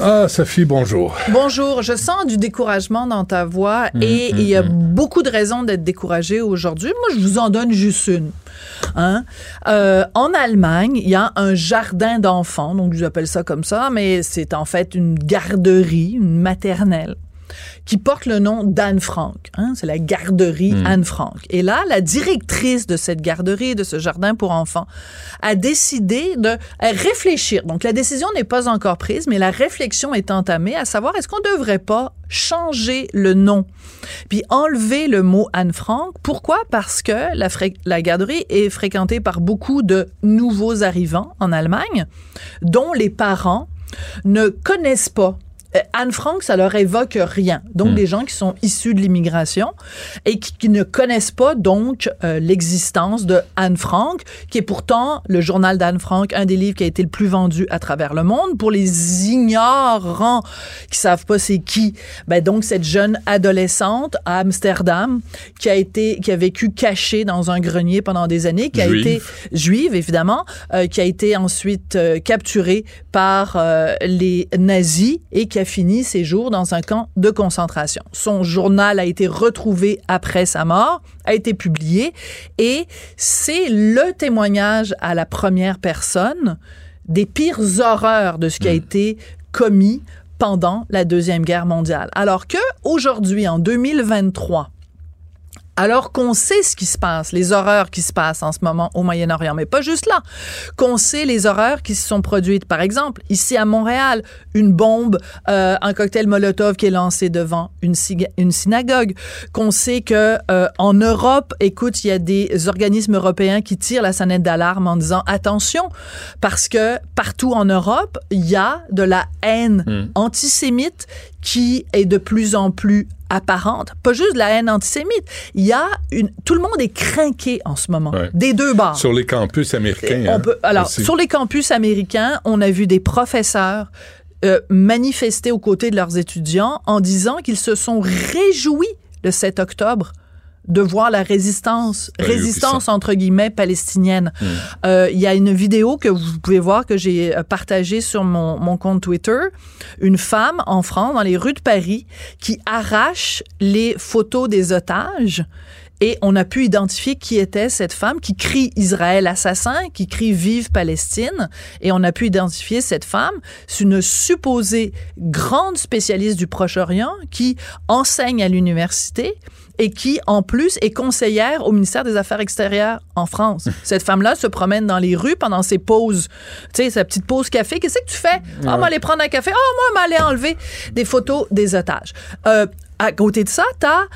Ah, Sophie, bonjour. Bonjour. Je sens du découragement dans ta voix mm, et mm, il y a mm. beaucoup de raisons d'être découragé aujourd'hui. Moi, je vous en donne juste une. Hein? Euh, en Allemagne, il y a un jardin d'enfants, donc je appelle ça comme ça, mais c'est en fait une garderie, une maternelle qui porte le nom d'Anne Frank. Hein? C'est la garderie hmm. Anne Frank. Et là, la directrice de cette garderie, de ce jardin pour enfants, a décidé de réfléchir. Donc, la décision n'est pas encore prise, mais la réflexion est entamée à savoir est-ce qu'on ne devrait pas changer le nom, puis enlever le mot Anne Frank. Pourquoi? Parce que la, la garderie est fréquentée par beaucoup de nouveaux arrivants en Allemagne, dont les parents ne connaissent pas euh, Anne Frank, ça leur évoque rien. Donc, hmm. des gens qui sont issus de l'immigration et qui, ne connaissent pas donc euh, l'existence de Anne Frank, qui est pourtant le journal d'Anne Frank, un des livres qui a été le plus vendu à travers le monde. Pour les ignorants qui savent pas c'est qui, ben donc cette jeune adolescente à Amsterdam qui a été, qui a vécu cachée dans un grenier pendant des années, qui a été juive évidemment, euh, qui a été ensuite capturée par les nazis et qui a fini ses jours dans un camp de concentration. Son journal a été retrouvé après sa mort, a été publié, et c'est le témoignage à la première personne des pires horreurs de ce qui a hmm. été commis pendant la Deuxième Guerre mondiale. Alors que aujourd'hui, en 2023, alors qu'on sait ce qui se passe, les horreurs qui se passent en ce moment au Moyen-Orient, mais pas juste là, qu'on sait les horreurs qui se sont produites. Par exemple, ici à Montréal, une bombe, euh, un cocktail Molotov qui est lancé devant une, une synagogue, qu'on sait que euh, en Europe, écoute, il y a des organismes européens qui tirent la sonnette d'alarme en disant attention, parce que partout en Europe, il y a de la haine hmm. antisémite qui est de plus en plus apparente, pas juste de la haine antisémite. Il y a une, tout le monde est craqué en ce moment, des deux bords. Sur les campus américains. On hein, peut, alors, sur les campus américains, on a vu des professeurs euh, manifester aux côtés de leurs étudiants en disant qu'ils se sont réjouis le 7 octobre de voir la résistance, résistance entre guillemets palestinienne. Hmm. Euh, il y a une vidéo que vous pouvez voir que j'ai euh, partagée sur mon, mon, compte Twitter. Une femme en France, dans les rues de Paris, qui arrache les photos des otages. Et on a pu identifier qui était cette femme qui crie Israël assassin, qui crie Vive Palestine. Et on a pu identifier cette femme. C'est une supposée grande spécialiste du Proche-Orient qui enseigne à l'université et qui, en plus, est conseillère au ministère des Affaires extérieures en France. Cette femme-là se promène dans les rues pendant ses pauses. Tu sais, sa petite pause café. Qu'est-ce que tu fais? Ah, moi, aller prendre un café. Ah, oh, moi, m'aller enlever des photos des otages. Euh, à côté de ça, tu as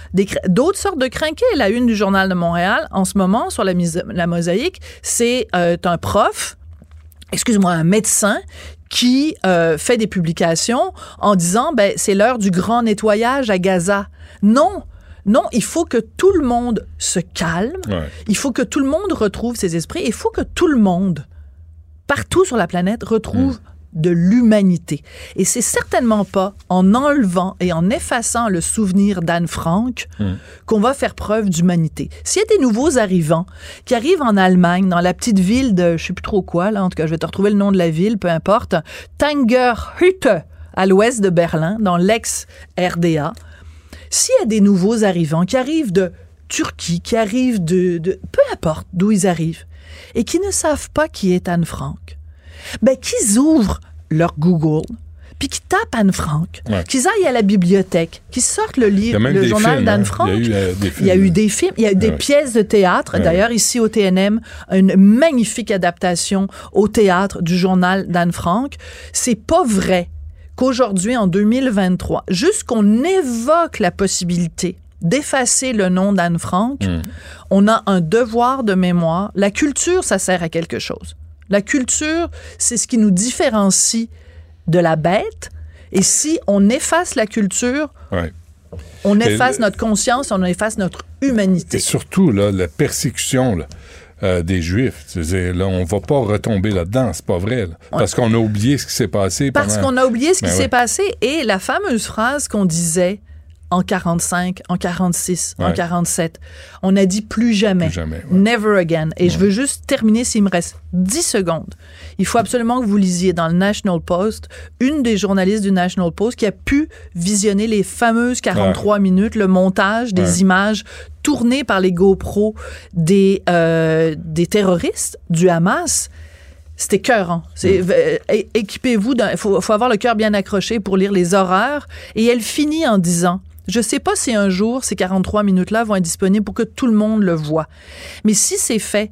d'autres sortes de crinqués. La une du Journal de Montréal, en ce moment, sur la, la mosaïque, c'est euh, un prof, excuse-moi, un médecin qui euh, fait des publications en disant ben c'est l'heure du grand nettoyage à Gaza. Non, non, il faut que tout le monde se calme. Il faut que tout le monde retrouve ses esprits. Il faut que tout le monde, partout sur la planète, retrouve mm. de l'humanité. Et c'est certainement pas en enlevant et en effaçant le souvenir d'Anne Frank mm. qu'on va faire preuve d'humanité. S'il y a des nouveaux arrivants qui arrivent en Allemagne, dans la petite ville de, je sais plus trop quoi, là, en tout cas, je vais te retrouver le nom de la ville, peu importe, Tangerhütte, à l'ouest de Berlin, dans l'ex-RDA, s'il y a des nouveaux arrivants qui arrivent de Turquie, qui arrivent de, peu importe d'où ils arrivent, et qui ne savent pas qui est Anne Frank, ben qu'ils ouvrent leur Google, puis qu'ils tapent Anne Frank, qu'ils aillent à la bibliothèque, qu'ils sortent le livre, le journal d'Anne hein. Frank. Il y a eu des films. Il y a eu des films, il y a eu des pièces de théâtre. D'ailleurs, ici au TNM, une magnifique adaptation au théâtre du journal d'Anne Frank. C'est pas vrai qu'aujourd'hui, en 2023, juste qu'on évoque la possibilité d'effacer le nom d'Anne Frank, hmm. on a un devoir de mémoire. La culture, ça sert à quelque chose. La culture, c'est ce qui nous différencie de la bête. Et si on efface la culture, on efface notre conscience, on efface notre humanité. Et surtout, là, la persécution, là, euh, des Juifs. Là, on va pas retomber là-dedans, c'est pas vrai. Parce qu'on a oublié ce qui s'est passé. Parce qu'on a oublié ce qui ben s'est passé et la fameuse phrase qu'on disait en 45, en 46, en 47. On a dit plus jamais. Never again. Et je veux juste terminer s'il me reste 10 secondes. Il faut absolument que vous lisiez dans le National Post une des journalistes du National Post qui a pu visionner les fameuses 43 minutes, le montage des images tournées par les GoPro des, euh, des terroristes du Hamas. C'était cœur. C'est euh, équipez-vous. Il faut, faut avoir le cœur bien accroché pour lire les horreurs. Et elle finit en disant je sais pas si un jour ces 43 minutes-là vont être disponibles pour que tout le monde le voit. Mais si c'est fait,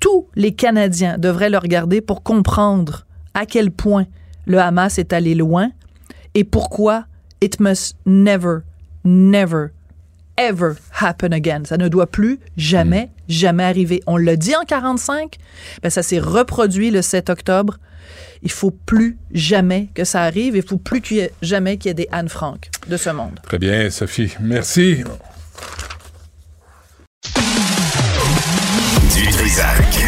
tous les Canadiens devraient le regarder pour comprendre à quel point le Hamas est allé loin et pourquoi it must never, never, ever happen again. Ça ne doit plus jamais, hmm. jamais arriver. On l'a dit en 45, ben ça s'est reproduit le 7 octobre. Il faut plus jamais que ça arrive. Il faut plus qu'il y ait jamais qu'il y ait des Anne Frank de ce monde. Très bien, Sophie. Merci. Du Trisac.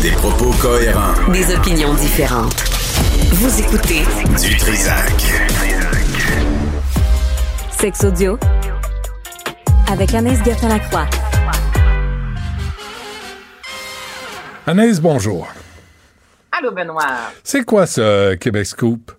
Des propos cohérents. Des opinions différentes. Vous écoutez Du Trisac. Sex audio avec Anaïs Gertin-Lacroix. Anaïs, bonjour. Allô, Benoît. C'est quoi ce Québec Scoop?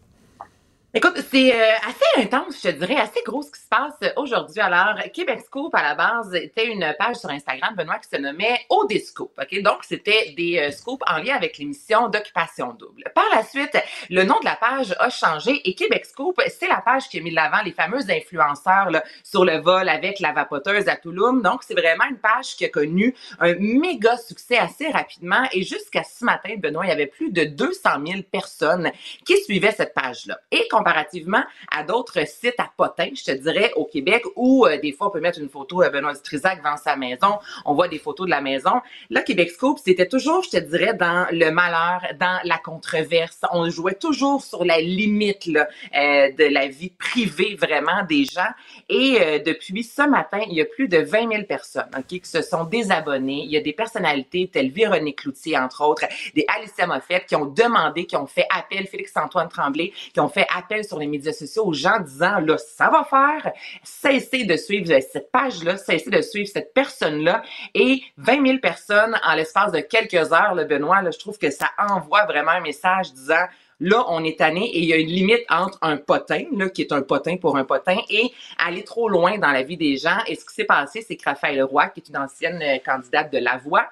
Écoute, c'est euh, assez intense, je te dirais, assez gros ce qui se passe aujourd'hui? Alors, Québec Scoop, à la base, était une page sur Instagram, Benoît, qui se nommait Au Scoop. OK? Donc, c'était des euh, scoops en lien avec l'émission d'Occupation Double. Par la suite, le nom de la page a changé et Québec Scoop, c'est la page qui a mis de l'avant les fameux influenceurs là, sur le vol avec la vapoteuse à Touloum. Donc, c'est vraiment une page qui a connu un méga succès assez rapidement et jusqu'à ce matin, Benoît, il y avait plus de 200 000 personnes qui suivaient cette page-là. Et comparativement à d'autres sites à potins, je te dirais, au Québec, où euh, des fois, on peut mettre une photo de Benoît Dutrisac devant sa maison, on voit des photos de la maison. Là, Québec Scoop, c'était toujours, je te dirais, dans le malheur, dans la controverse. On jouait toujours sur la limite là, euh, de la vie privée vraiment des gens. Et euh, depuis ce matin, il y a plus de 20 000 personnes qui se sont désabonnées. Il y a des personnalités telles Véronique Cloutier, entre autres, des Alicia Moffett qui ont demandé, qui ont fait appel, Félix-Antoine Tremblay, qui ont fait appel sur les médias sociaux aux gens disant, là, ça va faire, cessez de suivre cette page-là, cessez de suivre cette personne-là. Et 20 000 personnes en l'espace de quelques heures, le Benoît, je trouve que ça envoie vraiment un message disant, Là, on est tanné et il y a une limite entre un potin, là, qui est un potin pour un potin, et aller trop loin dans la vie des gens. Et ce qui s'est passé, c'est que Raphaël Roy, qui est une ancienne euh, candidate de La Voix,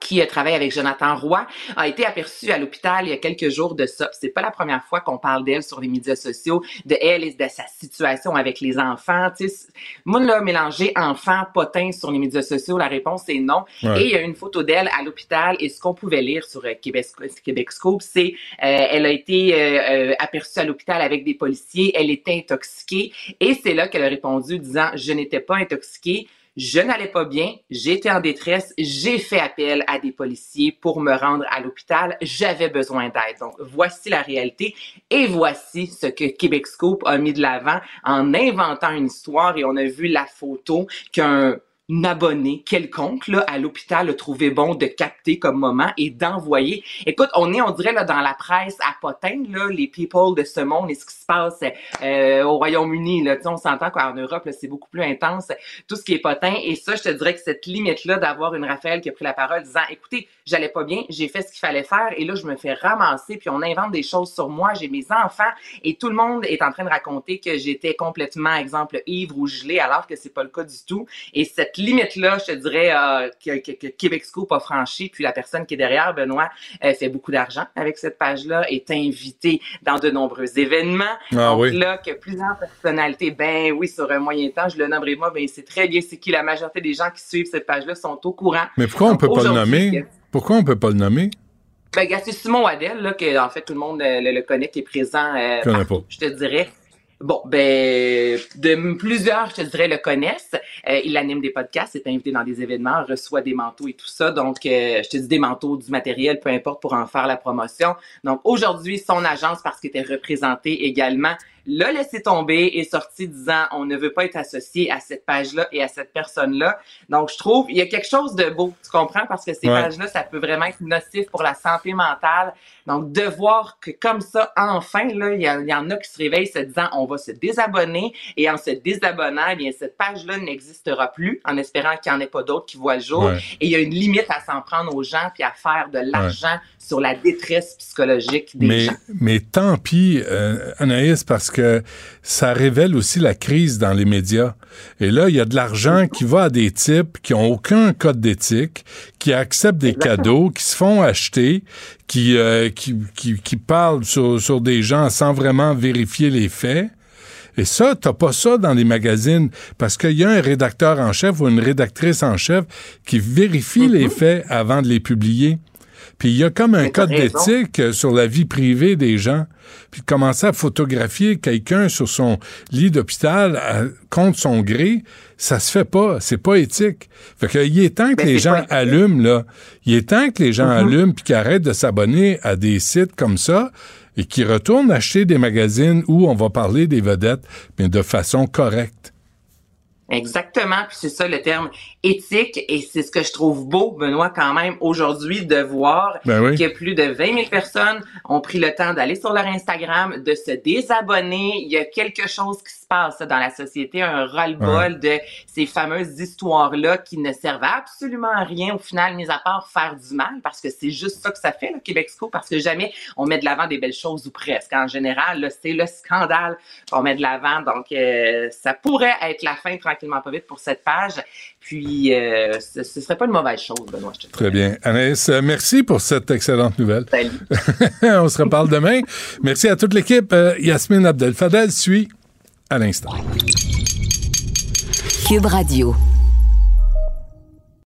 qui travaille avec Jonathan Roy, a été aperçue à l'hôpital il y a quelques jours de ça. C'est pas la première fois qu'on parle d'elle sur les médias sociaux, de elle et de sa situation avec les enfants. Tu sais, moi, là, mélanger enfant, potin sur les médias sociaux, la réponse est non. Et il y a une photo d'elle à l'hôpital et ce qu'on pouvait lire sur euh, Québec, Québec Scoop, c'est euh, elle a été euh, aperçue à l'hôpital avec des policiers, elle était intoxiquée et c'est là qu'elle a répondu disant je n'étais pas intoxiquée, je n'allais pas bien, j'étais en détresse, j'ai fait appel à des policiers pour me rendre à l'hôpital, j'avais besoin d'aide. Donc, voici la réalité et voici ce que Québec Scoop a mis de l'avant en inventant une histoire et on a vu la photo qu'un abonné quelconque là, à l'hôpital a bon de capter comme moment et d'envoyer. Écoute, on est, on dirait, là, dans la presse à potin, là, les people de ce monde et ce qui se passe euh, au Royaume-Uni. Là, on s'entend qu'en Europe, c'est beaucoup plus intense, tout ce qui est potin. Et ça, je te dirais que cette limite-là d'avoir une Raphaël qui a pris la parole disant, écoutez, j'allais pas bien, j'ai fait ce qu'il fallait faire et là, je me fais ramasser, puis on invente des choses sur moi, j'ai mes enfants et tout le monde est en train de raconter que j'étais complètement, exemple, ivre ou gelé, alors que c'est pas le cas du tout. Et cette limite-là, je te dirais, euh, que, Québec Scoop a franchi, puis la personne qui est derrière, Benoît, euh, fait beaucoup d'argent avec cette page-là, est invité dans de nombreux événements. Ah, Donc là, que plusieurs personnalités, ben oui, sur un moyen temps, je le nommerai moi, ben c'est très bien, c'est qui la majorité des gens qui suivent cette page-là sont au courant. Mais pourquoi on peut pas le nommer? Pourquoi on peut pas le nommer? Ben, c'est Simon Waddell, là, que, en fait, tout le monde euh, le, connaît, qui est présent, euh, je te dirais. Bon, ben, de plusieurs, je te dirais, le connaissent. Euh, il anime des podcasts, est invité dans des événements, reçoit des manteaux et tout ça. Donc, euh, je te dis des manteaux, du matériel, peu importe, pour en faire la promotion. Donc, aujourd'hui, son agence, parce qu'il était représenté également, l'a laissé tomber et sorti disant on ne veut pas être associé à cette page-là et à cette personne-là. Donc, je trouve il y a quelque chose de beau, tu comprends, parce que ces pages-là, ça peut vraiment être nocif pour la santé mentale. Donc, de voir que comme ça, enfin, là, il y, en a qui se réveillent se disant on va se désabonner et en se désabonnant, eh bien, cette page-là n'existera plus en espérant qu'il n'y en ait pas d'autres qui voient le jour. Et il y a une limite à s'en prendre aux gens puis à faire de l'argent sur la détresse psychologique des mais, gens. Mais tant pis, euh, Anaïs, parce que ça révèle aussi la crise dans les médias. Et là, il y a de l'argent qui va à des types qui ont aucun code d'éthique, qui acceptent des cadeaux, qui se font acheter, qui, euh, qui, qui, qui, parlent sur, sur des gens sans vraiment vérifier les faits. Et ça, t'as pas ça dans les magazines parce qu'il y a un rédacteur en chef ou une rédactrice en chef qui vérifie les faits avant de les publier. Puis il y a comme un code d'éthique euh, sur la vie privée des gens. Puis commencer à photographier quelqu'un sur son lit d'hôpital contre son gré, ça se fait pas. C'est pas éthique. Fait que il est temps que les gens allument, là. Il est temps que les gens mm-hmm. allument puis qu'ils arrêtent de s'abonner à des sites comme ça et qu'ils retournent acheter des magazines où on va parler des vedettes, mais de façon correcte. Exactement, puis c'est ça le terme éthique, et c'est ce que je trouve beau, Benoît, quand même, aujourd'hui, de voir ben que plus de 20 000 personnes ont pris le temps d'aller sur leur Instagram, de se désabonner. Il y a quelque chose qui se passe dans la société, un ras-le-bol de ces fameuses histoires-là qui ne servent absolument à rien au final, mis à part faire du mal, parce que c'est juste ça que ça fait, le Québexco, parce que jamais on met de l'avant des belles choses ou presque. En général, c'est le scandale qu'on met de l'avant, donc euh, ça pourrait être la fin tranquillement pas vite pour cette page. Puis, euh, ce, ne serait pas une mauvaise chose, Benoît. Je te Très bien. Anaïs, euh, merci pour cette excellente nouvelle. On se reparle demain. Merci à toute l'équipe. Euh, Yasmine Abdel-Fadel suit à l'instant. Cube Radio.